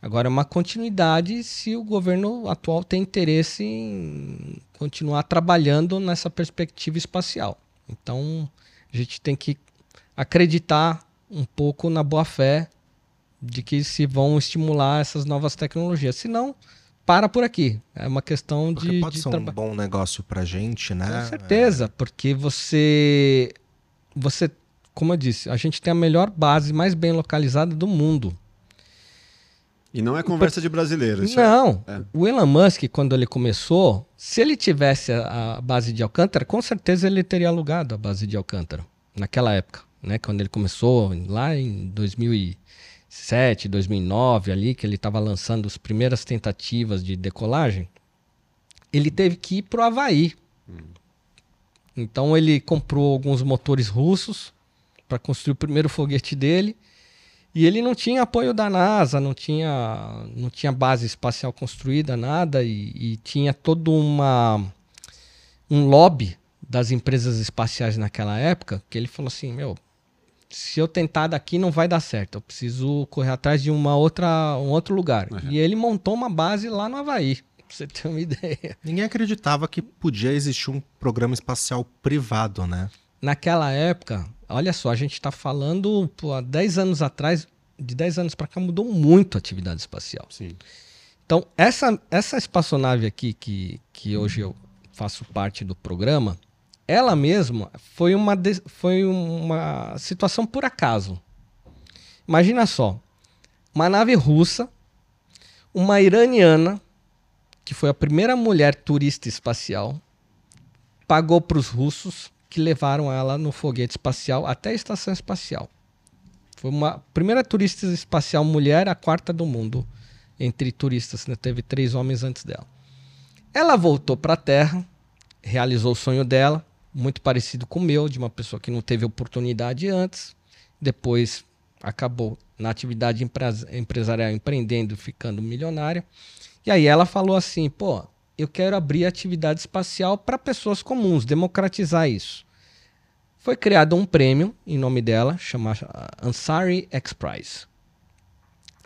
Agora é uma continuidade se o governo atual tem interesse em continuar trabalhando nessa perspectiva espacial. Então a gente tem que acreditar um pouco na boa fé de que se vão estimular essas novas tecnologias. Senão, para por aqui. É uma questão Porque de, pode de ser um bom negócio pra gente, né? com certeza, porque você, você, como eu disse, a gente tem a melhor base, mais bem localizada do mundo. E não é conversa de brasileiro. Isso é- Não, é. o Elon Musk, quando ele começou, se ele tivesse a, base de Alcântara, com certeza ele teria alugado a base de Alcântara, naquela época, né? Quando ele começou, lá em 2007, 2009, ali, que ele estava lançando as primeiras tentativas de decolagem, ele teve que ir para o Havaí. Então ele comprou alguns motores russos para construir o primeiro foguete dele. E ele não tinha apoio da NASA, não tinha, não tinha base espacial construída, nada, e, e tinha todo uma, um lobby das empresas espaciais naquela época, que ele falou assim, meu, se eu tentar daqui não vai dar certo, eu preciso correr atrás de uma outra, um outro lugar. Uhum. E ele montou uma base lá no Havaí, pra você ter uma *laughs* ideia. Ninguém acreditava que podia existir um programa espacial privado, né? Naquela época, olha só, a gente está falando pô, há 10 anos atrás, de 10 anos para cá mudou muito a atividade espacial. Sim. Então, essa, essa espaçonave aqui, que, que hoje eu faço parte do programa, ela mesma foi uma, foi uma situação por acaso. Imagina só, uma nave russa, uma iraniana, que foi a primeira mulher turista espacial, pagou para os russos que levaram ela no foguete espacial até a estação espacial. Foi uma primeira turista espacial mulher, a quarta do mundo entre turistas, né? teve três homens antes dela. Ela voltou para a Terra, realizou o sonho dela, muito parecido com o meu, de uma pessoa que não teve oportunidade antes, depois acabou na atividade empres- empresarial empreendendo, ficando milionária. E aí ela falou assim: pô, eu quero abrir atividade espacial para pessoas comuns, democratizar isso. foi criado um prêmio em nome dela, chamado Ansari X Prize.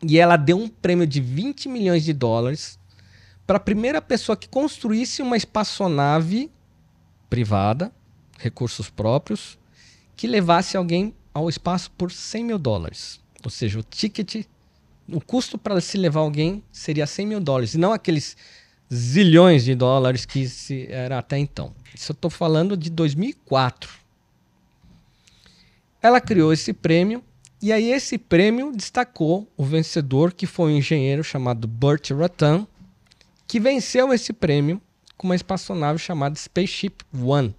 E ela deu um prêmio de 20 milhões de dólares para a primeira pessoa que construísse uma espaçonave privada, recursos próprios, que levasse alguém ao espaço por 100 mil dólares. Ou seja, o ticket, o custo para se levar alguém seria 100 mil dólares, e não aqueles zilhões de dólares que se era até então. Isso eu estou falando de 2004. Ela criou esse prêmio e aí esse prêmio destacou o vencedor, que foi um engenheiro chamado Burt Rutan, que venceu esse prêmio com uma espaçonave chamada Spaceship One.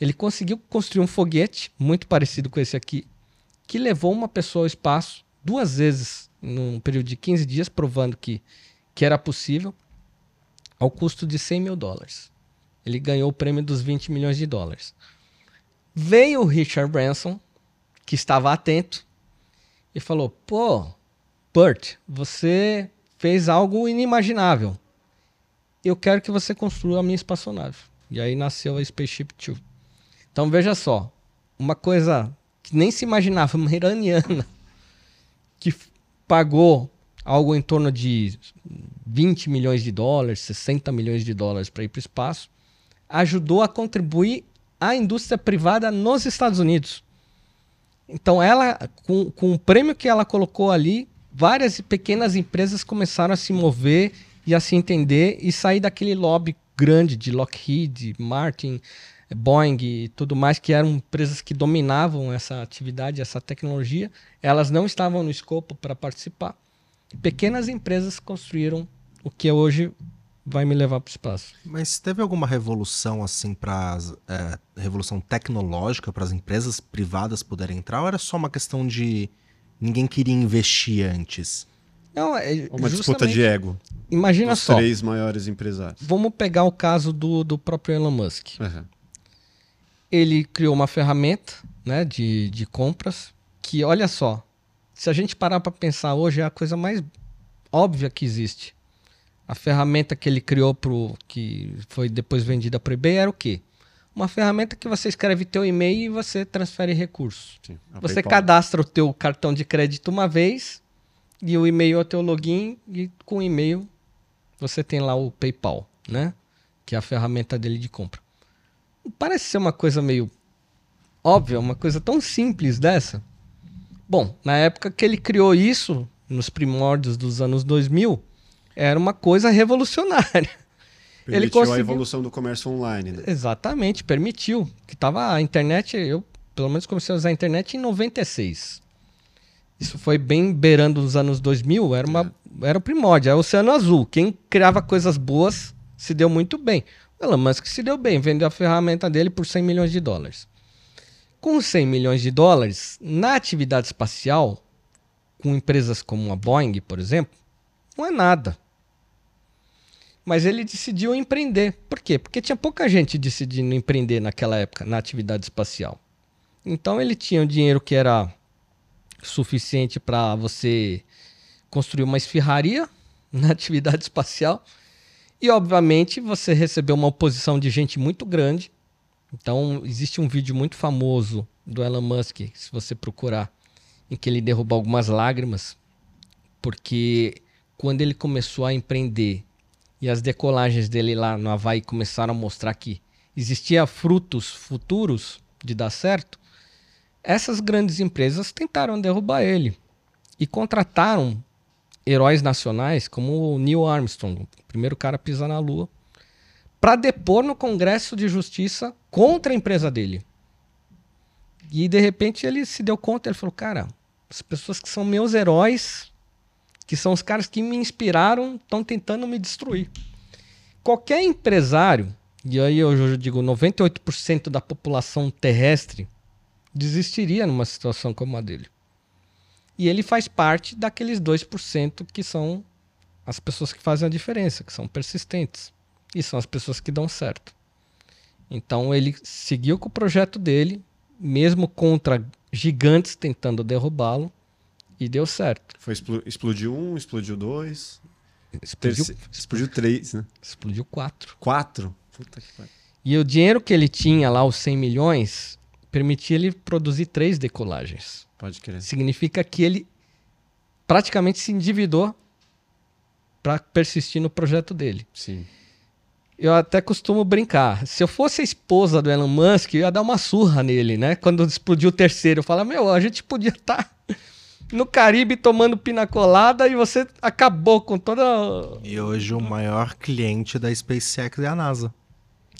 Ele conseguiu construir um foguete muito parecido com esse aqui, que levou uma pessoa ao espaço duas vezes num período de 15 dias, provando que, que era possível, ao custo de 100 mil dólares. Ele ganhou o prêmio dos 20 milhões de dólares. Veio o Richard Branson, que estava atento, e falou: Pô, Burt, você fez algo inimaginável. Eu quero que você construa a minha espaçonave. E aí nasceu a Spaceship Two. Então veja só, uma coisa que nem se imaginava, uma iraniana, *laughs* que pagou algo em torno de 20 milhões de dólares, 60 milhões de dólares para ir para o espaço, ajudou a contribuir à indústria privada nos Estados Unidos. Então, ela, com, com o prêmio que ela colocou ali, várias pequenas empresas começaram a se mover e a se entender e sair daquele lobby grande de Lockheed, Martin, Boeing e tudo mais, que eram empresas que dominavam essa atividade, essa tecnologia. Elas não estavam no escopo para participar. Pequenas empresas construíram o que hoje vai me levar para o espaço. Mas teve alguma revolução assim para é, revolução tecnológica para as empresas privadas poderem entrar? Ou era só uma questão de ninguém queria investir antes? Não, é Uma disputa de ego. Imagina Os só. três maiores empresários. Vamos pegar o caso do, do próprio Elon Musk. Uhum. Ele criou uma ferramenta né, de, de compras que, olha só, se a gente parar para pensar hoje, é a coisa mais óbvia que existe. A ferramenta que ele criou pro que foi depois vendida para o eBay era o quê? Uma ferramenta que você escreve teu e-mail e você transfere recursos. Sim, Você PayPal. cadastra o teu cartão de crédito uma vez e o e-mail é o teu login e com o e-mail você tem lá o PayPal, né? Que é a ferramenta dele de compra. Parece ser uma coisa meio óbvia, uma coisa tão simples dessa. Bom, na época que ele criou isso, nos primórdios dos anos 2000, era uma coisa revolucionária. *laughs* Permitiu Ele conseguiu- a evolução do comércio online. Né? Exatamente, permitiu. Que tava a internet, eu pelo menos comecei a usar a internet em 96. Isso foi bem beirando os anos 2000, era, uma, era o primórdio, era o Oceano Azul. Quem criava coisas boas se deu muito bem. Elon Musk se deu bem, vendeu a ferramenta dele por 100 milhões de dólares. Com 100 milhões de dólares, na atividade espacial, com empresas como a Boeing, por exemplo, não é nada. Mas ele decidiu empreender. Por quê? Porque tinha pouca gente decidindo empreender naquela época, na atividade espacial. Então ele tinha um dinheiro que era suficiente para você construir uma esfirraria *laughs* na atividade espacial. E, obviamente, você recebeu uma oposição de gente muito grande. Então, existe um vídeo muito famoso do Elon Musk, se você procurar, em que ele derruba algumas lágrimas, porque quando ele começou a empreender e as decolagens dele lá no Havaí começaram a mostrar que existia frutos futuros de dar certo, essas grandes empresas tentaram derrubar ele e contrataram heróis nacionais como o Neil Armstrong, o primeiro cara a pisar na Lua, para depor no Congresso de Justiça contra a empresa dele. E de repente ele se deu conta, ele falou: "Cara, as pessoas que são meus heróis, que são os caras que me inspiraram, estão tentando me destruir". Qualquer empresário, e aí eu digo 98% da população terrestre desistiria numa situação como a dele. E ele faz parte daqueles 2% que são as pessoas que fazem a diferença, que são persistentes. E são as pessoas que dão certo. Então ele seguiu com o projeto dele, mesmo contra gigantes tentando derrubá-lo, e deu certo. Foi explo- explodiu um, explodiu dois, Explodiu, terce- explodiu três, né? explodiu quatro. Quatro. Puta que pariu. E o dinheiro que ele tinha lá, os 100 milhões, permitia ele produzir três decolagens. Pode crer. Significa que ele praticamente se endividou para persistir no projeto dele. Sim. Eu até costumo brincar. Se eu fosse a esposa do Elon Musk, eu ia dar uma surra nele, né? Quando explodiu o terceiro, eu falava, meu, a gente podia estar no Caribe tomando pina colada e você acabou com toda. E hoje o maior cliente da SpaceX é a NASA.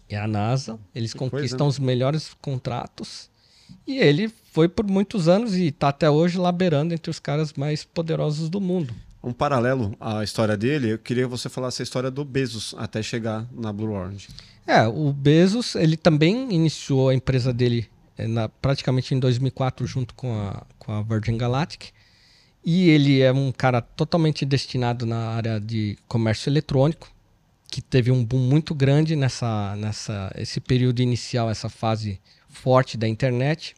É a NASA, eles Que coisa, conquistam né? os melhores contratos. E ele foi por muitos anos e está até hoje laberando entre os caras mais poderosos do mundo. Um paralelo à história dele, eu queria que você falasse a história do Bezos até chegar na Blue Orange. É, o Bezos, ele também iniciou a empresa dele eh, na- praticamente em 2004 junto com a, com a Virgin Galactic. E ele é um cara totalmente destinado na área de comércio eletrônico, que teve um boom muito grande nessa, nessa esse período inicial, essa fase forte da internet.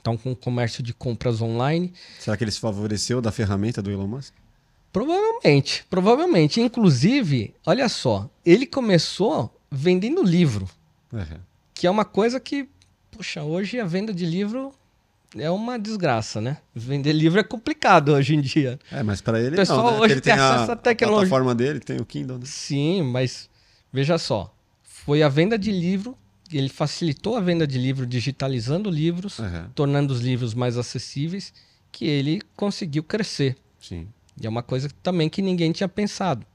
Então, com o comércio de compras online, Será que ele se favoreceu da ferramenta do Elon Musk? Provavelmente, provavelmente. Inclusive, olha só, ele começou vendendo livro, É. que é uma coisa que, puxa, hoje a venda de livro é uma desgraça, né? Vender livro é complicado hoje em dia. É, mas para ele Pessoal não, né? Hoje ele tem tem a, acesso à a tecnologia. plataforma dele, tem o Kindle, né? Sim, mas veja só, foi a venda de livro, ele facilitou a venda de livro digitalizando livros, É, tornando os livros mais acessíveis, que ele conseguiu crescer. sim. E é uma coisa também que ninguém tinha pensado.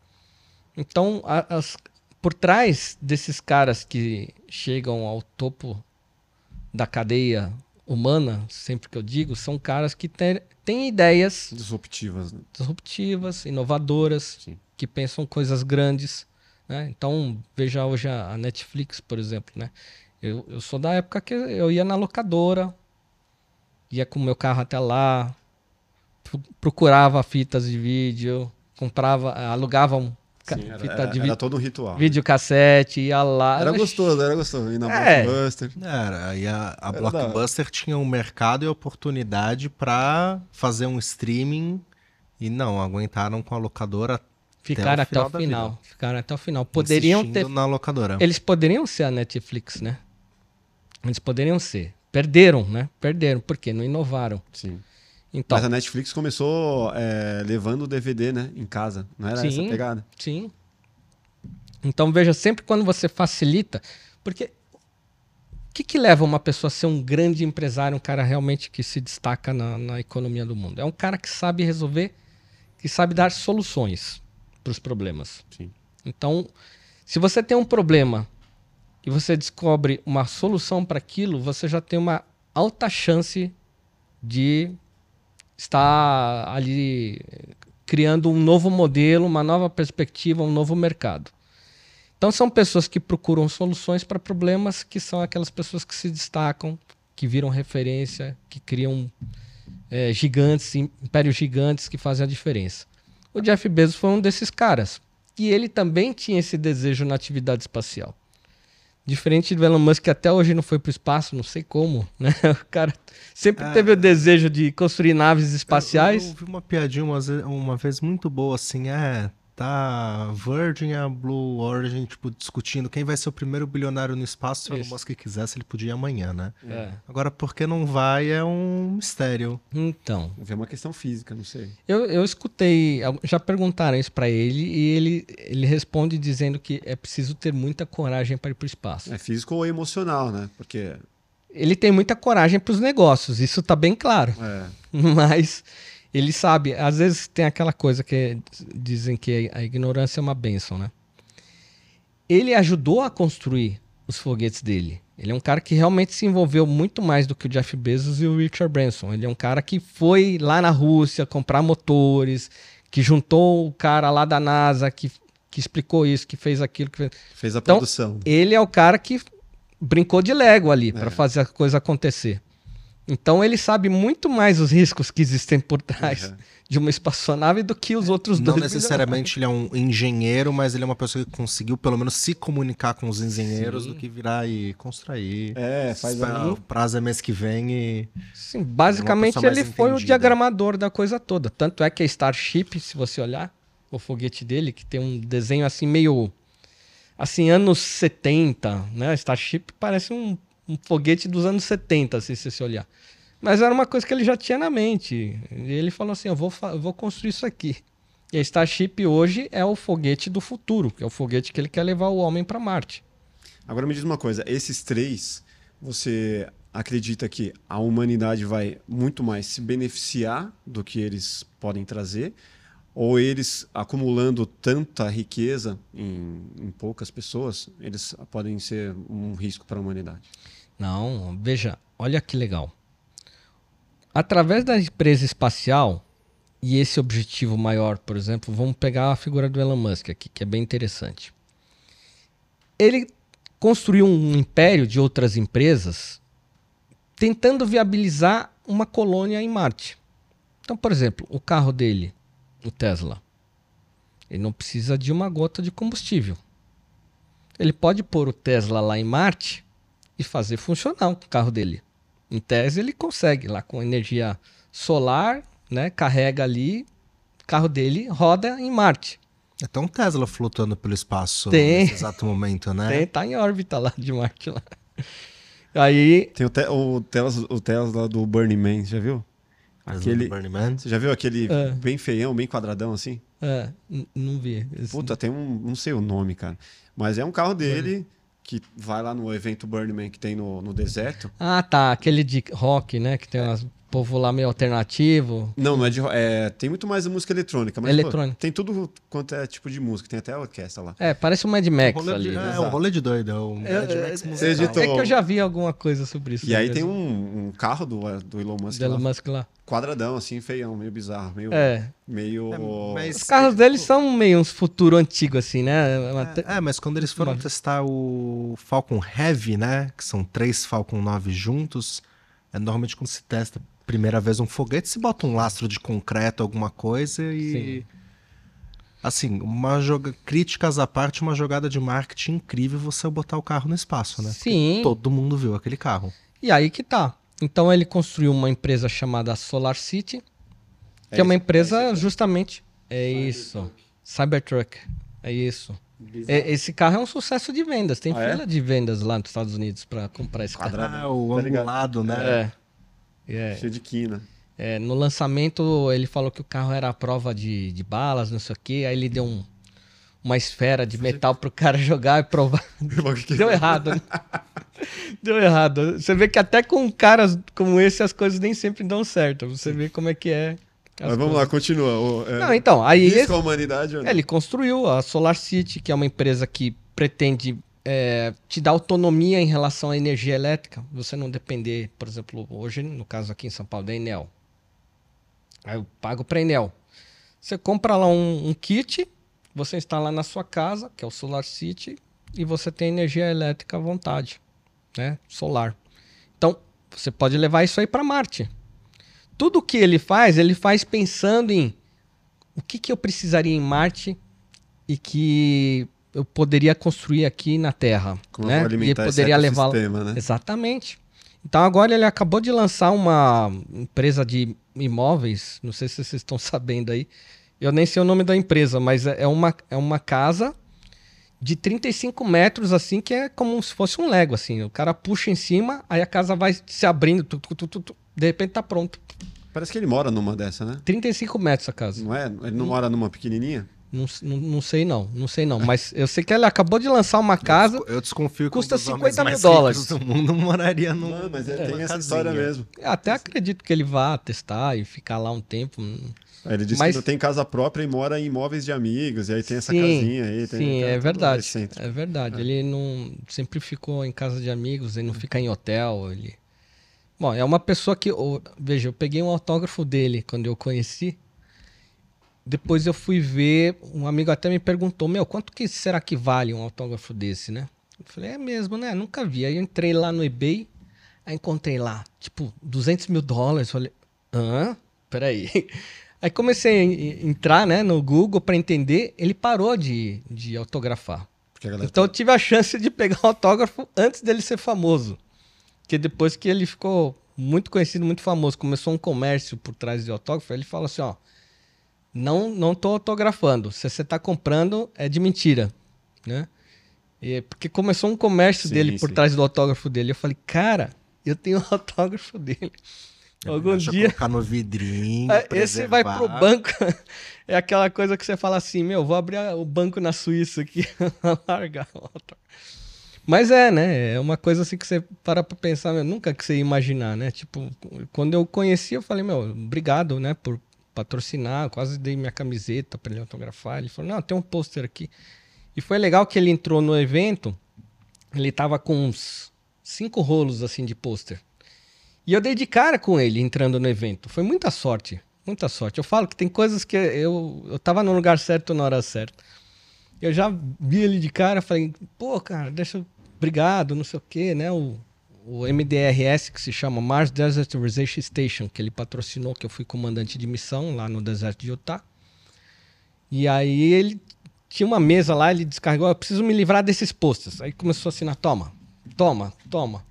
Então, as- por trás desses caras que chegam ao topo da cadeia humana, sempre que eu digo, são caras que têm ideias Disruptivas, né? disruptivas, inovadoras, Sim. que pensam coisas grandes. Né? Então, veja hoje a Netflix, por exemplo. Né? Eu, eu sou da época que eu ia na locadora, ia com o meu carro até lá, pro- procurava fitas de vídeo, comprava, alugava um Sim, era, fita era- de era todo um ritual. videocassete, ia lá. Era gostoso, era gostoso. Ir na É. Blockbuster. Era, aí a, a Blockbuster tinha um mercado e oportunidade pra fazer um streaming e não, aguentaram com a locadora Ficaram até o final. vida. Ficaram até o final. Poderiam ter na locadora. Eles poderiam ser a Netflix, né? Eles poderiam ser. Perderam, né? Perderam. Por quê? Não inovaram. Sim. Então, Mas a Netflix começou é, levando o DVD, né? Em casa. Não era essa Sim. a pegada? sim. Então, veja, sempre quando você facilita... Porque o que, que leva uma pessoa a ser um grande empresário, um cara realmente que se destaca na, na economia do mundo? É um cara que sabe resolver, que sabe dar soluções para os problemas. Sim. Então, se você tem um problema e você descobre uma solução para aquilo, você já tem uma alta chance de estar ali eh, criando um novo modelo, uma nova perspectiva, um novo mercado. Então, são pessoas que procuram soluções para problemas que são aquelas pessoas que se destacam, que viram referência, que criam eh, gigantes, impérios gigantes que fazem a diferença. O Jeff Bezos foi um desses caras. E ele também tinha esse desejo na atividade espacial. Diferente do Elon Musk, que até hoje não foi para o espaço, não sei como. *laughs* Né? O cara sempre É. teve o desejo de construir naves espaciais. Eu, eu ouvi uma piadinha uma, uma vez muito boa assim, é, tá Virgin e a Blue Origin, tipo, discutindo quem vai ser o primeiro bilionário no espaço, se o Elon. Musk quisesse, ele podia ir amanhã, né? É. Agora, por que não vai é um mistério. Então, É uma questão física, não sei. eu, eu escutei, já perguntaram isso para ele e ele, ele responde dizendo que é preciso ter muita coragem para ir para o espaço. É físico ou emocional, né? Porque Ele tem muita coragem para os negócios, isso está bem claro. é, *laughs* Mas ele sabe, às vezes tem aquela coisa que dizem que a ignorância é uma benção, né? Ele ajudou a construir os foguetes dele. Ele é um cara que realmente se envolveu muito mais do que o Jeff Bezos e o Richard Branson. Ele é um cara que foi lá na Rússia comprar motores, que juntou o cara lá da NASA, que, que explicou isso, que fez aquilo. Que fez... fez a Então, produção. Ele é o cara que brincou de Lego ali para É. fazer a coisa acontecer. Então ele sabe muito mais os riscos que existem por trás Uhum. de uma espaçonave do que os outros Não dois. necessariamente ele é um engenheiro, mas ele é uma pessoa que conseguiu pelo menos se comunicar com os engenheiros Sim. do que virar e construir. É, faz aí. O prazo é mês que vem e. Sim, basicamente mais ele foi o entendida. diagramador da coisa toda. Tanto é que a Starship, se você olhar o foguete dele, que tem um desenho assim meio assim anos 70, né? A Starship parece um, um foguete dos anos 70, assim, se você olhar. Mas era uma coisa que ele já tinha na mente. E ele falou assim: eu vou, eu vou construir isso aqui. E a Starship hoje é o foguete do futuro, que é o foguete que ele quer levar o homem para Marte. Agora me diz uma coisa: esses três, você acredita que a humanidade vai muito mais se beneficiar do que eles podem trazer? Ou eles, acumulando tanta riqueza em, em poucas pessoas, eles podem ser um risco para a humanidade? Não, veja, olha que legal. Através da empresa espacial e esse objetivo maior, por exemplo, vamos pegar a figura do Elon Musk aqui, que é bem interessante. Ele construiu um império de outras empresas tentando viabilizar uma colônia em Marte. Então, por exemplo, o carro dele, o Tesla, ele não precisa de uma gota de combustível. Ele pode pôr o Tesla lá em Marte e fazer funcionar o carro dele. Em tese, ele consegue lá com energia solar, né? Carrega ali, o carro dele roda em Marte. É um Tesla flutuando pelo espaço Tem. nesse exato momento, né? Tem, tá em órbita lá de Marte lá. Aí. Tem o, te o, Tesla, o Tesla do Burning Man, já viu? Aquele... Burning Man. Você já viu aquele É. bem feião, bem quadradão assim? É, não vi. Esse- Puta, tem um. Não sei o nome, cara. Mas é um carro dele que vai lá no evento Burning Man que tem no, no deserto. Ah, tá. Aquele de rock, né? Que tem umas povo lá meio alternativo. Não, não é de. É, tem muito mais música eletrônica. Mas, Eletrônica. pô, tem tudo quanto é tipo de música. Tem até a orquestra lá. É, parece um Mad Max rolê ali. de, é, um rolê de doido. É o Mad Max Você musical. editou- É que eu já vi alguma coisa sobre isso. E aí né, tem mesmo. um, um carro do, do Elon Musk Do Elon lá, Musk lá. quadradão, assim, feião, meio bizarro, meio. É. Meio. É, mas- Os carros deles são meio uns futuro antigo, assim, né? Te- É, mas quando eles foram Mas- testar o Falcon Heavy, né? Que são três Falcon 9 juntos, é normalmente quando se testa primeira vez um foguete, se bota um lastro de concreto, alguma coisa e. Sim. Assim, uma joga... críticas à parte, uma jogada de marketing incrível você botar o carro no espaço, né? Porque Sim. Todo mundo viu aquele carro. E aí que tá. Então ele construiu uma empresa chamada Solar City, que é, É uma empresa justamente. É isso. Cybertruck. É isso. É, esse carro é um sucesso de vendas. Tem Ah, é? fila de vendas lá nos Estados Unidos para comprar esse carro. Quadrado. Ah, o Tá angulado, né? É. É. Cheio de quina. É, no lançamento, ele falou que o carro era a prova de, de balas, não sei o quê. Aí ele deu um- uma esfera de metal pro cara jogar e provar. *laughs* Deu errado, né? *laughs* Deu errado. Você vê que até com caras como esse as coisas nem sempre dão certo. Você vê como é que é. as Mas vamos lá, continua. O, é, Não, então, aí risco esse- a humanidade? É, ele construiu a Solar City, que é uma empresa que pretende é, te dar autonomia em relação à energia elétrica. Você não depender, por exemplo, hoje, no caso aqui em São Paulo, da Enel. Aí eu pago para Enel. Você compra lá um, um kit, você instala na sua casa, que é o Solar City, e você tem energia elétrica à vontade, né? Solar. Então, você pode levar isso aí para Marte. Tudo que ele faz, ele faz pensando em o que, que eu precisaria em Marte e que eu poderia construir aqui na Terra. Como né? E poderia levar né? Exatamente. Então agora ele acabou de lançar uma empresa de imóveis, não sei se vocês estão *laughs* sabendo aí. Eu nem sei o nome da empresa, mas é é uma, é uma casa de 35 metros, assim, que é como se fosse um Lego, assim. O cara puxa em cima, aí a casa vai se abrindo, tu, tu, tu, de repente tá pronto. Parece que ele mora numa dessa, né? 35 metros a casa. Não é? Ele não mora numa pequenininha? Não, não, não sei não, não sei não. Mas eu sei que ele acabou de lançar uma casa. Eu desconfio que Custa um dos homens 50 mil dólares. ricos do mundo moraria num. Não, mas é, tem essa casinha. história mesmo. Eu até acredito que ele vá testar e ficar lá um tempo. Aí Ele disse Mas- que não tem casa própria e mora em imóveis de amigos, e aí tem essa Sim, casinha aí. Tem, Sim, é verdade. É verdade. Ele não sempre ficou em casa de amigos, ele não fica em hotel. Ele... Bom, é uma pessoa que. Veja, eu peguei um autógrafo dele quando eu conheci. Depois eu fui ver, um amigo até me perguntou, meu, quanto que será que vale um autógrafo desse, né? Eu falei, é mesmo, né? Nunca vi. Aí eu entrei lá no eBay, aí encontrei lá, tipo, 200 mil dólares. Falei, hã? Peraí. *laughs* Aí comecei a en- entrar né, no Google para entender, ele parou de, de autografar. Então eu tive a chance de pegar o autógrafo antes dele ser famoso. Porque depois que ele ficou muito conhecido, muito famoso, começou um comércio por trás de autógrafo, ele falou assim, ó, não não tô autografando, se você tá comprando é de mentira, né? E, porque começou um comércio Sim, dele por sim. trás do autógrafo dele. Eu falei, cara, eu tenho *laughs* o autógrafo dele. Algum Deixa eu dia. colocar no vidrinho. É, *laughs* Esse vai pro banco. *laughs* É aquela coisa que você fala assim, meu, vou abrir o banco na Suíça aqui, largar o autógrafo. Mas é, né? É uma coisa assim que você para pra pensar, meu, nunca que você ia imaginar, né? Tipo, quando eu conheci, eu falei, meu, obrigado, né, por patrocinar. Quase dei minha camiseta pra ele autografar. Ele falou, não, tem um pôster aqui. E foi legal que ele entrou no evento, ele tava com uns cinco rolos assim de pôster. E eu dei de cara com ele entrando no evento. Foi muita sorte, muita sorte. Eu falo que tem coisas que eu, eu tava no lugar certo na hora certa. Eu já vi ele de cara, falei, pô, cara, deixa. Obrigado, não sei o quê, né? O, o MDRS, que se chama Mars Desert Research Station, que ele patrocinou, que eu fui comandante de missão lá no deserto de Utah. E aí ele tinha uma mesa lá, ele descarregou, eu preciso me livrar desses posters. Aí começou a assinar, toma, toma, toma.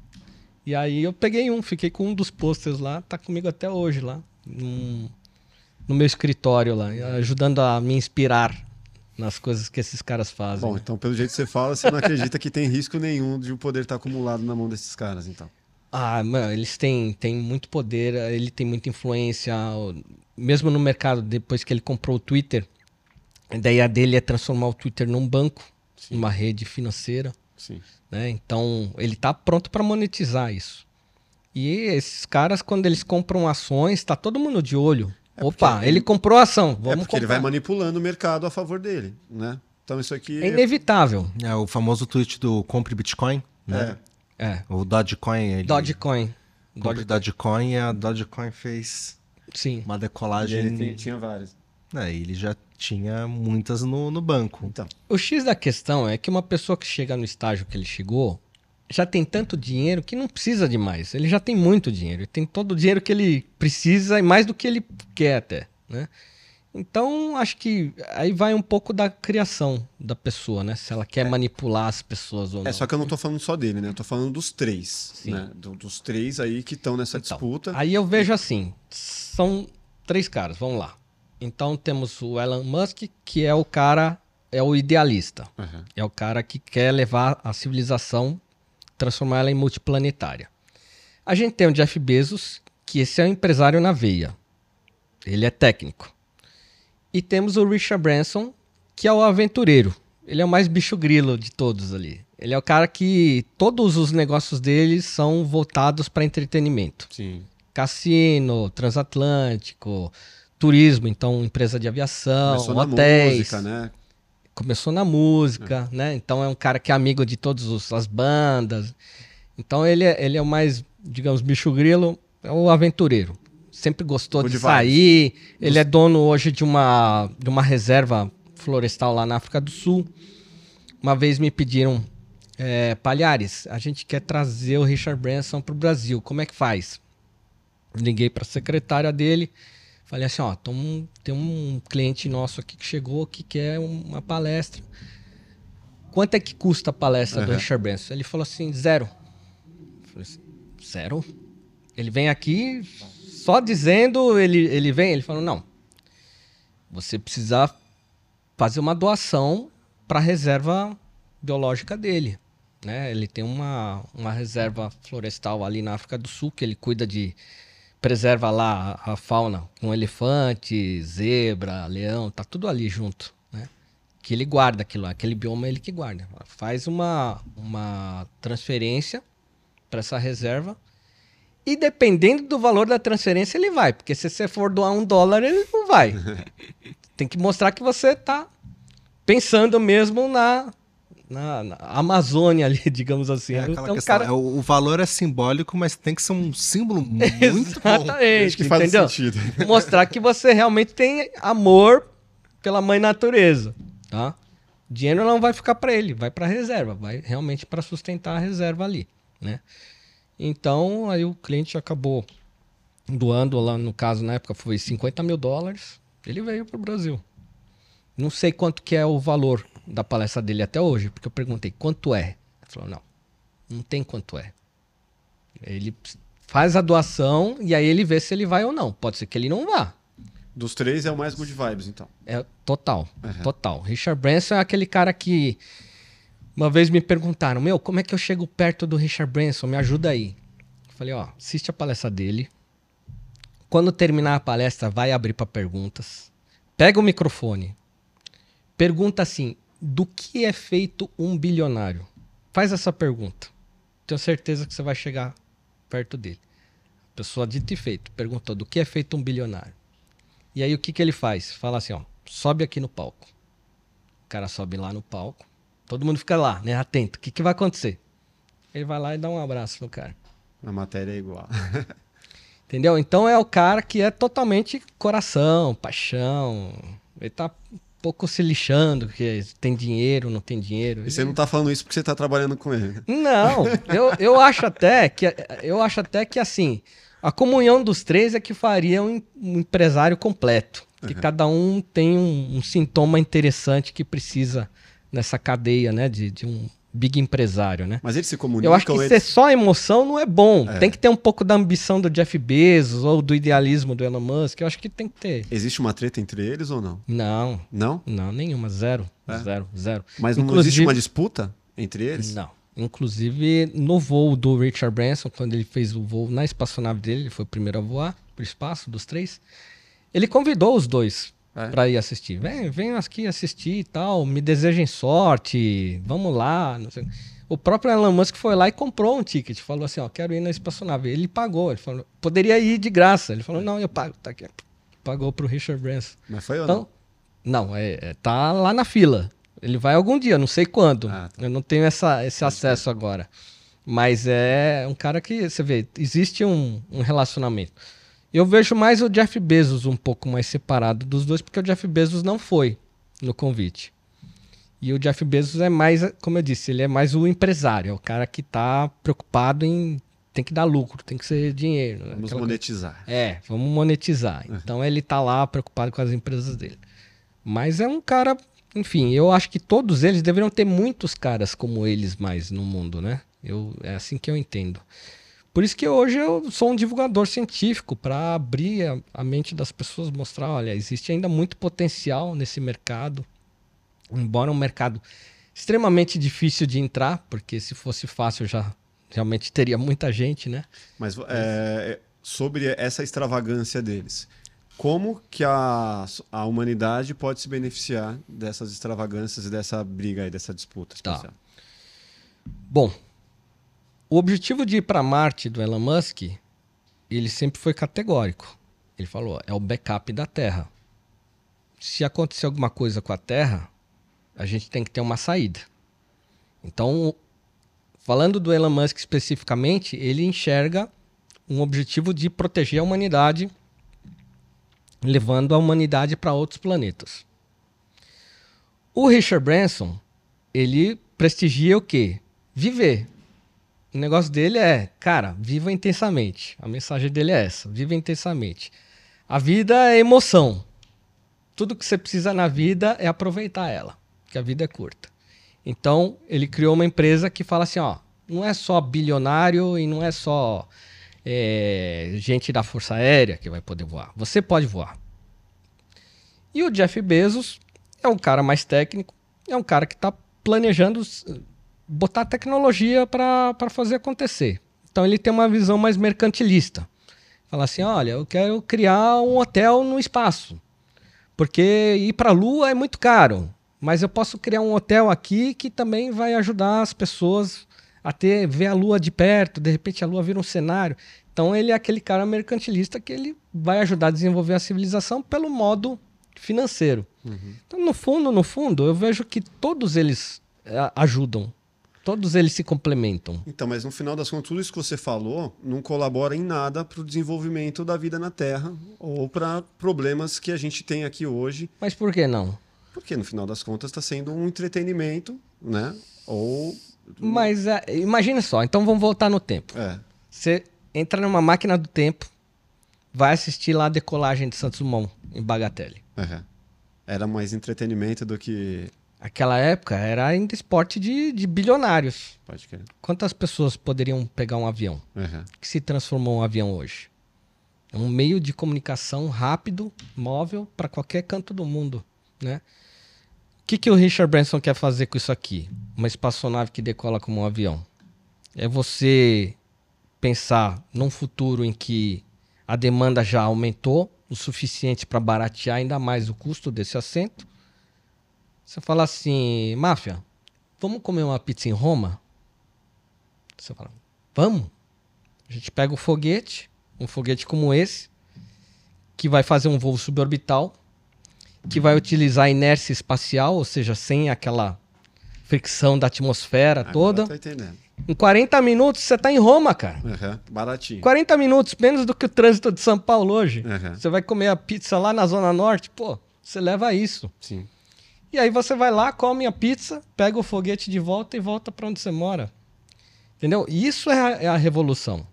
E aí eu peguei um, fiquei com um dos posters lá, tá comigo até hoje lá, no meu escritório lá, ajudando a me inspirar nas coisas que esses caras fazem. Bom, né? então pelo jeito que você fala, você não acredita que tem risco nenhum de o poder estar acumulado na mão desses caras, então. Ah, mano, eles têm, têm muito poder, ele tem muita influência, mesmo no mercado, depois que ele comprou o Twitter, a ideia dele é transformar o Twitter num banco, numa rede financeira, Sim. né? Então, ele tá pronto para monetizar isso. E esses caras, quando eles compram ações, tá todo mundo de olho. Opa, porque ele, comprou a ação, vamos é porque ele comprar. vai manipulando o mercado a favor dele, né? Então isso aqui É inevitável. É o famoso tweet do compre Bitcoin, né? é, É, O Dogecoin. Ele Dogecoin. Compre Dogecoin e a Dogecoin fez Sim. uma e decolagem. ele tem- tinha vários. É, ele já tinha muitas no, no banco. Então, O X da questão é que uma pessoa que chega no estágio que ele chegou já tem tanto dinheiro que não precisa de mais. Ele já tem muito dinheiro. Ele tem todo o dinheiro que ele precisa e mais do que ele quer até, né? Então, acho que aí vai um pouco da criação da pessoa, né? Se ela quer manipular as pessoas ou não. é só que eu não tô falando só dele, né? Eu tô falando dos três, Sim. né? Do- dos três aí que estão nessa Então, disputa. Aí eu vejo assim, são três caras, vamos lá. Então temos o Elon Musk, que é o cara, é o idealista. Uhum. É o cara que quer levar a civilização, transformar ela em multiplanetária. A gente tem o Jeff Bezos, que esse é um empresário na veia. Ele é técnico. E temos o Richard Branson, que é o aventureiro. Ele é o mais bicho grilo de todos ali. Ele é o cara que todos os negócios dele são voltados para entretenimento. Sim. Cassino, transatlântico, turismo, então empresa de aviação, Começou na hotéis música, né? Começou na música, né? Então é um cara que é amigo de todas as bandas. Então ele é, ele é o mais, digamos, bicho grilo, é o aventureiro. Sempre gostou Good de vibes. sair. Ele é dono hoje de uma, de uma reserva florestal lá na África do Sul. Uma vez me pediram, é, Palhares, a gente quer trazer o Richard Branson para o Brasil. Como é que faz? Liguei para a secretária dele. Falei assim, ó, tem um, tem um cliente nosso aqui que chegou que quer uma palestra. Quanto é que custa a palestra do Uhum. Richard Branson? Ele falou assim, zero. Falei assim, zero? Ele vem aqui só dizendo, ele, ele vem, ele falou, não. Você precisa fazer uma doação para a reserva biológica dele. Né? Ele tem uma, uma reserva florestal ali na África do Sul que ele cuida de preserva lá a, a fauna com elefante, zebra, leão, tá tudo ali junto, né? Que ele guarda aquilo, lá, aquele bioma é ele que guarda. Faz uma, uma transferência para essa reserva e dependendo do valor da transferência ele vai, porque se você for doar um dólar ele não vai. *laughs* Tem que mostrar que você tá pensando mesmo na na, na Amazônia ali, *laughs* digamos assim. É aquela Então, questão, cara- é, o, o valor é simbólico, mas tem que ser um símbolo *laughs* muito bom. Exatamente, Acho que faz entendeu? sentido. *laughs* Mostrar que você realmente tem amor pela mãe natureza, tá? Dinheiro não vai ficar para ele, vai para reserva, vai realmente para sustentar a reserva ali, né? Então, aí o cliente acabou doando lá, no caso, na época foi 50 mil dólares, ele veio para o Brasil. Não sei quanto que é o valor da palestra dele até hoje, porque eu perguntei, quanto é? Ele falou, não, não tem quanto é. Ele faz a doação e aí ele vê se ele vai ou não. Pode ser que ele não vá. Dos três é o mais good vibes, então. É total, Uhum. total. Richard Branson é aquele cara que Uma vez me perguntaram, meu, como é que eu chego perto do Richard Branson? Me ajuda aí. Eu falei, ó, assiste a palestra dele. Quando terminar a palestra, vai abrir para perguntas. Pega o microfone. Pergunta assim: do que é feito um bilionário? Faz essa pergunta. Tenho certeza que você vai chegar perto dele. A pessoa dito e feito perguntou do que é feito um bilionário. E aí o que, que ele faz? Fala assim, ó, sobe aqui no palco. O cara sobe lá no palco. Todo mundo fica lá, né, atento. O que, que vai acontecer? Ele vai lá e dá um abraço no cara. A matéria é igual. *laughs* Entendeu? Então é o cara que é totalmente coração, paixão. Ele tá pouco se lixando, que tem dinheiro, não tem dinheiro. E você não tá falando isso porque você tá trabalhando com ele. Não, eu, eu acho até que eu acho até que assim, a comunhão dos três é que faria um, um empresário completo. Que Uhum. cada um tem um, um sintoma interessante que precisa nessa cadeia, né? De, de um big empresário, né? Mas eles se comunicam. Eu acho que eles... ser só emoção não é bom. É. Tem que ter um pouco da ambição do Jeff Bezos ou do idealismo do Elon Musk. Eu acho que tem que ter. Existe uma treta entre eles ou não? Não, Não? não, nenhuma. Zero. É? Zero, zero. Mas não Inclusive- existe uma disputa entre eles? Não. Inclusive, no voo do Richard Branson, quando ele fez o voo na espaçonave dele, ele foi o primeiro a voar pro espaço, dos três, ele convidou os dois É? pra ir assistir. Vem, venham aqui assistir e tal, me desejem sorte, vamos lá. O próprio Elon Musk foi lá e comprou um ticket, falou assim, ó, quero ir na espaçonave. Ele pagou, ele falou, poderia ir de graça. Ele falou, não, eu pago, tá aqui. Pagou pro Richard Branson. Mas foi ou não? Então, não, é, é- tá lá na fila. Ele vai algum dia, não sei quando. Ah, tá. Eu não tenho essa, esse acesso agora. Mas é um cara que, você vê, existe um, um relacionamento. Eu vejo mais o Jeff Bezos um pouco mais separado dos dois, porque o Jeff Bezos não foi no convite. E o Jeff Bezos é mais, como eu disse, ele é mais o empresário, é o cara que tá preocupado em tem que dar lucro, tem que ser dinheiro. né? Vamos Aquela coisa. monetizar. É, vamos monetizar. Então ele tá lá preocupado com as empresas dele. Mas é um cara, enfim, eu acho que todos eles deveriam ter muitos caras como eles mais no mundo, né? Eu, é assim que eu entendo. Por isso que hoje eu sou um divulgador científico para abrir a, a mente das pessoas, mostrar, olha, existe ainda muito potencial nesse mercado. Embora um mercado extremamente difícil de entrar, porque se fosse fácil já realmente teria muita gente, né? Mas é, sobre essa extravagância deles, como que a, a humanidade pode se beneficiar dessas extravagâncias e dessa briga aí, dessa disputa Tá. Bom, o objetivo de ir para Marte do Elon Musk, ele sempre foi categórico. Ele falou, é o backup da Terra. Se acontecer alguma coisa com a Terra, a gente tem que ter uma saída. Então, falando do Elon Musk especificamente, ele enxerga um objetivo de proteger a humanidade, levando a humanidade para outros planetas. O Richard Branson, ele prestigia o quê? Viver. O negócio dele é, cara, viva intensamente. A mensagem dele é essa: viva intensamente. A vida é emoção. Tudo que você precisa na vida é aproveitar ela, que a vida é curta. Então, ele criou uma empresa que fala assim: ó, não é só bilionário e não é só é, gente da Força Aérea que vai poder voar. Você pode voar. E o Jeff Bezos é um cara mais técnico, é um cara que está planejando botar tecnologia para fazer acontecer. Então ele tem uma visão mais mercantilista. Fala assim: olha, eu quero criar um hotel no espaço, porque ir para a Lua é muito caro, mas eu posso criar um hotel aqui que também vai ajudar as pessoas a ter ver a Lua de perto. De repente a Lua vira um cenário. Então ele é aquele cara mercantilista que ele vai ajudar a desenvolver a civilização pelo modo financeiro. Então, no fundo, no fundo, eu vejo que todos eles eh, ajudam. Todos eles se complementam. Então, mas no final das contas, tudo isso que você falou não colabora em nada para o desenvolvimento da vida na Terra ou para problemas que a gente tem aqui hoje, Mas por que não? porque no final das contas está sendo um entretenimento, né? Ou Mas eh, imagina só, então vamos voltar no tempo. é, Você entra numa máquina do tempo, vai assistir lá a decolagem de Santos Dumont, em Bagatelle. é. era mais entretenimento do que Aquela época era ainda esporte de, de bilionários. pode crer. Quantas pessoas poderiam pegar um avião? É. que se transformou um avião hoje? É um meio de comunicação rápido, móvel, para qualquer canto do mundo, né? que, que o Richard Branson quer fazer com isso aqui? Uma espaçonave que decola como um avião. É você pensar num futuro em que a demanda já aumentou o suficiente para baratear ainda mais o custo desse assento. Você fala assim, máfia, vamos comer uma pizza em Roma? Você fala, vamos. A gente pega o foguete, um foguete como esse, que vai fazer um voo suborbital, que vai utilizar inércia espacial, ou seja, sem aquela fricção da atmosfera Agora toda. Tô entendendo. Em 40 minutos você tá em Roma, cara. Uhum, baratinho. 40 minutos, menos do que o trânsito de São Paulo hoje. Uhum. Você vai comer a pizza lá na Zona Norte, pô, você leva isso. Sim. E aí você vai lá, come a pizza, pega o foguete de volta e volta para onde você mora. Entendeu? Isso é a, é a revolução.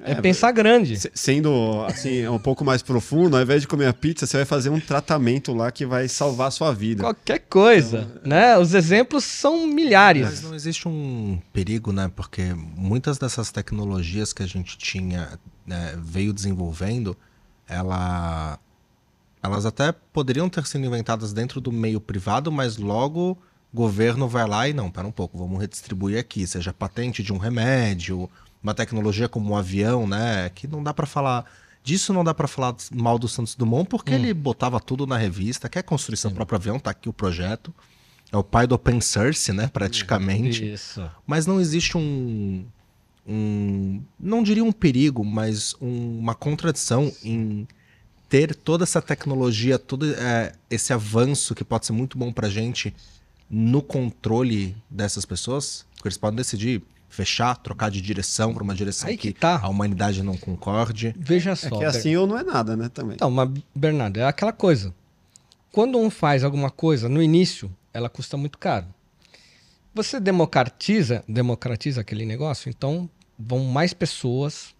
É, É, pensar grande. Se- Sendo assim, um pouco mais profundo, ao invés de comer a pizza, você vai fazer um tratamento lá que vai salvar a sua vida. Qualquer coisa, né? Os exemplos são milhares. Mas não existe um perigo, né? Porque muitas dessas tecnologias que a gente tinha, né, veio desenvolvendo, ela, elas até poderiam ter sido inventadas dentro do meio privado, mas logo o governo vai lá e não, pera um pouco, vamos redistribuir aqui, seja patente de um remédio, uma tecnologia como um avião, né? Que não dá pra falar disso, não dá pra falar mal do Santos Dumont, porque ele botava tudo na revista, quer construir seu próprio avião, tá aqui o projeto. É o pai do open source, né? Praticamente. Isso. Mas não existe um. um não diria um perigo, mas um- uma contradição em ter toda essa tecnologia, todo é, esse avanço que pode ser muito bom pra gente no controle dessas pessoas. Porque eles podem decidir fechar, trocar de direção para uma direção Aí que, que tá. a humanidade não concorde. Veja É só. que assim ou não é nada, né? Também. Então, mas, Bernardo, é aquela coisa. Quando um faz alguma coisa, no início, ela custa muito caro. Você democratiza, democratiza aquele negócio, então vão mais pessoas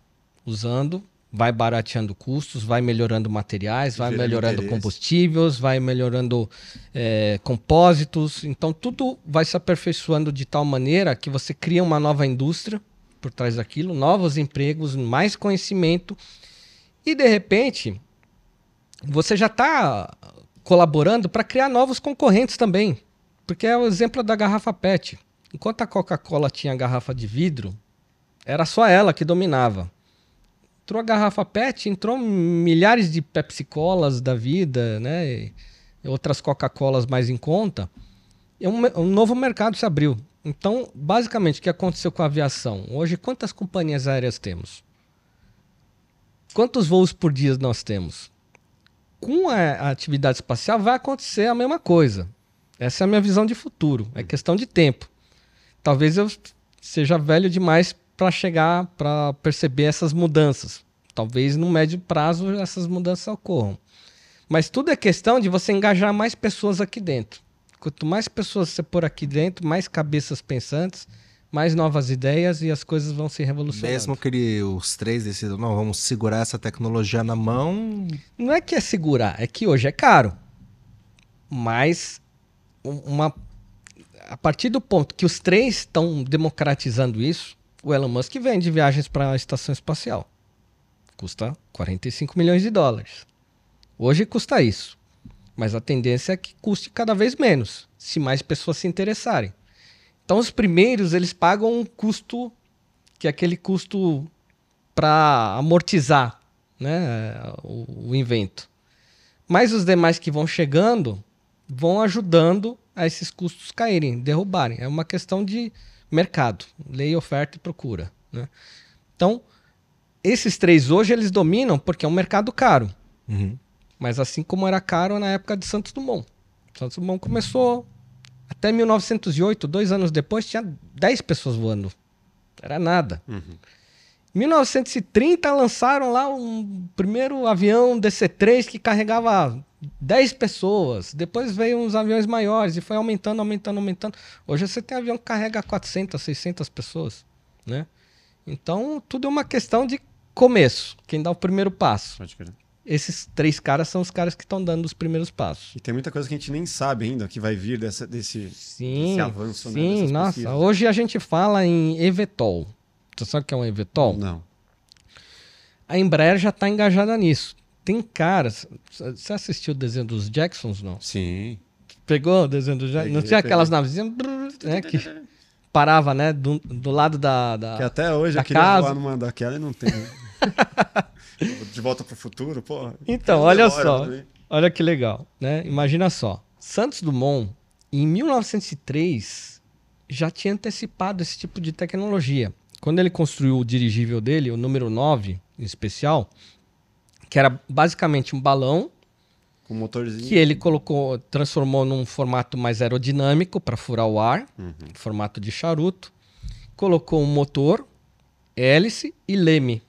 usando, vai barateando custos, vai melhorando materiais, vai melhorando interesse. combustíveis, vai melhorando eh, compósitos. Então tudo vai se aperfeiçoando de tal maneira que você cria uma nova indústria por trás daquilo, novos empregos, mais conhecimento e de repente você já está colaborando para criar novos concorrentes também. Porque é o exemplo da garrafa PET. Enquanto a Coca-Cola tinha garrafa de vidro, era só ela que dominava. Entrou a garrafa PET, entrou milhares de Pepsi-Colas da vida, né? E outras Coca-Colas mais em conta. E um, um novo mercado se abriu. Então, basicamente, o que aconteceu com a aviação? Hoje, quantas companhias aéreas temos? Quantos voos por dia nós temos? Com a atividade espacial vai acontecer a mesma coisa. Essa é a minha visão de futuro. É questão de tempo. Talvez eu seja velho demais para chegar, para perceber essas mudanças. Talvez no médio prazo essas mudanças ocorram. Mas tudo é questão de você engajar mais pessoas aqui dentro. Quanto mais pessoas você pôr aqui dentro, mais cabeças pensantes, mais novas ideias e as coisas vão se revolucionando. Mesmo que ele- os três decidam, não, vamos segurar essa tecnologia na mão, Não é que é segurar, é que hoje é caro. Mas um- uma a partir do ponto que os três estão democratizando isso, o Elon Musk vende viagens para a estação espacial. Custa 45 milhões de dólares. Hoje custa isso. Mas a tendência é que custe cada vez menos, se mais pessoas se interessarem. Então os primeiros, eles pagam um custo que é aquele custo para amortizar né, o, o invento. Mas os demais que vão chegando vão ajudando a esses custos caírem, derrubarem. É uma questão de mercado, lei, oferta e procura. né? Então, esses três hoje eles dominam porque é um mercado caro. Mas assim como era caro na época de Santos Dumont. Santos Dumont começou até 1908, dois anos depois, tinha 10 pessoas voando. Era nada. Em 1930 lançaram lá um primeiro avião DC-3 que carregava 10 pessoas. Depois veio uns aviões maiores e foi aumentando, aumentando, aumentando. Hoje você tem avião que carrega 400, 600 pessoas, né? Então, tudo é uma questão de começo, quem dá o primeiro passo. Pode crer. Esses três caras são os caras que estão dando os primeiros passos. E tem muita coisa que a gente nem sabe ainda que vai vir dessa, desse, Sim, desse avanço, né? sim, dessas nossa. pesquisas. Hoje a gente fala em eVTOL. Você sabe o que é um eVTOL? Não. A Embraer já está engajada nisso. Tem caras. Você assistiu o desenho dos Jacksons, não? Sim. Pegou o desenho do Jack? Não tinha aquelas navezinhas né, que parava, né, do, do lado da, da- Que até hoje da eu queria casa. voar numa daquela e não tem. *laughs* De volta pro futuro, pô. Então, olha só. também. Olha que legal, né? Imagina só. Santos Dumont, em 1903, já tinha antecipado esse tipo de tecnologia. Quando ele construiu o dirigível dele, o número 9, em especial, que era basicamente um balão Com motorzinho. que ele colocou, transformou num formato mais aerodinâmico para furar o ar, formato de charuto, colocou um motor, hélice e leme,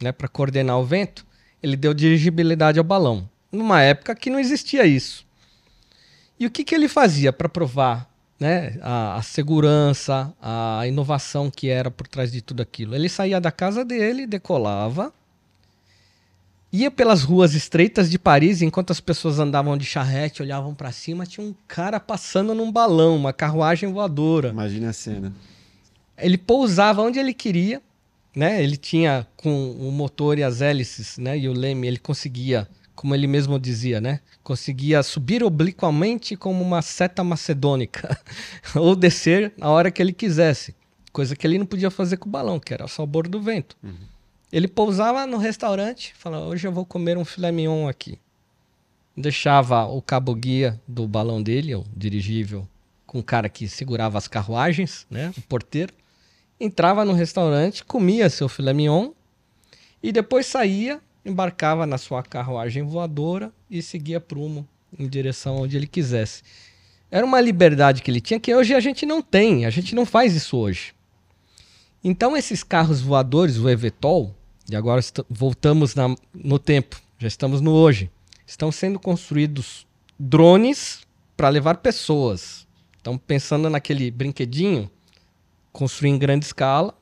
né, para coordenar o vento. Ele deu dirigibilidade ao balão, numa época que não existia isso. E o que, que ele fazia para provar né, a, a segurança, a inovação que era por trás de tudo aquilo? Ele saía da casa dele, decolava, ia pelas ruas estreitas de Paris, enquanto as pessoas andavam de charrete, olhavam para cima, tinha um cara passando num balão, uma carruagem voadora. Imagine a cena. Ele pousava onde ele queria, né? Ele tinha com o motor e as hélices, né? E o leme, ele conseguia, como ele mesmo dizia, né? Conseguia subir obliquamente como uma seta macedônica *laughs* ou descer na hora que ele quisesse, coisa que ele não podia fazer com o balão, que era só o bordo do vento. Ele pousava no restaurante, falava: "Hoje eu vou comer um filé mignon aqui". Deixava o cabo guia do balão dele, o dirigível, com o cara que segurava as carruagens, né? O porteiro entrava no restaurante, comia seu filé mignon e depois saía, embarcava na sua carruagem voadora e seguia prumo em direção onde ele quisesse. Era uma liberdade que ele tinha que hoje a gente não tem, a gente não faz isso hoje. Então esses carros voadores, o eVTOL, e agora voltamos na- no tempo, já estamos no hoje, estão sendo construídos drones para levar pessoas. Estão pensando naquele brinquedinho construir em grande escala.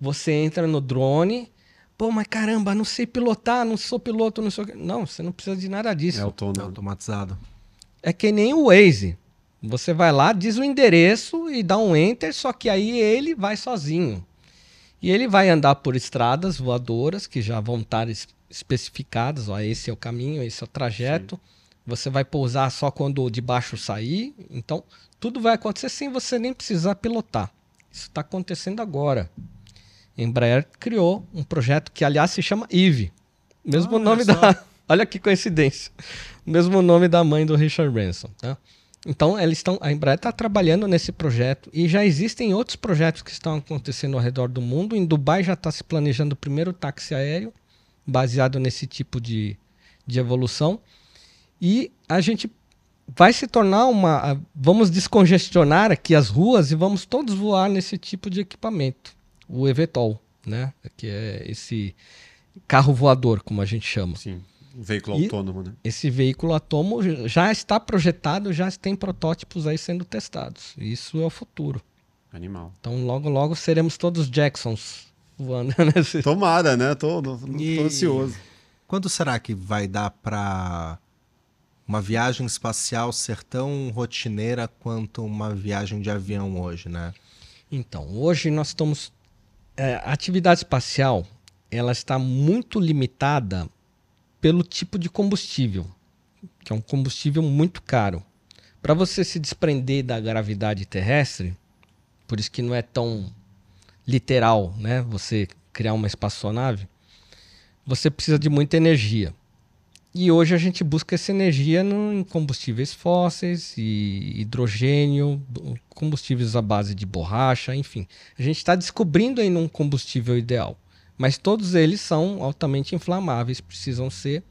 Você entra no drone. Pô, mas caramba, não sei pilotar, não sou piloto, não sei o quê. Não, você não precisa de nada disso. É autônomo. automatizado. É que nem o Waze. Você vai lá, diz o endereço e dá um enter, só que aí ele vai sozinho. E ele vai andar por estradas voadoras que já vão estar es- especificadas. Ó, esse é o caminho, esse é o trajeto. Você vai pousar só quando de baixo sair. Então, tudo vai acontecer sem você nem precisar pilotar. Isso está acontecendo agora. Embraer criou um projeto que, aliás, se chama Eve. Mesmo Ah, nome da. *laughs* Olha que coincidência. Mesmo nome da mãe do Richard Branson. Tá? Então, eles estão. A Embraer está trabalhando nesse projeto e já existem outros projetos que estão acontecendo ao redor do mundo. Em Dubai já está se planejando o primeiro táxi aéreo baseado nesse tipo de, de evolução. E a gente vai se tornar uma. Vamos descongestionar aqui as ruas e vamos todos voar nesse tipo de equipamento. O eVTOL, né? Que é esse carro voador, como a gente chama. Sim. Um veículo E- autônomo, né? Esse veículo atômo já está projetado, já tem protótipos aí sendo testados. Isso é o futuro. Animal. Então logo logo seremos todos Jacksons voando *laughs* nesse. Tomara, né? Tô, tô, tô E- ansioso. Quando será que vai dar para uma viagem espacial ser tão rotineira quanto uma viagem de avião hoje, né? Então, hoje nós estamos. é, a atividade espacial ela está muito limitada pelo tipo de combustível, que é um combustível muito caro. Para você se desprender da gravidade terrestre, por isso que não é tão literal, né? Você criar uma espaçonave, você precisa de muita energia. E hoje a gente busca essa energia no, em combustíveis fósseis e hidrogênio, combustíveis à base de borracha, enfim. A gente está descobrindo ainda um combustível ideal. Mas todos eles são altamente inflamáveis, precisam ser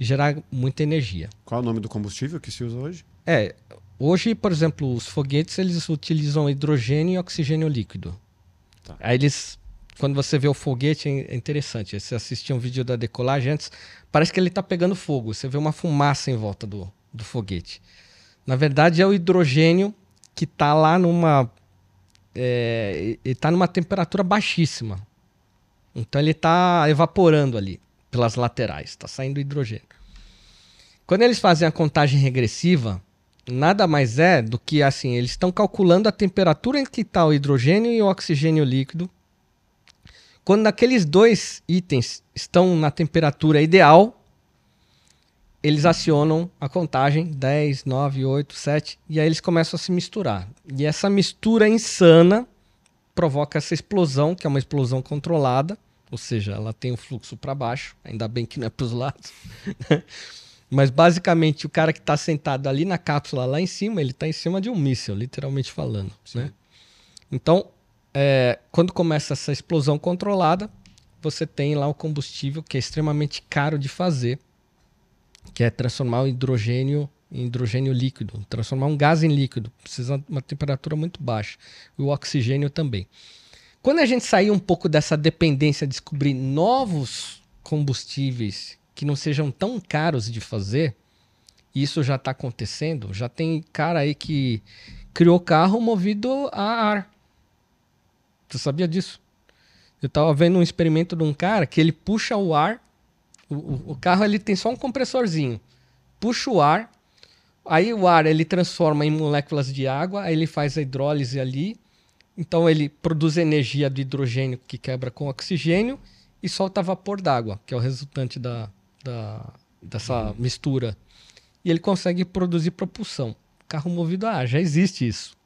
gerar muita energia. Qual é o nome do combustível que se usa hoje? É, hoje, por exemplo, os foguetes eles utilizam hidrogênio e oxigênio líquido. Tá. Aí eles, quando você vê o foguete, é interessante. Você assistir um vídeo da decolagem antes, parece que ele está pegando fogo. Você vê uma fumaça em volta do, do foguete. Na verdade, é o hidrogênio que está lá numa. É, está numa temperatura baixíssima. Então ele está evaporando ali pelas laterais, está saindo hidrogênio. Quando eles fazem a contagem regressiva, nada mais é do que assim, eles estão calculando a temperatura em que está o hidrogênio e o oxigênio líquido. Quando aqueles dois itens estão na temperatura ideal, eles acionam a contagem 10, 9, 8, 7 e aí eles começam a se misturar. E essa mistura insana provoca essa explosão, que é uma explosão controlada, ou seja, ela tem o fluxo para baixo, ainda bem que não é para os lados. Mas basicamente o cara que está sentado ali na cápsula lá em cima, ele está em cima de um míssil, literalmente falando. Né? Então, é, quando começa essa explosão controlada, você tem lá o combustível que é extremamente caro de fazer, que é transformar o hidrogênio em hidrogênio líquido, transformar um gás em líquido, precisa de uma temperatura muito baixa, e o oxigênio também. Quando a gente sair um pouco dessa dependência, descobrir novos combustíveis que não sejam tão caros de fazer, isso já está acontecendo, já tem cara aí que criou carro movido a ar. Você sabia disso? Eu estava vendo um experimento de um cara que ele puxa o ar, o, o, carro ele tem só um compressorzinho, puxa o ar, aí o ar ele transforma em moléculas de água, aí ele faz a hidrólise ali, então ele produz energia do hidrogênio que quebra com oxigênio e solta vapor d'água, que é o resultante da, da, dessa mistura. E ele consegue produzir propulsão. Carro movido a ar, já existe isso.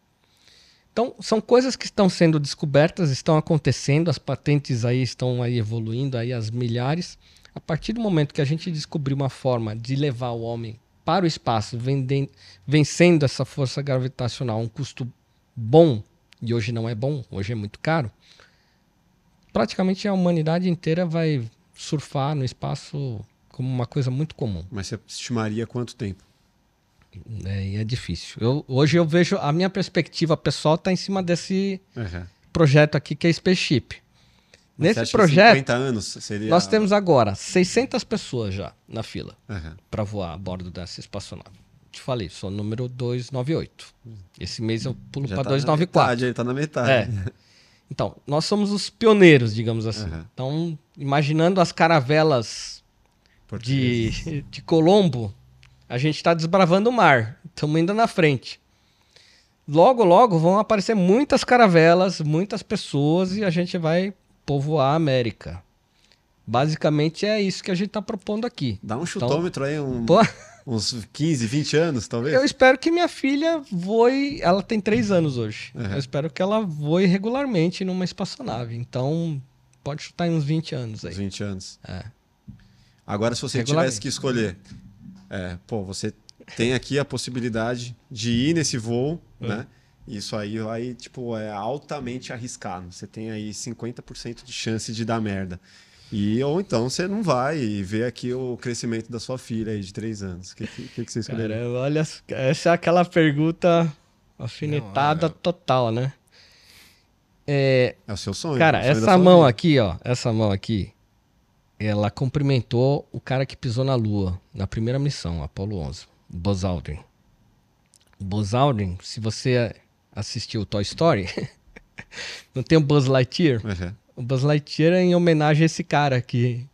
Então, são coisas que estão sendo descobertas, estão acontecendo, as patentes aí estão aí evoluindo aí as milhares. A partir do momento que a gente descobrir uma forma de levar o homem para o espaço, vendendo, vencendo essa força gravitacional a um custo bom, e hoje não é bom, hoje é muito caro, praticamente a humanidade inteira vai surfar no espaço como uma coisa muito comum. Mas você estimaria quanto tempo? É, é difícil. Eu, hoje eu vejo, a minha perspectiva pessoal está em cima desse Uhum. projeto aqui que é Spaceship. Mas Nesse projeto, 50 anos seria. nós temos agora 600 pessoas já na fila Uhum. para voar a bordo dessa espaçonave. Te falei, sou o número 298. Esse mês eu pulo para tá na 294. metade, aí tá na metade. É. Então, nós somos os pioneiros, digamos assim. Uhum. Então, imaginando as caravelas de, *laughs* de Colombo, a gente está desbravando o mar. Estamos indo na frente. Logo, logo vão aparecer muitas caravelas, muitas pessoas e a gente vai povoar a América. Basicamente é isso que a gente está propondo aqui. Dá um chutômetro aí, um- Pô, *laughs* uns 15, 20 anos, talvez? eu espero que minha filha voe. Ela tem três anos hoje. Uhum. Eu espero que ela voe regularmente numa espaçonave. Então, pode chutar em uns 20 anos aí. Uns 20 anos. É. Agora, se você tivesse que escolher, é, pô, você tem aqui a possibilidade de ir nesse voo, É. né? Isso aí vai, tipo, é altamente arriscado. Você tem aí 50% de chance de dar merda. E, ou então você não vai e vê aqui o crescimento da sua filha aí de 3 anos. O que, que, que você escolheria? Cara, olha, essa é aquela pergunta alfinetada Não, é- total, né? É, É o seu sonho. cara, o sonho essa mão vida. aqui, ó, essa mão aqui, ela cumprimentou o cara que pisou na Lua na primeira missão, Apollo 11, o Buzz Aldrin. O Buzz Aldrin, se você assistiu Toy Story, *laughs* não tem o Buzz Lightyear? Uhum. O Buzz Lightyear é em homenagem a esse cara que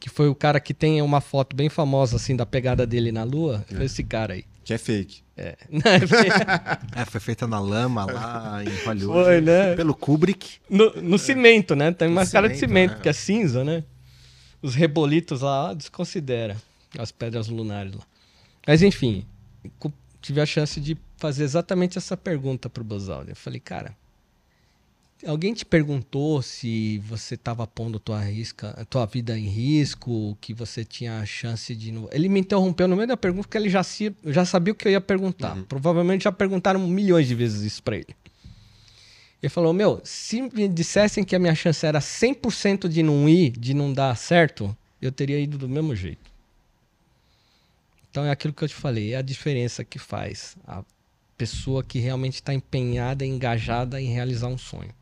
que foi o cara que tem uma foto bem famosa assim da pegada dele na Lua, foi esse cara aí. Que é fake. É. *laughs* É, foi feita na lama lá em Hollywood. Foi, né? Pelo Kubrick. no, no cimento, né? Tem uma No cara de cimento, cimento, é. que é cinza, né? Os rebolitos lá desconsidera as pedras lunares lá. Mas enfim, tive a chance de fazer exatamente essa pergunta pro Buzz Aldrin. Eu falei, cara, alguém te perguntou se você estava pondo tua, risca, tua vida em risco, que você tinha a chance de... não- Ele me interrompeu no meio da pergunta porque ele já, se, já sabia o que eu ia perguntar. Provavelmente já perguntaram milhões de vezes isso pra ele. Ele falou: Meu, se me dissessem que a minha chance era 100% de não ir, de não dar certo, eu teria ido do mesmo jeito. Então é aquilo que eu te falei: é a diferença que faz a pessoa que realmente está empenhada e engajada em realizar um sonho.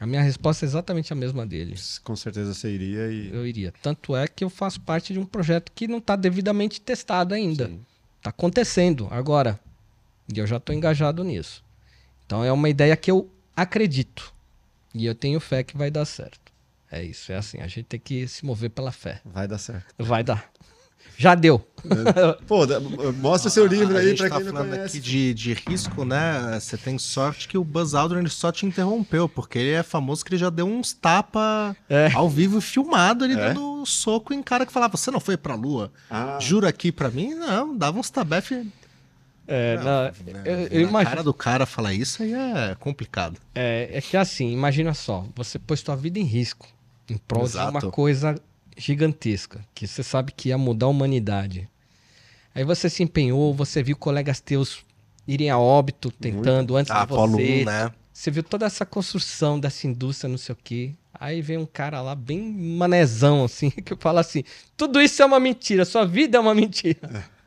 A minha resposta é exatamente a mesma dele. Com certeza você iria e. Eu iria. Tanto é que eu faço parte de um projeto que não está devidamente testado ainda. Está acontecendo agora. E eu já estou engajado nisso. Então é uma ideia que eu acredito. E eu tenho fé que vai dar certo. É isso, é assim. A gente tem que se mover pela fé. Vai dar certo. Vai dar. Já deu. Pô, dá- mostra seu livro a aí tá quem não falando conhece. aqui de, de risco, né? Você tem sorte que o Buzz Aldrin ele só te interrompeu, porque ele é famoso que ele já deu uns tapa É. ao vivo filmado, ele É? dando soco em cara que falava, você não foi pra lua? Ah, Jura aqui pra mim? Não, dava uns tabefe. É, Não, na- né? eu, eu Na imagino. cara do cara falar isso aí é complicado. É, é que assim, imagina só, você pôs sua vida em risco em prol de Exato. uma coisa gigantesca, que você sabe que ia mudar a humanidade. Aí você se empenhou, você viu colegas teus irem a óbito tentando antes Ah, de você. 1, né? Você viu toda essa construção dessa indústria, não sei o quê. Aí vem um cara lá bem manezão, assim, *laughs* que fala assim: tudo isso é uma mentira, sua vida é uma mentira. *laughs*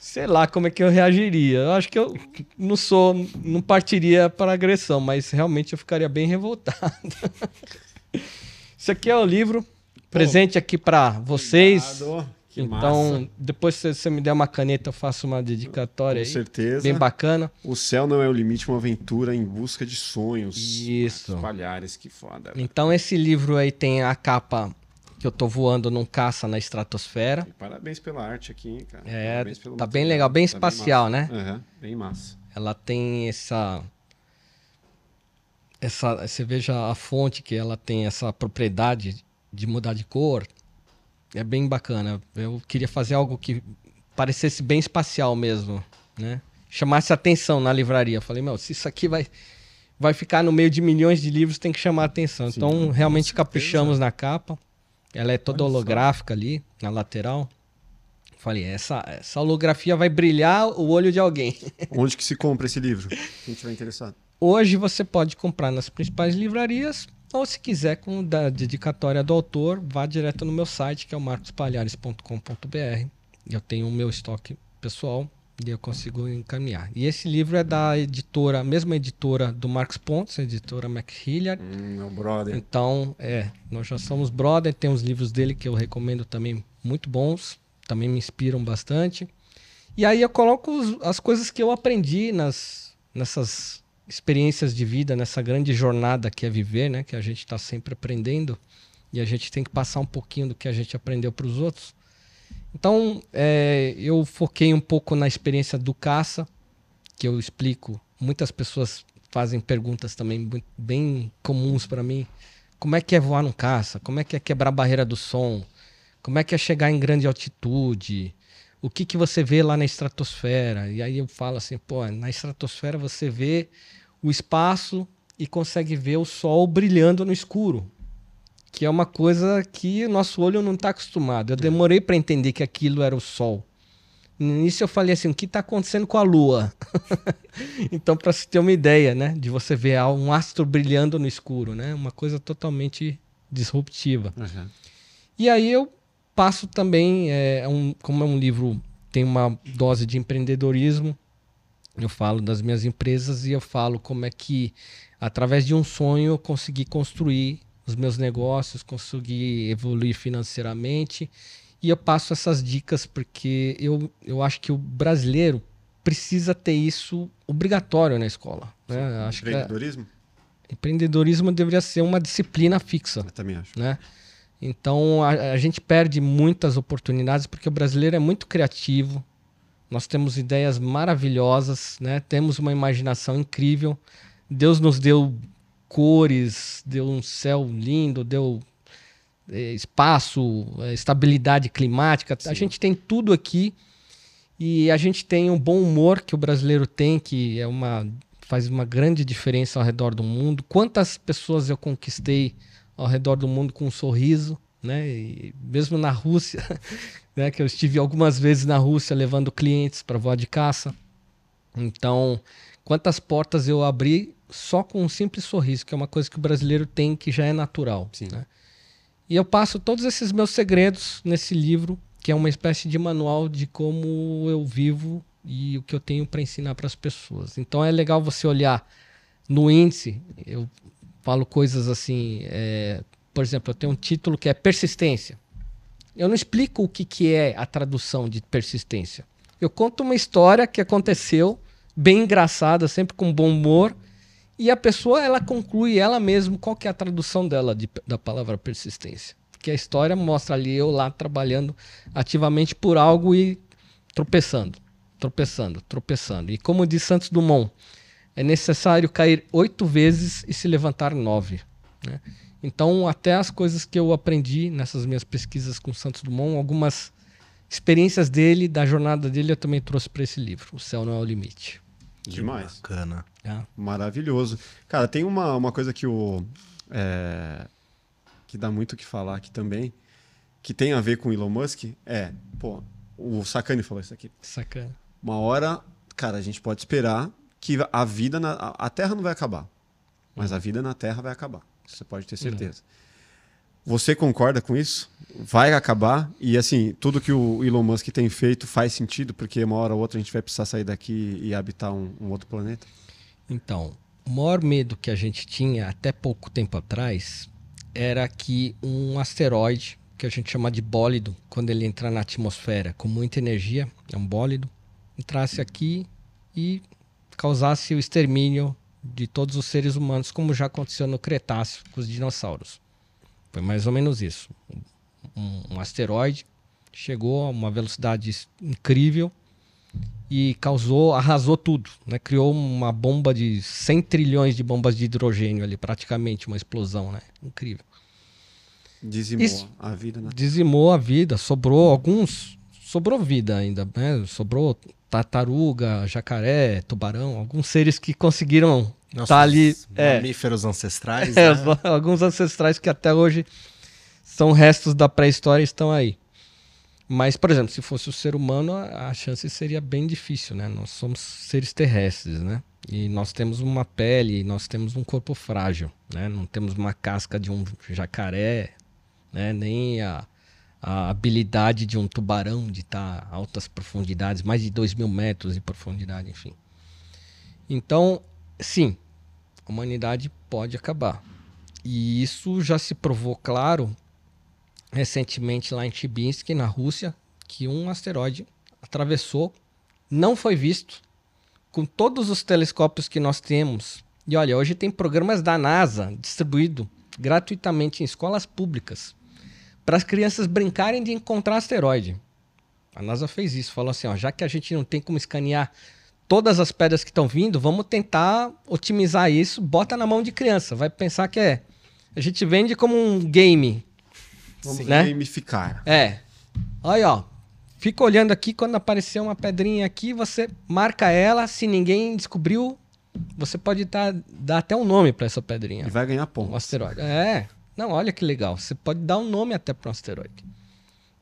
Sei lá como é que eu reagiria. Eu acho que eu não sou, não partiria para agressão, mas realmente eu ficaria bem revoltado. *laughs* Isso aqui é o livro, presente aqui para vocês. obrigado. Que então, massa. depois se você me der uma caneta, eu faço uma dedicatória Com aí. certeza. Bem bacana. O céu não é o limite, uma aventura em busca de sonhos. Isso. Palhares, que foda. Então esse livro aí tem a capa que eu tô voando num caça na estratosfera. E Parabéns pela arte aqui, hein, cara. É, Parabéns pelo tá material. bem legal, bem Tá espacial, né? massa. Aham, bem massa. Ela tem essa essa você veja a fonte que ela tem essa propriedade de mudar de cor. É bem bacana. Eu queria fazer algo que parecesse bem espacial mesmo, né? Chamasse atenção na livraria. Falei, meu, se isso aqui vai vai ficar no meio de milhões de livros, tem que chamar atenção. Sim, então, realmente caprichamos na capa. Ela é toda Olha só. holográfica ali, na lateral. Falei, essa, essa holografia vai brilhar o olho de alguém. *laughs* Onde que se compra esse livro? Quem interessado. Hoje você pode comprar nas principais livrarias, ou se quiser, com da dedicatória do autor, vá direto no meu site, que é o marcospalhares.com.br. Eu tenho o meu estoque pessoal e eu consigo encaminhar. E esse livro é da editora, a mesma editora do Marcos Pontes, a editora McHilliard. Hum, meu brother. Então, é, nós já somos brother, tem uns livros dele que eu recomendo também muito bons, também me inspiram bastante. E aí eu coloco os- as coisas que eu aprendi nas, nessas experiências de vida, nessa grande jornada que é viver, né? Que a gente está sempre aprendendo e a gente tem que passar um pouquinho do que a gente aprendeu para os outros. Então, é, eu foquei um pouco na experiência do caça, que eu explico. Muitas pessoas fazem perguntas também bem comuns para mim. Como é que é voar num caça? Como é que é quebrar a barreira do som? Como é que é chegar em grande altitude? O que, que você vê lá na estratosfera? E aí eu falo assim, pô, na estratosfera você vê o espaço e consegue ver o sol brilhando no escuro. Que é uma coisa que o nosso olho não está acostumado. Eu demorei para entender que aquilo era o sol. No início eu falei assim, o que está acontecendo com a Lua? *laughs* então, para se ter uma ideia, né, de você ver um astro brilhando no escuro, né, uma coisa totalmente disruptiva. Aham. E aí eu passo também, é, um, como é um livro tem uma dose de empreendedorismo, eu falo das minhas empresas e eu falo como é que através de um sonho eu consegui construir os meus negócios, consegui evoluir financeiramente e eu passo essas dicas porque eu, eu acho que o brasileiro precisa ter isso obrigatório na escola. Né? Acho que a- Empreendedorismo? empreendedorismo deveria ser uma disciplina fixa Eu também acho. né? Então a, a gente perde muitas oportunidades porque o brasileiro é muito criativo. Nós temos ideias maravilhosas, né? Temos uma imaginação incrível. Deus nos deu cores, deu um céu lindo, deu eh, espaço, eh, estabilidade climática. A gente tem tudo aqui e a gente tem um bom humor que o brasileiro tem, que é uma faz uma grande diferença ao redor do mundo. Quantas pessoas eu conquistei ao redor do mundo com um sorriso, né? E mesmo na Rússia, *laughs* né? Que eu estive algumas vezes na Rússia levando clientes para voar de caça. Então, quantas portas eu abri só com um simples sorriso, que é uma coisa que o brasileiro tem que já é natural. Né? E eu passo todos esses meus segredos nesse livro, que é uma espécie de manual de como eu vivo e o que eu tenho para ensinar para as pessoas. Então é legal você olhar no índice, eu falo coisas assim, é, por exemplo, eu tenho um título que é persistência. Eu não explico o que, que é a tradução de persistência. Eu conto uma história que aconteceu, bem engraçada, sempre com bom humor, e a pessoa ela conclui ela mesma qual que é a tradução dela de- da palavra persistência. Porque a história mostra ali eu lá trabalhando ativamente por algo e tropeçando, tropeçando, tropeçando. E como diz Santos Dumont, é necessário cair oito vezes e se levantar nove. Né? Então, até as coisas que eu aprendi nessas minhas pesquisas com Santos Dumont, algumas experiências dele, da jornada dele, eu também trouxe para esse livro, O Céu Não é o Limite. Demais. Bacana. É. Maravilhoso. Cara, tem uma, uma coisa que o. é, que dá muito o que falar aqui também, que tem a ver com o Elon Musk, é, pô, o Sacani falou isso aqui. Sacana. Uma hora, cara, a gente pode esperar que a vida na. A Terra não vai acabar. Mas a vida na Terra vai acabar. Você pode ter certeza. Você concorda com isso? Vai acabar e assim, tudo que o Elon Musk tem feito faz sentido, porque uma hora ou outra a gente vai precisar sair daqui e habitar um, um outro planeta? Então, o maior medo que a gente tinha até pouco tempo atrás era que um asteroide, que a gente chama de bólido, quando ele entrar na atmosfera com muita energia, é um bólido, entrasse aqui e causasse o extermínio de todos os seres humanos, como já aconteceu no Cretáceo com os dinossauros. Foi mais ou menos isso. Um, um asteroide chegou a uma velocidade incrível e causou, arrasou tudo, né? Criou uma bomba de 100 trilhões de bombas de hidrogênio ali, praticamente uma explosão, né? Incrível. Dizimou Isso. a vida na Dizimou a vida, sobrou alguns, sobrou vida ainda, né? Sobrou tartaruga, jacaré, tubarão, alguns seres que conseguiram Nossos tá ali, é. mamíferos ancestrais. *laughs* É, né? *laughs* alguns ancestrais que até hoje são restos da pré-história e estão aí. Mas, por exemplo, se fosse o ser humano, a a chance seria bem difícil, né? Nós somos seres terrestres, né? E nós temos uma pele, nós temos um corpo frágil, né? Não temos uma casca de um jacaré, né? Nem a, a habilidade de um tubarão de estar a altas profundidades, mais de 2 mil metros de profundidade, enfim. Então, sim, a humanidade pode acabar. E isso já se provou claro recentemente lá em Chibinsk, na Rússia, que um asteroide atravessou, não foi visto, com todos os telescópios que nós temos. E olha, hoje tem programas da NASA distribuído gratuitamente em escolas públicas para as crianças brincarem de encontrar asteroide. A NASA fez isso, falou assim, ó, já que a gente não tem como escanear todas as pedras que estão vindo, vamos tentar otimizar isso, bota na mão de criança, vai pensar que é. A gente vende como um game, Vamos né? gamificar. é. Olha, ó. Fica olhando aqui, quando aparecer uma pedrinha aqui, você marca ela. Se ninguém descobriu, você pode dar, dar até um nome para essa pedrinha. E vai ganhar Um pontos. asteroide. É. Não, olha que legal. Você pode dar um nome até para um asteroide.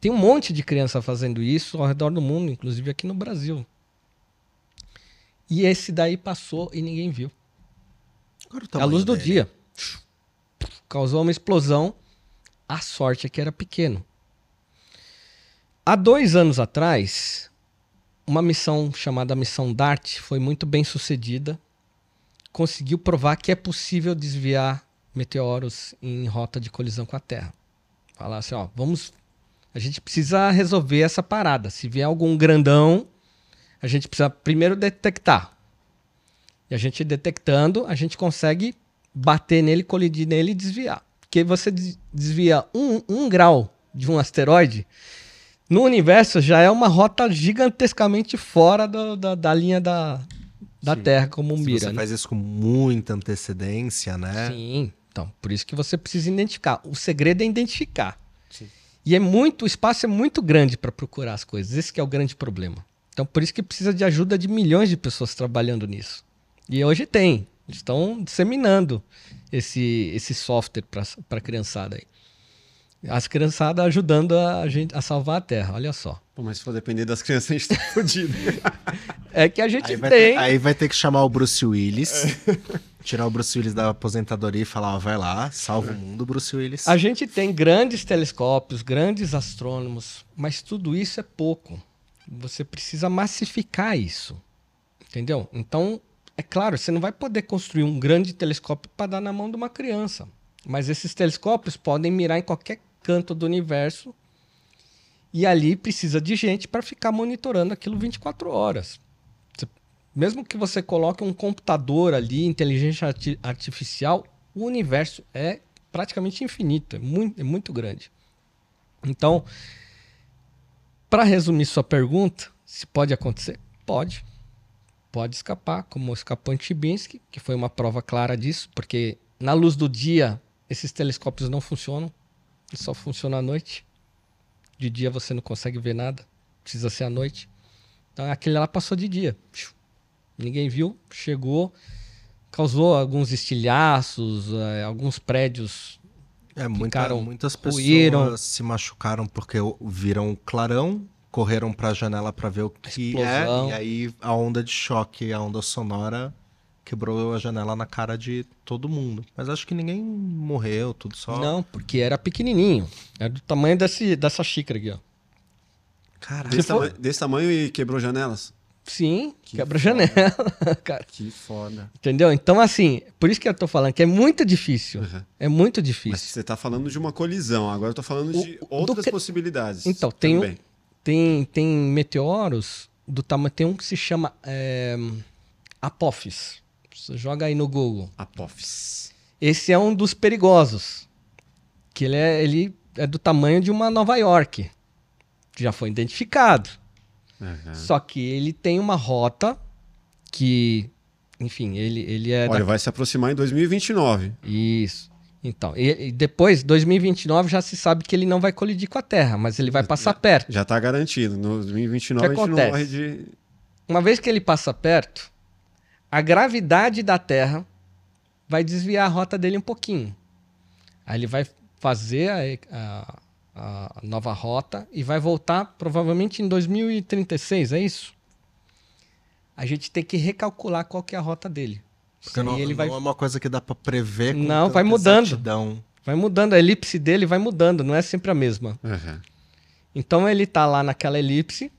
Tem um monte de criança fazendo isso ao redor do mundo, inclusive aqui no Brasil. E esse daí passou e ninguém viu. A luz do dele. dia. Causou uma explosão. A sorte é que era pequeno. Há dois anos atrás, uma missão chamada Missão DART foi muito bem sucedida. Conseguiu provar que é possível desviar meteoros em rota de colisão com a Terra. Falar assim, ó, vamos. A gente precisa resolver essa parada. Se vier algum grandão, a gente precisa primeiro detectar. E a gente detectando, a gente consegue bater nele, colidir nele e desviar. Porque você des- desvia um, um grau de um asteroide, no universo já é uma rota gigantescamente fora do- da, da linha da, da Sim. Terra como Se mira. você né? faz isso com muita antecedência, né? Sim. Então, por isso que você precisa identificar. O segredo é identificar. Sim. E é muito, o espaço é muito grande para procurar as coisas. Esse que é o grande problema. Então, por isso que precisa de ajuda de milhões de pessoas trabalhando nisso. E hoje tem. Estão disseminando esse, esse software para a criançada aí. As criançadas ajudando a gente a salvar a Terra, olha só. Pô, mas se for depender das crianças, a gente tá *laughs* fudido. É que a gente Aí tem. ter, aí vai ter que chamar o Bruce Willis, tirar o Bruce Willis da aposentadoria e falar, ó, vai lá, salva o mundo, Bruce Willis. A gente tem grandes telescópios, grandes astrônomos, mas tudo isso é pouco. Você precisa massificar isso. Entendeu? Então, é claro, você não vai poder construir um grande telescópio para dar na mão de uma criança. Mas esses telescópios podem mirar em qualquer canto do universo. E ali precisa de gente para ficar monitorando aquilo 24 horas. Você- mesmo que você coloque um computador ali, inteligência arti- artificial, o universo é praticamente infinito, é muito, é muito grande. Então, para resumir sua pergunta, se pode acontecer? Pode. Pode escapar, como escapou em Chibinski, que foi uma prova clara disso, porque na luz do dia esses telescópios não funcionam, só funcionam à noite. De dia você não consegue ver nada, precisa ser à noite. Então aquele lá passou de dia. Ninguém viu, chegou, causou alguns estilhaços, eh, alguns prédios É, muita- Ficaram- muitas pessoas ruíram. se machucaram porque viram o clarão, correram para a janela para ver o que Explosão. é, e aí a onda de choque, a onda sonora quebrou a janela na cara de todo mundo. Mas acho que ninguém morreu, tudo só. Não, porque era pequenininho. Era do tamanho desse, dessa xícara aqui, ó. Caralho. Desse, tama- desse tamanho e quebrou janelas? Sim, Que quebra foda. janela, *laughs* cara. Que foda. Entendeu? Então, assim, por isso que eu tô falando que é muito difícil. Uhum. É muito Mas difícil. você tá falando de uma colisão, agora eu tô falando O- de outras que- possibilidades. Então, tem um-. Tem, tem meteoros do tamanho. Tem um que se chama é, Apophis. Você joga aí no Google. Apophis. Esse é um dos perigosos. Que ele é, ele é do tamanho de uma Nova York. Já foi identificado. Uhum. Só que ele tem uma rota que. Enfim, ele, ele é. da- Olha, vai se aproximar em 2029. Isso. Então, e, e depois, 2029, já se sabe que ele não vai colidir com a Terra, mas ele vai passar perto. Já tá garantido. No 2029 O que a gente não acontece? morre de. Uma vez que ele passa perto, a gravidade da Terra vai desviar a rota dele um pouquinho. Aí ele vai fazer a, a- a nova rota e vai voltar provavelmente em 2036, é isso? A gente tem que recalcular qual que é a rota dele. Porque Senão não, ele vai, não é uma coisa que dá pra prever com Não, vai mudando. exatidão. vai mudando, a elipse dele vai mudando, não é sempre a mesma. Uhum. Então ele tá lá naquela elipse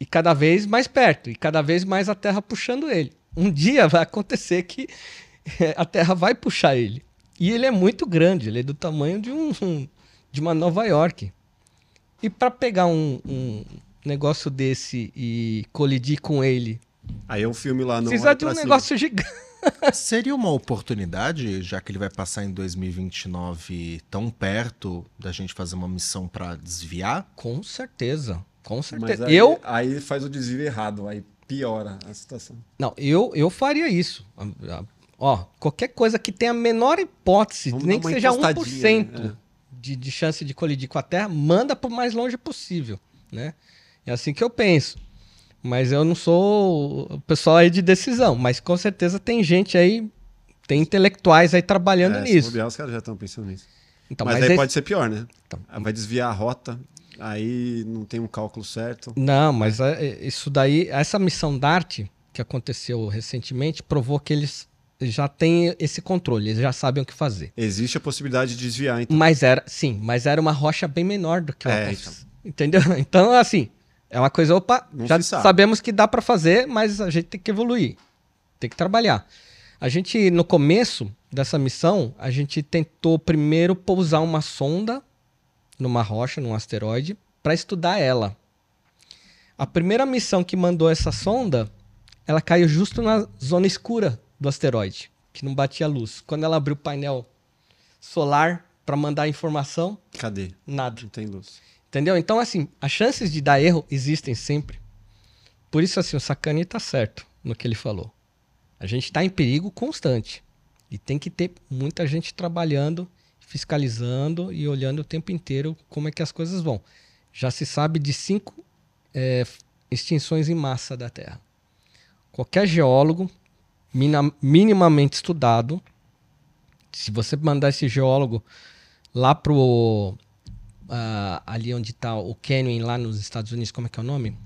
e cada vez mais perto, e cada vez mais a Terra puxando ele. Um dia vai acontecer que a Terra vai puxar ele. E ele é muito grande, ele é do tamanho de um de uma Nova York. E para pegar um, um negócio desse e colidir com ele, Aí é o filme lá não precisa olha de um negócio gigante. *laughs* Seria uma oportunidade, já que ele vai passar em 2029 tão perto da gente fazer uma missão pra desviar? Com certeza, com Mas certeza. aí, Eu aí faz o desvio errado, aí piora a situação. Não, eu, eu faria isso. Ó, qualquer coisa que tenha a menor hipótese, Vamos nem que seja encostadinha, 1% né? de, de chance de colidir com a Terra, manda pro mais longe possível, né? É assim que eu penso. Mas eu não sou o pessoal aí de decisão, mas com certeza tem gente aí, tem intelectuais aí trabalhando É, se nisso. bobear, os caras já estão pensando nisso. Então, mas mas aí esse- pode ser pior, né? Então. Vai desviar a rota, aí não tem um cálculo certo. Não, mas é- é- isso daí, essa missão DART que aconteceu recentemente, provou que eles já têm esse controle, eles já sabem o que fazer. Existe a possibilidade de desviar, então. Mas era, sim, mas era uma rocha bem menor do que o É, Apophis. Entendeu? *laughs* Então, assim, é uma coisa, opa, Não já sabe. sabemos que dá para fazer, mas a gente tem que evoluir. Tem que trabalhar. A gente, no começo dessa missão, a gente tentou primeiro pousar uma sonda numa rocha, num asteroide, para estudar ela. A primeira missão que mandou essa sonda, ela caiu justo na zona escura do asteroide, que não batia luz. Quando ela abriu o painel solar para mandar informação, Cadê? nada. Não tem luz. Entendeu? Então, assim, as chances de dar erro existem sempre. Por isso, assim, o Sacani tá certo no que ele falou. A gente está em perigo constante. E tem que ter muita gente trabalhando, fiscalizando e olhando o tempo inteiro como é que as coisas vão. Já se sabe de cinco é, extinções em massa da Terra. Qualquer geólogo mina- minimamente estudado, se você mandar esse geólogo lá pro ah, ali onde está o Canyon lá nos Estados Unidos, como é que é o nome?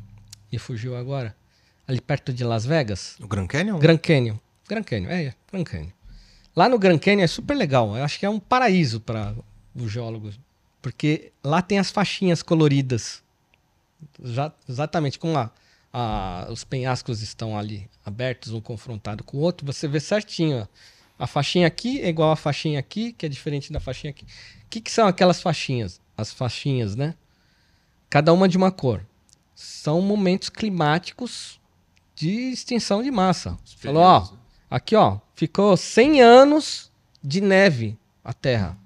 Me fugiu agora. Ali perto de Las Vegas. O Grand Canyon? Grand Canyon. Grand Canyon, é, é, Grand Canyon. Lá no Grand Canyon é super legal. Eu acho que é um paraíso para os geólogos. Porque lá tem as faixinhas coloridas. Já- exatamente como a, a- os penhascos estão ali abertos, um confrontado com o outro, você vê certinho. ó. A faixinha aqui é igual a faixinha aqui, que é diferente da faixinha aqui. O que, que são aquelas faixinhas? As faixinhas, né? Cada uma de uma cor. São momentos climáticos de extinção de massa. Falou, ó? Aqui ó, ficou 100 anos de neve a Terra.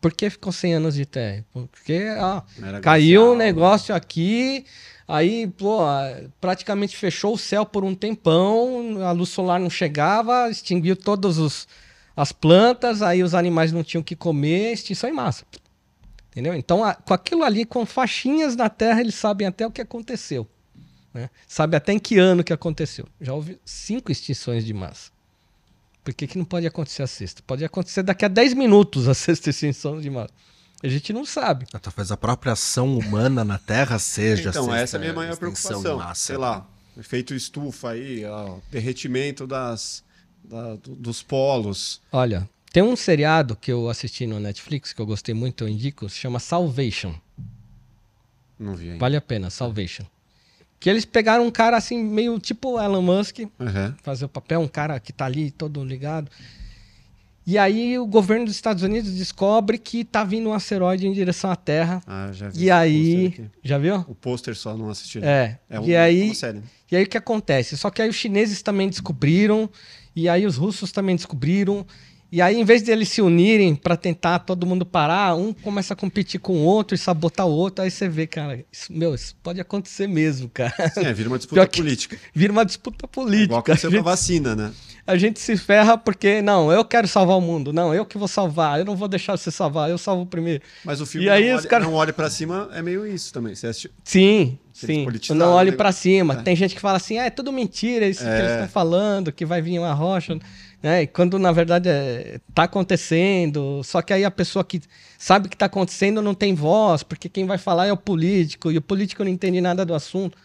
Por que ficou 100 anos de Terra? Porque ó, caiu glacial, um negócio aqui, aí pô, praticamente fechou o céu por um tempão, a luz solar não chegava, extinguiu todas as plantas, aí os animais não tinham o que comer, extinção em massa. Entendeu? Então, a- com aquilo ali, com faixinhas na Terra, eles sabem até o que aconteceu. Né? Sabe até em que ano que aconteceu. Já houve cinco extinções de massa. Por que, que não pode acontecer a sexta? Pode acontecer daqui a 10 minutos a *laughs* sexta extinção de massa. A gente não sabe. Ah, Talvez a própria ação humana na Terra seja Então, a essa é a minha maior extinção preocupação. massa. Sei lá, efeito estufa aí, ó, derretimento das, da- do- dos polos. Olha, tem um seriado que eu assisti no Netflix que eu gostei muito, eu indico, se chama Salvation. Não vi ainda. Vale a pena, Salvation. Que eles pegaram um cara assim, meio tipo Elon Musk, Uhum. fazer o papel, um cara que tá ali todo ligado. E aí o governo dos Estados Unidos descobre que tá vindo um asteroide em direção à Terra. Ah, já vi E aí, já viu? O pôster só não assisti. É. É e um- aí, uma série. e aí o que acontece? Só que aí os chineses também descobriram, e aí os russos também descobriram. E aí, em vez de eles se unirem para tentar todo mundo parar, um começa a competir com o outro e sabotar o outro. Aí você vê, cara, isso, meu, isso pode acontecer mesmo, cara. Sim, é, vira uma *laughs* disputa que- política. Vira uma disputa política. Igual aconteceu a, com a gente, vacina, né? a gente se ferra porque, não, eu quero salvar o mundo. Não, eu que vou salvar. Eu não vou deixar você salvar, eu salvo primeiro. Mas o filme E aí não, os olha, cara- não olha pra cima é meio isso também. Você assistiu? Sim, sim. Não o olhe negócio. pra cima. É. Tem gente que fala assim, ah, é tudo mentira isso que É. eles estão falando, que vai vir uma rocha. Né? E quando na verdade é, tá acontecendo, só que aí a pessoa que sabe que tá acontecendo não tem voz, porque quem vai falar é o político, e o político não entende nada do assunto.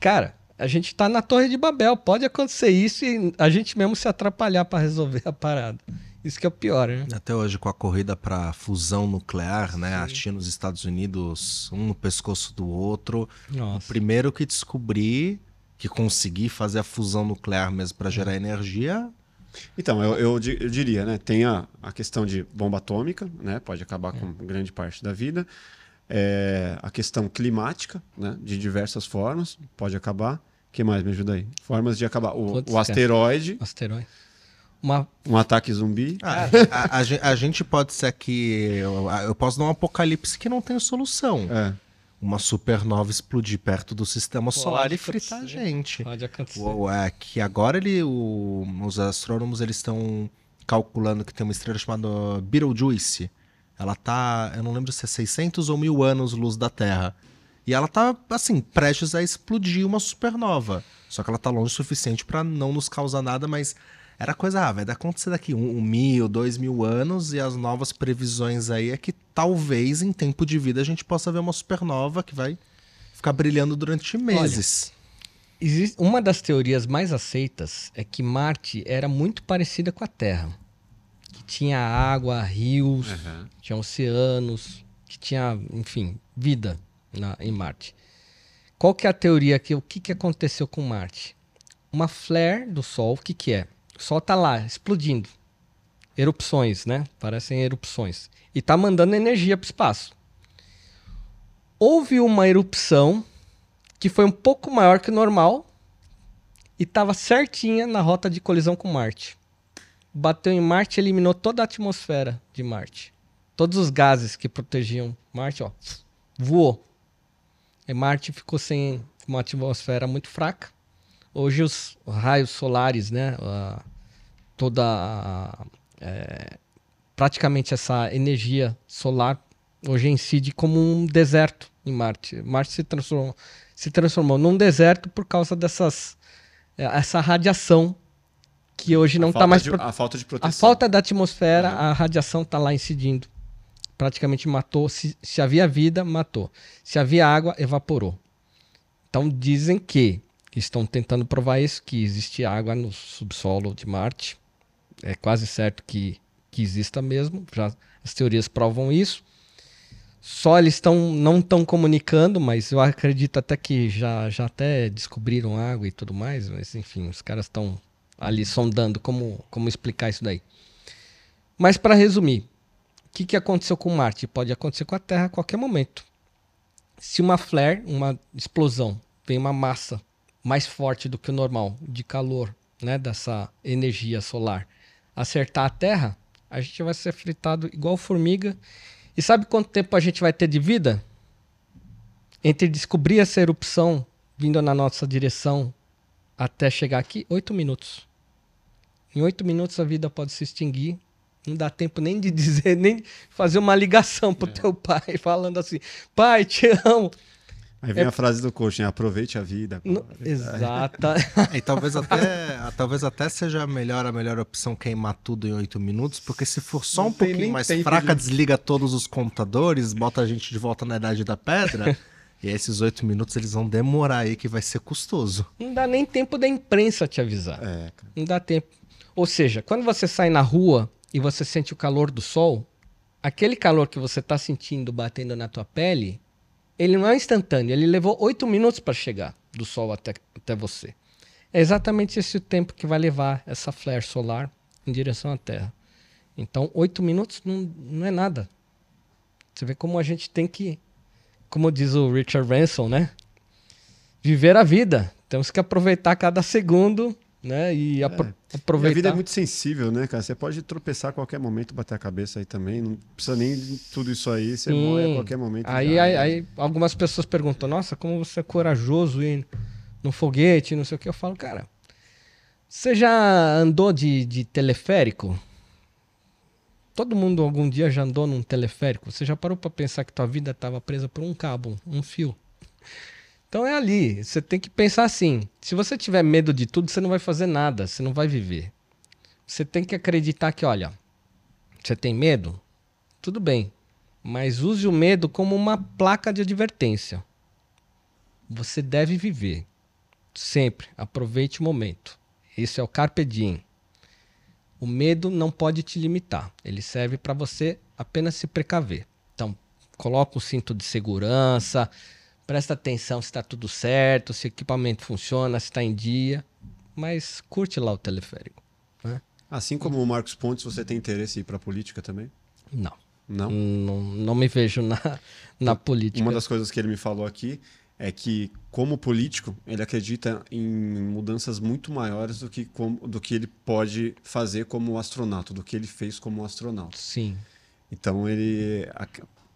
Cara, a gente tá na Torre de Babel, pode acontecer isso e a gente mesmo se atrapalhar pra resolver a parada. Isso que é o pior, né? Até hoje, com a corrida para fusão nuclear, né? A China e os Estados Unidos, um no pescoço do outro. O Nossa. primeiro que descobrir que conseguir fazer a fusão nuclear mesmo para gerar energia, Então, eu, eu eu diria, né? Tem a, a questão de bomba atômica, né? Pode acabar com grande parte da vida. É, a questão climática, né? De diversas formas, pode acabar. O que mais me ajuda aí? Formas de acabar. O, Putz, o asteroide, Asteroide. Uma um ataque zumbi. a, a- a gen- a gente pode ser aqui. Eu, eu posso dar um apocalipse que não tem solução. É. Uma supernova explodir perto do sistema solar e fritar a gente. pode acontecer. O- é que agora ele, o- os astrônomos eles estão calculando que tem uma estrela chamada Betelgeuse. Ela tá, eu não lembro se é 600 ou mil anos luz da Terra. E ela tá, assim, prestes a explodir uma supernova. Só que ela tá longe o suficiente para não nos causar nada, mas era coisa, ah, vai acontecer daqui um, um mil, dois mil anos, e as novas previsões aí é que talvez em tempo de vida a gente possa ver uma supernova que vai ficar brilhando durante meses. Existe, uma das teorias mais aceitas é que Marte era muito parecida com a Terra. Que tinha água, rios, tinha oceanos, que tinha, enfim, vida na- em Marte. Qual que é a teoria que o que, que aconteceu com Marte? Uma flare do Sol, o que, que é? O Sol tá lá, explodindo. Erupções, né? Parecem erupções. E tá mandando energia para o espaço. Houve uma erupção que foi um pouco maior que o normal e estava certinha na rota de colisão com Marte. Bateu em Marte e eliminou toda a atmosfera de Marte. Todos os gases que protegiam Marte, ó, voou. E Marte ficou sem uma atmosfera muito fraca. Hoje os raios solares, né, a- toda é, praticamente essa energia solar hoje incide como um deserto em Marte. Marte se transformou, se transformou num deserto por causa dessas é, essa radiação que hoje não está mais de, A falta de proteção. a falta da atmosfera, a radiação está lá incidindo. Praticamente matou. Se, se havia vida, matou. Se havia água, evaporou. Então dizem que estão tentando provar isso, que existe água no subsolo de Marte. É quase certo que, que exista mesmo. Já as teorias provam isso. Só eles estão não estão comunicando, mas eu acredito até que já, já até descobriram água e tudo mais. Mas enfim, os caras estão ali sondando como, como explicar isso daí. Mas para resumir, o que, que aconteceu com Marte? Pode acontecer com a Terra a qualquer momento. Se uma flare, uma explosão, vem uma massa mais forte do que o normal de calor, né, dessa energia solar, acertar a Terra, a gente vai ser fritado igual formiga. E sabe quanto tempo a gente vai ter de vida? Entre descobrir essa erupção vindo na nossa direção até chegar aqui, oito minutos. Em oito minutos a vida pode se extinguir. Não dá tempo nem de *laughs* dizer, nem fazer uma ligação pro é. teu pai, *laughs* falando assim: pai, te amo. Aí vem é... a frase do coaching, aproveite a vida. No... Exata. *laughs* e talvez até, talvez até seja melhor a melhor opção queimar tudo em oito minutos, porque se for só Não um pouquinho mais fraca, de... desliga todos os computadores, bota a gente de volta na idade da pedra. *laughs* e esses oito minutos eles vão demorar aí, que vai ser custoso. Não dá nem tempo da imprensa te avisar. É, Não dá tempo. Ou seja, quando você sai na rua e você sente o calor do sol, aquele calor que você está sentindo batendo na tua pele ele não é instantâneo, ele levou oito minutos para chegar do Sol até, até você. É exatamente esse o tempo que vai levar essa flare solar em direção à Terra. Então, oito minutos não, não é nada. Você vê como a gente tem que, como diz o Richard Ransom, né? Viver a vida. Temos que aproveitar cada segundo né? E apro é. aproveitar. E a vida é muito sensível, né, cara? Você pode tropeçar a qualquer momento, bater a cabeça aí também. Não precisa nem tudo isso aí, você Sim. morre a qualquer momento. Aí, já, aí, né? aí, algumas pessoas perguntam: Nossa, como você é corajoso ir no foguete, não sei o que. Eu falo, cara, você já andou de, de teleférico? Todo mundo algum dia já andou num teleférico. Você já parou para pensar que tua vida estava presa por um cabo, um fio? Então é ali. Você tem que pensar assim: se você tiver medo de tudo, você não vai fazer nada, você não vai viver. Você tem que acreditar que, olha, você tem medo? Tudo bem. Mas use o medo como uma placa de advertência. Você deve viver. Sempre. Aproveite o momento. Esse é o Carpe Diem. O medo não pode te limitar. Ele serve para você apenas se precaver. Então, coloca o cinto de segurança, Presta atenção se está tudo certo, se o equipamento funciona, se está em dia. Mas curte lá o teleférico. Né? Assim como o Marcos Pontes, você tem interesse em ir para a política também? Não. Não? não? Não me vejo na, na política. Uma das coisas que ele me falou aqui é que, como político, ele acredita em mudanças muito maiores do que, como, do que ele pode fazer como astronauta, do que ele fez como astronauta. Sim. Então, ele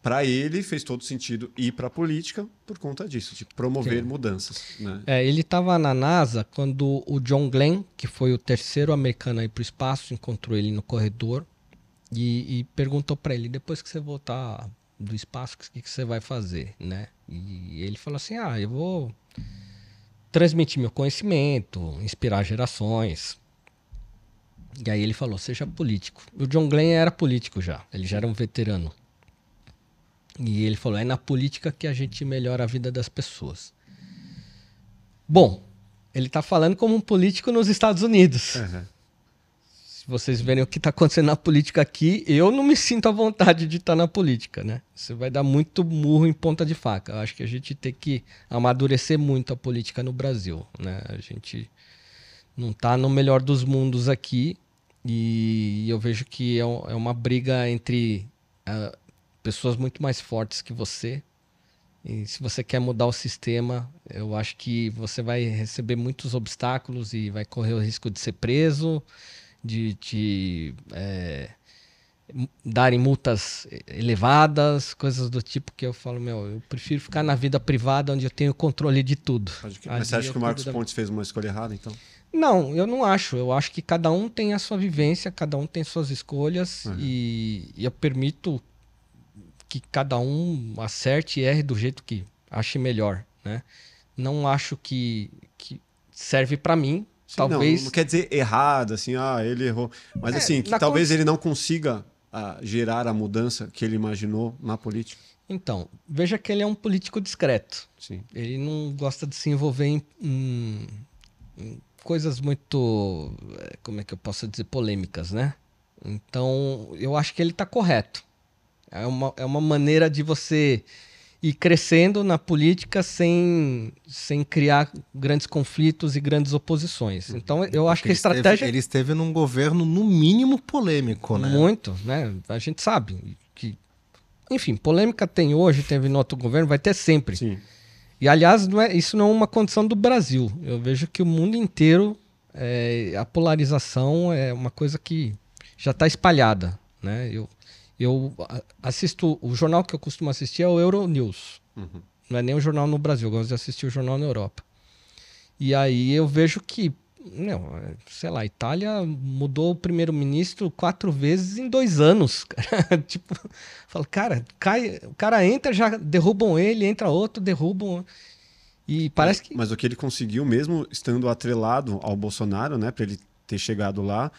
para ele fez todo sentido ir para a política por conta disso, de promover Sim. mudanças. Né? É, ele estava na NASA quando o John Glenn, que foi o terceiro americano a ir para o espaço, encontrou ele no corredor e, e perguntou para ele: depois que você voltar do espaço, o que, que você vai fazer, né? E ele falou assim: ah, eu vou transmitir meu conhecimento, inspirar gerações. E aí ele falou: seja político. O John Glenn era político já, ele já era um veterano. E ele falou: é na política que a gente melhora a vida das pessoas. Bom, ele está falando como um político nos Estados Unidos. Uhum. Se vocês verem o que está acontecendo na política aqui, eu não me sinto à vontade de estar tá na política, né? Você vai dar muito murro em ponta de faca. Eu acho que a gente tem que amadurecer muito a política no Brasil, né? A gente não está no melhor dos mundos aqui e eu vejo que é, é uma briga entre pessoas muito mais fortes que você. E se você quer mudar o sistema, eu acho que você vai receber muitos obstáculos e vai correr o risco de ser preso, de te é, darem multas elevadas, coisas do tipo que eu falo, meu, eu prefiro ficar na vida privada onde eu tenho controle de tudo. Mas você acha que o Marcos da... Pontes fez uma escolha errada, então? Não, eu não acho. Eu acho que cada um tem a sua vivência, cada um tem suas escolhas uhum. e, e eu permito que cada um acerte e erre do jeito que ache melhor, né? Não acho que, que serve para mim. Sim, talvez. Não, não, quer dizer errado, assim, ah, ele errou. Mas é, assim, que talvez ele não consiga ah, gerar a mudança que ele imaginou na política. Então, veja que ele é um político discreto. Sim. Ele não gosta de se envolver em, em, em coisas muito, eh, como é que eu posso dizer, polêmicas, né? Então, eu acho que ele está correto. É uma, é uma maneira de você ir crescendo na política sem, sem criar grandes conflitos e grandes oposições. Uhum. Então, eu acho que a estratégia. Esteve, ele esteve num governo, no mínimo, polêmico, né? Muito, né? A gente sabe que. Enfim, polêmica tem hoje, teve no outro governo, vai ter sempre. Sim. E, aliás, não é, isso não é uma condição do Brasil. Eu vejo que o mundo inteiro, é, a polarização é uma coisa que já está espalhada. né? Eu, eu assisto, o jornal que eu costumo assistir é o Euronews. Não é nem o jornal no Brasil, eu gosto de assistir o jornal na Europa. E aí eu vejo que, não, é, sei lá, a Itália mudou o primeiro-ministro quatro vezes em dois anos. *laughs* tipo, falo, cara, cai, o cara entra, já derrubam ele, entra outro, derrubam. E parece que. Mas o que ele conseguiu, mesmo estando atrelado ao Bolsonaro, né, para ele ter chegado lá,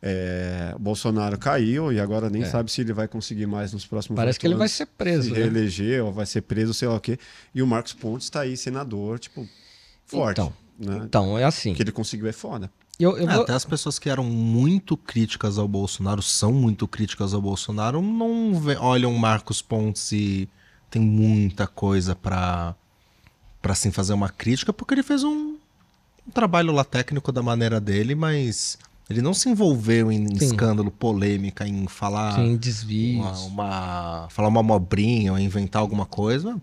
é, o Bolsonaro caiu e agora nem É. sabe se ele vai conseguir mais nos próximos Parece que ele vai ser preso, se né? reeleger ou vai ser preso, sei lá o quê. E o Marcos Pontes está aí, senador, tipo, forte. Então, né? Então, é assim. O que ele conseguiu é foda. Eu, eu É, vou- Até as pessoas que eram muito críticas ao Bolsonaro, são muito críticas ao Bolsonaro, não vê- olham Marcos Pontes e tem muita coisa pra, pra assim, fazer uma crítica, porque ele fez um, um trabalho lá técnico da maneira dele, mas ele não se envolveu em Sim. escândalo, polêmica, em falar Tem desvios. uma, uma- falar uma abobrinha ou inventar alguma coisa.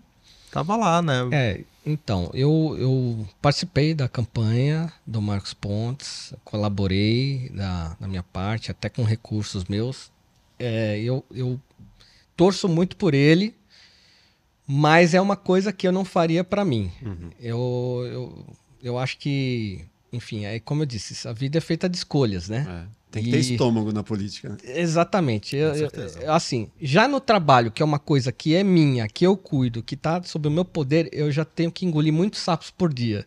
Tava lá, né? É, então, eu, eu participei da campanha do Marcos Pontes, colaborei da, da minha parte, até com recursos meus. É, eu, eu torço muito por ele, mas é uma coisa que eu não faria para mim. Eu, eu, eu acho que, enfim, é como eu disse, a vida é feita de escolhas, né? É. Tem que ter E- estômago na política. né? Exatamente. Eu- eu- assim, já no trabalho, que é uma coisa que é minha, que eu cuido, que tá sob o meu poder, eu já tenho que engolir muitos sapos por dia.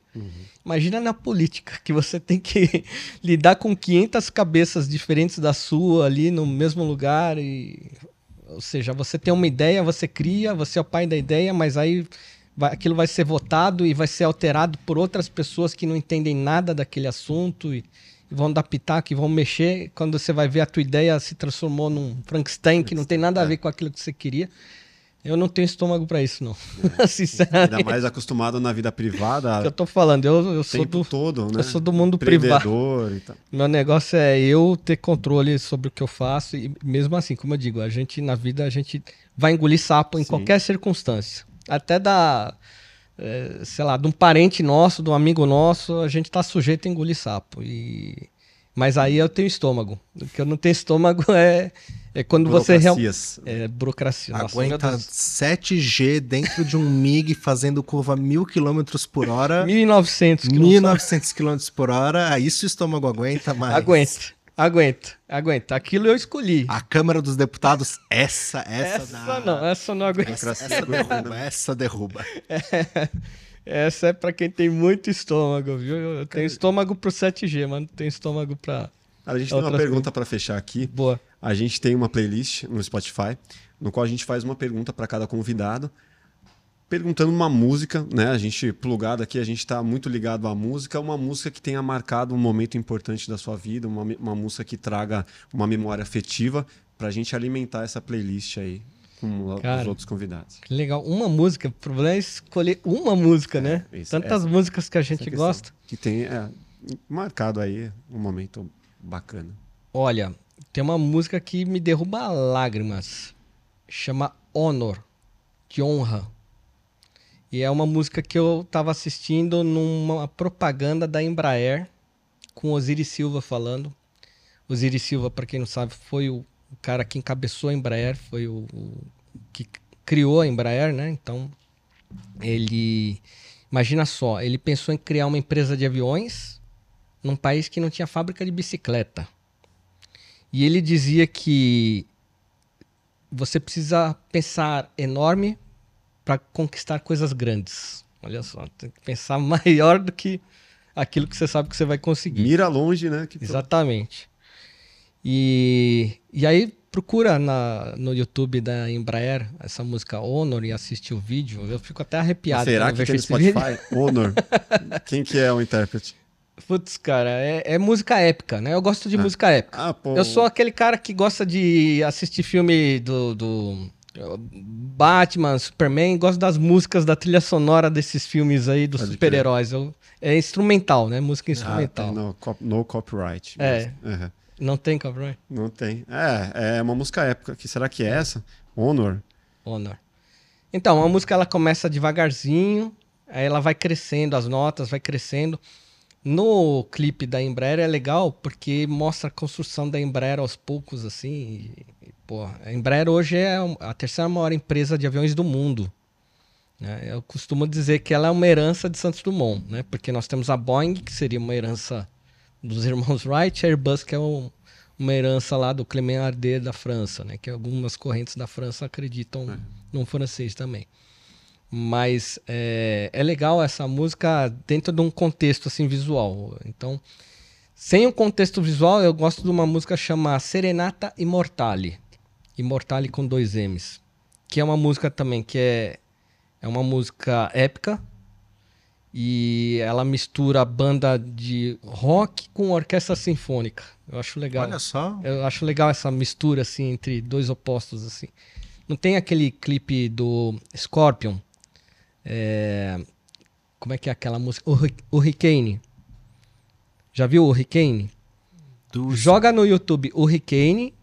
Imagina na política, que você tem que *laughs* lidar com 500 cabeças diferentes da sua ali no mesmo lugar e ou seja, você tem uma ideia, você cria, você é o pai da ideia, mas aí vai- aquilo vai ser votado e vai ser alterado por outras pessoas que não entendem nada daquele assunto e, e vão dar pitaco e vão mexer. Quando você vai ver a tua ideia se transformou num Frankenstein que não tem nada a ver com aquilo que você queria. Eu não tenho estômago para isso, não. *laughs* Sinceramente. Ainda mais acostumado na vida privada, que eu tô falando, eu, eu sou do, todo, né? eu sou do mundo privado. E tal. Meu negócio é eu ter controle sobre o que eu faço e mesmo assim, como eu digo, a gente na vida a gente vai engolir sapo em Sim. qualquer circunstância. Até da, eh, sei lá, de um parente nosso, de um amigo nosso, a gente tá sujeito a engolir sapo. E mas aí eu tenho estômago. O que eu não tenho estômago *laughs* é é quando você realmente é burocracia. Nossa, Aguenta Deus. 7G dentro de um *laughs* MiG fazendo curva mil km por hora. 1900 quilômetros. 1900 km por hora, aí isso o estômago aguenta, mas. Aguenta, aguenta, aguenta. Aquilo eu escolhi. A Câmara dos Deputados, essa, essa, essa dá- não, essa eu não aguento. Essa, essa derruba, essa *laughs* derruba. Essa é pra quem tem muito estômago, viu? Eu tenho estômago pro 7G, mas não tenho estômago pra. Cara, a gente tem uma pergunta para fechar aqui. Boa. A gente tem uma playlist no Spotify, no qual a gente faz uma pergunta para cada convidado, perguntando uma música, né? A gente plugado aqui, a gente está muito ligado à música, uma música que tenha marcado um momento importante da sua vida, uma, uma música que traga uma memória afetiva para a gente alimentar essa playlist aí com Cara. os outros convidados. Que legal. Uma música. O problema é escolher uma música, né? isso, Tantas essa- músicas que a gente questão. gosta. Que tem é, marcado aí um momento bacana. Olha, tem uma música que me derruba lágrimas. Chama Honor, de honra. E é uma música que eu tava assistindo numa propaganda da Embraer, com Osiris Silva falando. Osiris Silva, para quem não sabe, foi o, o cara que encabeçou a Embraer, foi o, o que criou a Embraer, né? Então, ele. Imagina só, ele pensou em criar uma empresa de aviões num país que não tinha fábrica de bicicleta. E ele dizia que você precisa pensar enorme para conquistar coisas grandes. Olha só, tem que pensar *laughs* maior do que aquilo que você sabe que você vai conseguir. Mira longe, né? Que Exatamente. E, e aí procura na, no YouTube da Embraer essa música Honor e assiste o vídeo. Eu fico até arrepiado. Será que tem no. Spotify? *laughs* Honor. Quem que é o intérprete? Putz, cara, é, é música épica, né? Eu gosto de música épica. Ah, pô. Eu sou aquele cara que gosta de assistir filme do, do Batman, Superman, gosto das músicas da trilha sonora desses filmes aí dos super-heróis. É instrumental, né? Música Ah, instrumental. tem no, no copyright. É. Uhum. Não tem copyright? Não tem. É, é uma música épica. Que será que é essa? Honor. Honor. Então, a música ela começa devagarzinho, aí ela vai crescendo, as notas vai crescendo. No clipe da Embraer é legal porque mostra a construção da Embraer aos poucos, assim. E, pô, a Embraer hoje é a terceira maior empresa de aviões do mundo. Né? Eu costumo dizer que ela é uma herança de Santos Dumont, né? porque nós temos a Boeing, que seria uma herança dos irmãos Wright, a Airbus, que é um, uma herança lá do Clément Ardet da França, né? que algumas correntes da França acreditam é. num francês também. Mas é, é legal essa música dentro de um contexto assim visual. Então, sem o contexto visual, eu gosto de uma música chamada Serenata Immortale. Immortale com dois M's. Que é uma música também que é, é uma música épica. E ela mistura banda de rock com orquestra sinfônica. Eu acho legal. Olha só. Eu acho legal essa mistura assim entre dois opostos assim. Não tem aquele clipe do Scorpion é, como é que é aquela música? O Hurricane. Já viu o Hurricane? Do... Joga no YouTube o Hurricane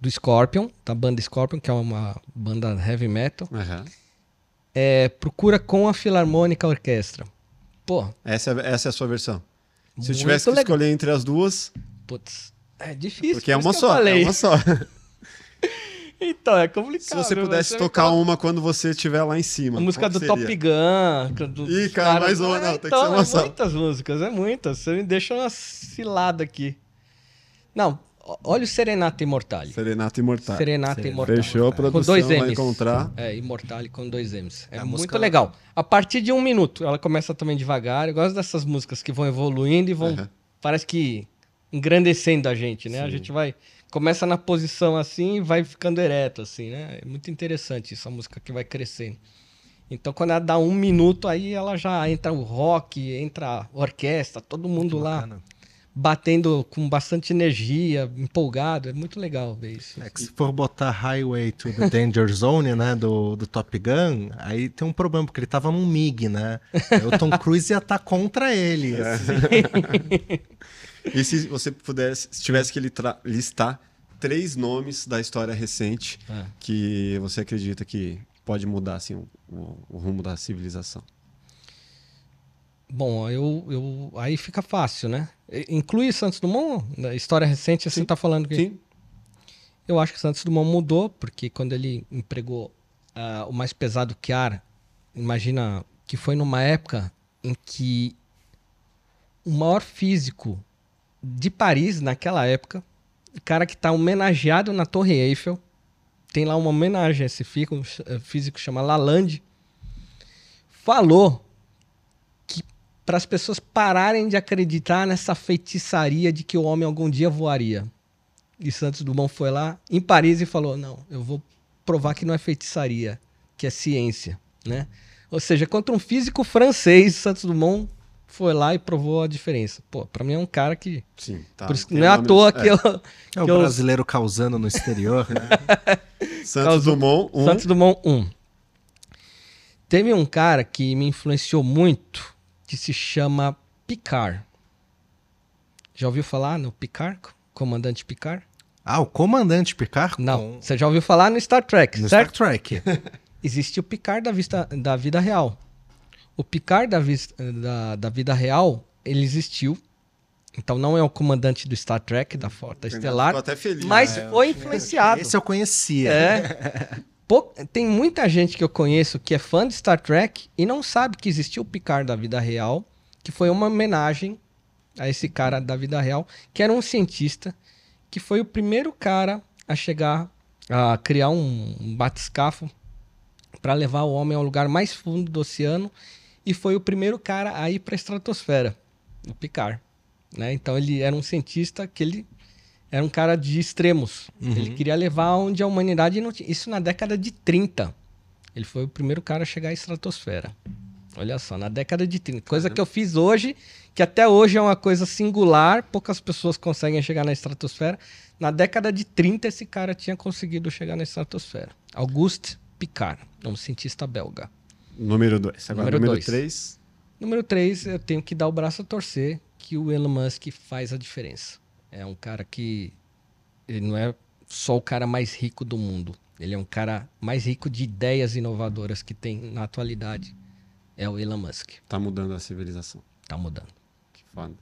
do Scorpion, da banda Scorpion, que é uma banda heavy metal. Uhum. É, procura com a Filarmônica Orquestra. Pô. Essa é, essa é a sua versão. Se eu tivesse que legal. escolher entre as duas. Putz, é difícil. Porque é uma só. É uma só. Então, é complicado. Se você pudesse tocar uma quando você estiver lá em cima. A música do seria? Top Gun. Do Ih, cara, cara, mais uma, não, é, tem então, que ser uma é só. muitas músicas, é muitas. Você me deixa uma cilada aqui. Não, olha o Serenata Imortale. Serenata Imortale. Serenata Imortale. Fechou a produção, com dois M's. vai encontrar. É, Imortale com dois M's. É, é muito música... legal. A partir de um minuto, ela começa também devagar. Eu gosto dessas músicas que vão evoluindo e vão... Uhum. Parece que engrandecendo a gente, né? Sim. A gente vai começa na posição assim e vai ficando ereto, assim, né? É muito interessante essa música que vai crescendo. Então, quando ela dá um minuto, aí ela já entra o rock, entra a orquestra, todo mundo lá batendo com bastante energia, empolgado. É muito legal ver isso. É que se for botar Highway to the Danger Zone, né, do, do Top Gun, aí tem um problema, porque ele tava num MiG, né? o Tom Cruise ia estar tá contra ele. *laughs* Assim. *laughs* E se você pudesse, se tivesse que listar três nomes da história recente é. que você acredita que pode mudar assim, o, o, rumo da civilização? Bom, eu, eu aí fica fácil, né? Inclui Santos Dumont na história recente, você está falando que Sim. Eu acho que Santos Dumont mudou porque quando ele empregou uh, o mais pesado que ar, imagina que foi numa época em que o maior físico de Paris, naquela época. Cara que está homenageado na Torre Eiffel. Tem lá uma homenagem a esse eh, físico chamado Lalande. Falou que para as pessoas pararem de acreditar nessa feitiçaria de que o homem algum dia voaria. E Santos Dumont foi lá em Paris e falou: Não, eu vou provar que não é feitiçaria, que é ciência. Né? Ou seja, contra um físico francês, Santos Dumont foi lá e provou a diferença. Pô, pra mim é um cara que. Sim, tá. Por isso, não é à toa que é. eu. É o brasileiro causando no exterior, né? *laughs* Santos Causou, Dumont 1. Um. Santos Dumont 1. Um. Teve um cara que me influenciou muito, que se chama Picard. Já ouviu falar no Picard? Comandante Picard? Ah, o Comandante Picard? Não. Você já ouviu falar no Star Trek, no certo? Star Trek. *laughs* Existe o Picard da, vista, da vida real. O Picard da, da, da vida real, ele existiu. Então não é o comandante do Star Trek, da Frota Estelar. até feliz. Mas né? foi influenciado. Esse eu conhecia. É. Pô, tem muita gente que eu conheço que é fã de Star Trek e não sabe que existiu o Picard da vida real, que foi uma homenagem a esse cara da vida real, que era um cientista, que foi o primeiro cara a chegar a criar um, um batiscafo para levar o homem ao lugar mais fundo do oceano e foi o primeiro cara a ir para a estratosfera, o Picard. Né? Então ele era um cientista que ele era um cara de extremos. Uhum. Ele queria levar onde a humanidade não tinha. Isso na década de 30. Ele foi o primeiro cara a chegar à estratosfera. Olha só, na década de 30. Coisa que eu fiz hoje, que até hoje é uma coisa singular, poucas pessoas conseguem chegar na estratosfera. Na década de 30, esse cara tinha conseguido chegar na estratosfera. Auguste Picard, um cientista belga. Número 2. Agora, número 3. Número 3, eu tenho que dar o braço a torcer que o Elon Musk faz a diferença. É um cara que. Ele não é só o cara mais rico do mundo. Ele é um cara mais rico de ideias inovadoras que tem na atualidade. É o Elon Musk. Tá mudando a civilização. Tá mudando. Que Foda.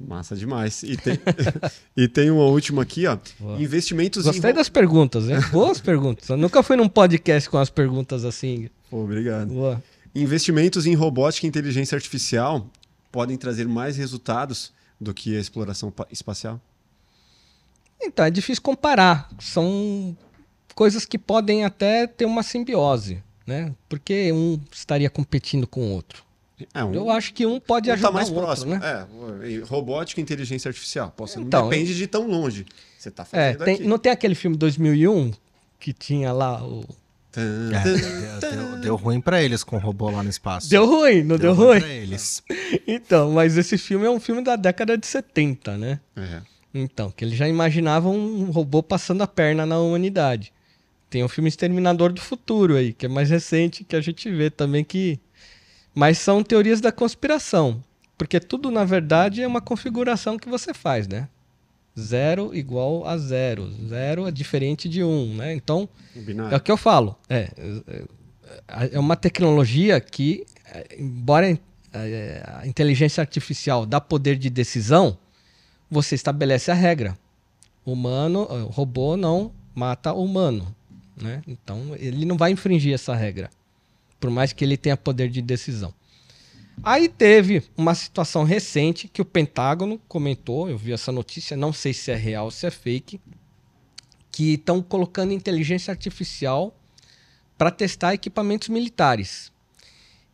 Massa demais. E tem, *laughs* e tem uma última aqui, ó. Boa. Investimentos Gostei em. das perguntas, hein? *laughs* Boas perguntas. Eu nunca fui num podcast com as perguntas assim. Obrigado. Boa. Investimentos em robótica e inteligência artificial podem trazer mais resultados do que a exploração pa- espacial? Então, é difícil comparar. São coisas que podem até ter uma simbiose, né? Porque um estaria competindo com o outro. É, um, Eu acho que um pode um ajudar tá mais o outro, próximo. né? É, robótica e inteligência artificial. Posso, Então, não depende de tão longe. Você tá É, fazendo tem- aqui. não tem aquele filme 2001 que tinha lá o... É, deu, deu- deu ruim pra eles com o robô lá no espaço. Deu ruim, não deu, ruim ruim? pra eles. *laughs* Então, mas esse filme é um filme da década de 70, né? É. Então, que eles já imaginavam um robô passando a perna na humanidade. Tem o filme Exterminador do Futuro aí, que é mais recente, que a gente vê também que. Mas são teorias da conspiração. Porque tudo, na verdade, é uma configuração que você faz, né? Zero igual a zero. Zero é diferente de um, né? Então, Um é binário. o que eu falo. É, é, é uma tecnologia que, é, embora é, a inteligência artificial dá poder de decisão, você estabelece a regra. Humano, o robô não mata o humano. Né? Então, ele não vai infringir essa regra. Por mais que ele tenha poder de decisão. Aí teve uma situação recente que o Pentágono comentou, eu vi essa notícia, não sei se é real ou se é fake, que estão colocando inteligência artificial para testar equipamentos militares.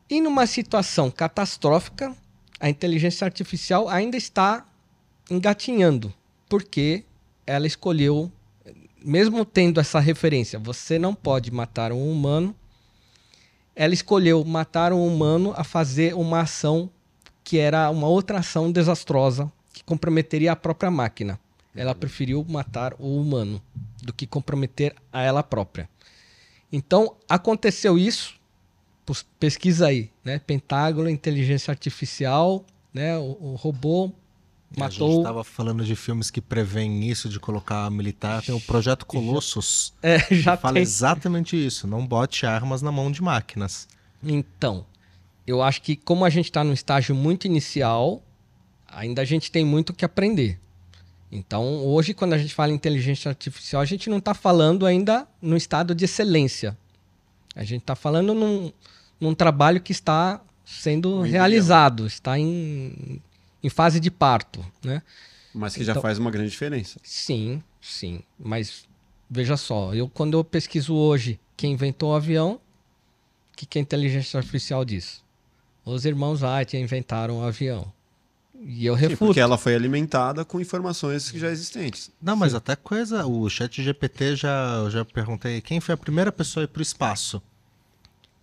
E numa situação catastrófica, a inteligência artificial ainda está engatinhando, porque ela escolheu, mesmo tendo essa referência, você não pode matar um humano, ela escolheu matar um humano a fazer uma ação que era uma outra ação desastrosa que comprometeria a própria máquina. Ela preferiu matar o humano do que comprometer a ela própria. Então, aconteceu isso, pesquisa aí, né? Pentágono, inteligência artificial, né? O, o robô A matou. gente tava falando de filmes que prevêem isso, de colocar militar. Tem o Projeto Colossus. É, já que fala tem. exatamente isso. Não bote armas na mão de máquinas. Então, eu acho que como a gente está num estágio muito inicial, ainda a gente tem muito que aprender. Então, hoje, quando a gente fala em inteligência artificial, a gente não está falando ainda no estado de excelência. A gente está falando num, num trabalho que está sendo embrião. realizado, está em, em fase de parto, né? Mas que já Então- faz uma grande diferença. Sim, sim. Mas veja só, eu quando eu pesquiso hoje quem inventou o avião, o que, que a inteligência artificial diz? Os irmãos Wright inventaram o avião. E eu Sim, refuto. porque ela foi alimentada com informações que já existentes. Não, mas até coisa. O chat GPT já, eu já perguntei quem foi a primeira pessoa a ir pro espaço.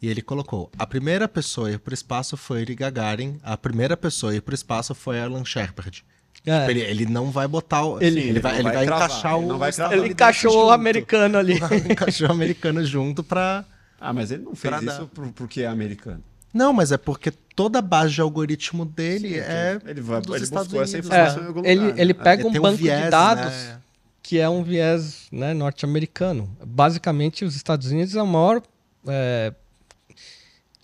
E ele colocou: a primeira pessoa a ir pro espaço foi Yuri Gagarin, a primeira pessoa a ir pro espaço foi Alan Shepard. É, Tipo, Ele, ele não vai botar o. Ele- ele, ele vai, ele vai vai cravar, encaixar ele o. vai ele ele encaixou o americano ali. *laughs* encaixou o americano junto pra. Ah, mas ele não fez Pra isso dar. por- porque é americano. Não, mas é porque toda a base de algoritmo dele Sim, é. ele vai, dos ele Estados buscou essa Unidos, informação É, em algum ele, lugar. ele né? pega um tem banco viés, de dados né? que é um viés né, norte-americano. Basicamente, os Estados Unidos é o maior é,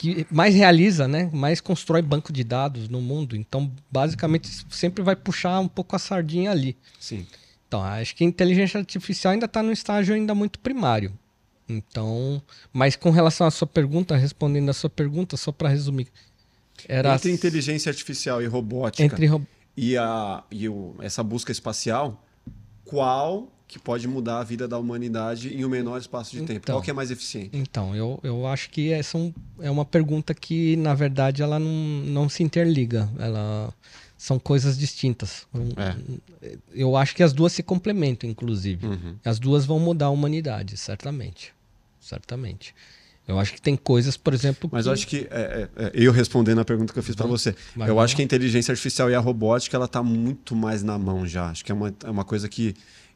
que mais realiza, né, mais constrói banco de dados no mundo. Então, basicamente, sempre vai puxar um pouco a sardinha ali. Sim. Então, acho que a inteligência artificial ainda está num estágio ainda muito primário. Então, mas com relação à sua pergunta, respondendo a sua pergunta, só para resumir, era Entre inteligência artificial e robótica entre ro- e, a, e o- essa busca espacial, qual que pode mudar a vida da humanidade em um menor espaço de tempo? Então. Qual que é mais eficiente? Então, eu, eu acho que essa é é uma pergunta que, na verdade, ela não, não se interliga. Ela são coisas distintas. É. Eu acho que as duas se complementam, inclusive. Uhum. As duas vão mudar a humanidade, certamente. Certamente. Eu acho que tem coisas, por exemplo. Mas eu acho que, é, é, é, eu respondendo a pergunta que eu fiz para você, Vai eu acho que a inteligência artificial e a robótica, ela tá muito mais na mão já. Acho que é uma, é uma coisa que,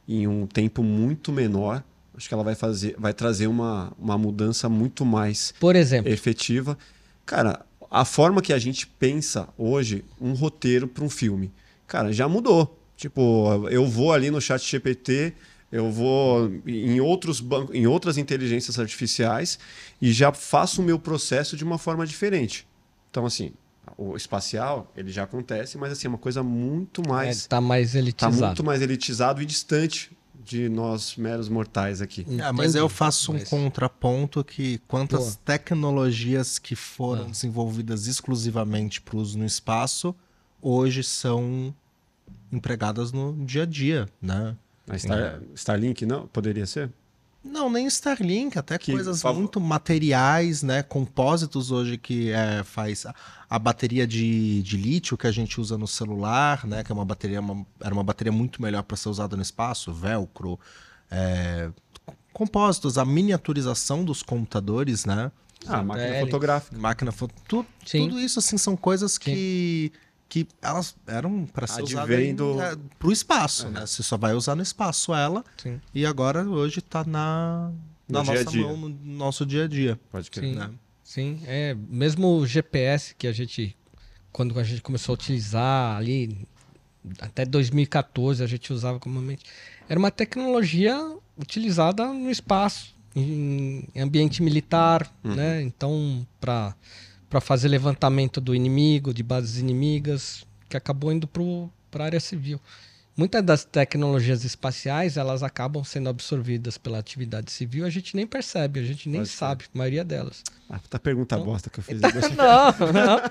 em um tempo muito menor, acho que ela vai fazer, vai trazer uma, uma mudança muito mais Por exemplo, efetiva. Cara, a forma que a gente pensa hoje um roteiro para um filme, cara, já mudou. Tipo, eu vou ali no chat GPT, eu vou em outros bancos, em outras inteligências artificiais e já faço o meu processo de uma forma diferente. Então, assim, o espacial, ele já acontece, mas assim, é uma coisa muito mais. É, tá mais Tá elitizado. muito mais elitizado e distante de nós meros mortais aqui. É, mas eu faço um Mas- contraponto que quantas Boa. tecnologias que foram Ah. desenvolvidas exclusivamente para uso no espaço hoje são empregadas no dia a dia, né? A Star- Starlink não? Poderia ser? Não, nem Starlink, até Que coisas favor- muito materiais, né? Compósitos hoje que é, faz a, a bateria de, de lítio que a gente usa no celular, né? Que é uma bateria, uma- era uma bateria muito melhor para ser usada no espaço, velcro, é, compósitos, a miniaturização dos computadores, né? Ah, máquina fotográfica. Máquina fo- tu- Sim. tudo isso assim são coisas que que elas eram para ser usadas Advém do- para o espaço, né? Você só vai usar no espaço ela Sim. e agora hoje tá na, No na dia a nossa dia. mão, no nosso dia a dia. Pode crer. Sim. né? Sim, é, mesmo o GPS que a gente, quando a gente começou a utilizar ali, até 2014 a gente usava comumente, era uma tecnologia utilizada no espaço, em ambiente militar, né? Então, para para fazer levantamento do inimigo, de bases inimigas, que acabou indo para a área civil. Muitas das tecnologias espaciais, elas acabam sendo absorvidas pela atividade civil, a gente nem percebe, a gente nem Pode ser. sabe, a maioria delas. Ah, puta pergunta bosta que eu fiz. *laughs* Não, não.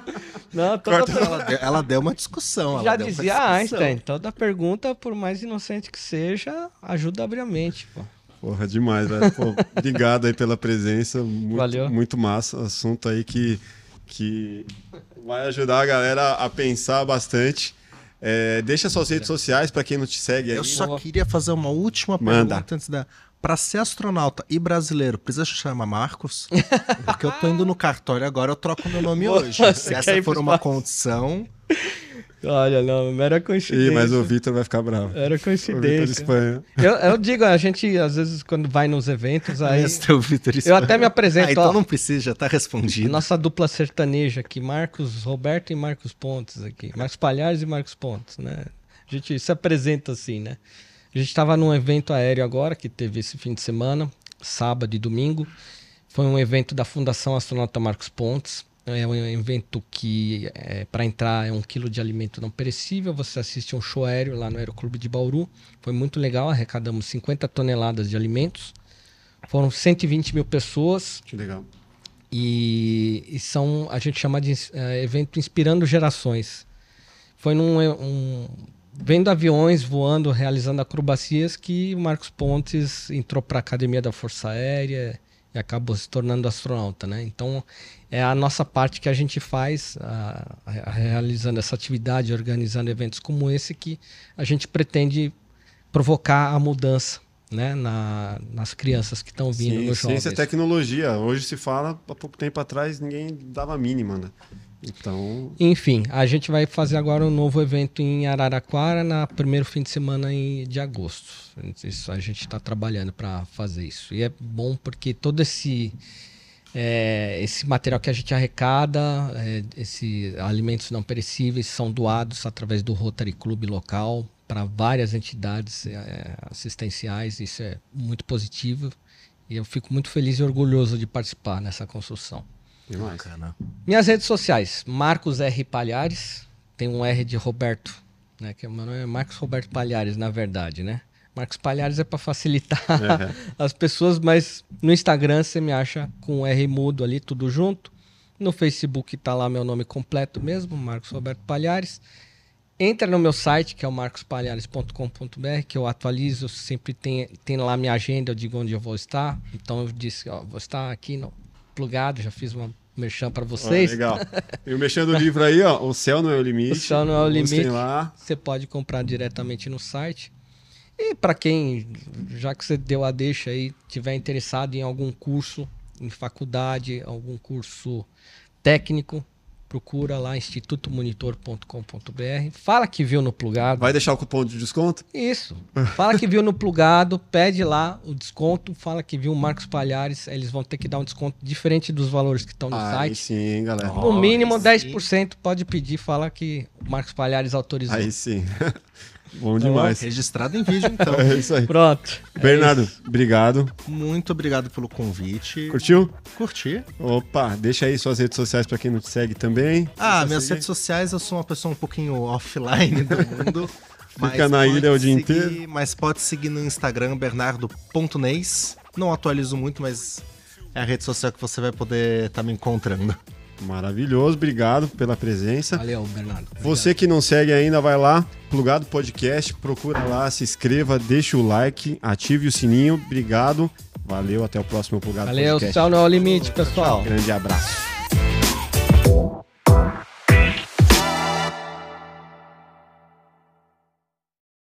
Não, *laughs* toda per- Ela, deu, ela deu uma discussão. ela Já dizia. Einstein, toda pergunta, por mais inocente que seja, ajuda a abrir a mente. Pô. Porra, demais, velho. Pô, *laughs* obrigado aí pela presença. Muito, Valeu. Muito massa. Assunto aí que, que vai ajudar a galera a pensar bastante. É, deixa suas redes sociais para quem não te segue aí. Eu só queria fazer uma última Manda. pergunta antes da. Pra ser astronauta e brasileiro, precisa chamar Marcos? *laughs* Porque eu tô indo no cartório agora, eu troco meu nome hoje. Se essa for uma condição. Olha, não, mera coincidência. Ih, mas o Vitor vai ficar bravo. Era O Vitor coincidência. Espanha. Eu, eu digo, a gente, às vezes, quando vai nos eventos, aí. Esse é o Vitor Eu até me apresento, Ah, então ó. não precisa, já tá respondido. Nossa dupla sertaneja aqui, Marcos Roberto e Marcos Pontes aqui. Marcos Palhares e Marcos Pontes, né? A gente se apresenta assim, né? A gente estava num evento aéreo agora, que teve esse fim de semana, sábado e domingo. Foi um evento da Fundação Astronauta Marcos Pontes. É um evento que, para entrar, é um quilo de alimento não perecível. Você assiste um show aéreo lá no Aeroclube de Bauru. Foi muito legal, arrecadamos 50 toneladas de alimentos. Foram 120 mil pessoas. Que legal. E, e são, a gente chama de eh, evento Inspirando Gerações. Foi num eh, um, vendo aviões voando, realizando acrobacias que o Marcos Pontes entrou para a Academia da Força Aérea e acabou se tornando astronauta, né? Então é a nossa parte que a gente faz a- a- realizando essa atividade, organizando eventos como esse que a gente pretende provocar a mudança, né, na, nas crianças que estão vindo Sim, nos jovens. ciência e tecnologia. Hoje se fala, há pouco tempo atrás ninguém dava a mínima, né? Então, Enfim, a gente vai fazer agora um novo evento em Araraquara na primeiro fim de semana em- de agosto. Isso a gente está trabalhando para fazer isso. E é bom porque todo esse é, esse material que a gente arrecada, é, esses alimentos não perecíveis, são doados através do Rotary Club local para várias entidades é, assistenciais. Isso é muito positivo e eu fico muito feliz e orgulhoso de participar nessa construção. demais. Bacana. Minhas redes sociais, Marcos R. Palhares, tem um R de Roberto, né? Que o meu nome é Marcos Roberto Palhares, na verdade, né? Marcos Palhares é para facilitar É. *laughs* as pessoas, mas no Instagram você me acha com o R mudo ali, tudo junto. No Facebook tá lá meu nome completo mesmo, Marcos Roberto Palhares. Entra no meu site, que é o marcospalhares.com.br, que eu atualizo, sempre tem, tem lá minha agenda, eu digo onde eu vou estar. Então eu disse, ó, vou estar aqui no plugado, já fiz uma merchan para vocês. legal. *laughs* Eu mexendo o livro aí, ó. O céu não é o limite. O céu não é o limite. lá. Você pode comprar diretamente no site. E para quem, já que você deu a deixa aí, tiver interessado em algum curso em faculdade, algum curso técnico, procura lá institutomonitor.com.br. Fala que viu no plugado. Vai deixar o cupom de desconto? Isso. Fala que viu no plugado, pede lá o desconto, fala que viu o Marcos Palhares, eles vão ter que dar um desconto diferente dos valores que estão no Aí site. sim, galera. No mínimo sim. 10% pode pedir, fala que o Marcos Palhares autorizou. Aí sim. *laughs* Bom demais. Registrado em vídeo, então. *laughs* É isso aí. Pronto. É Bernardo, isso. obrigado. Muito obrigado pelo convite. Curtiu? Curti. Opa, deixa aí suas redes sociais pra quem não te segue também. Ah, minhas seguir. redes sociais, eu sou uma pessoa um pouquinho *laughs* offline do mundo. Fica na pode ilha o dia seguir- inteiro. Mas pode seguir no Instagram, bernardo.neis. Não atualizo muito, mas é a rede social que você vai poder estar me encontrando. Maravilhoso, obrigado pela presença. Valeu, Bernardo. Você que não segue ainda, vai lá, Plugado Podcast, procura lá, se inscreva, deixa o like, ative o sininho. Obrigado. Valeu, até o próximo Plugado Valeu, Podcast. tchau, não é o limite, pessoal. Grande abraço.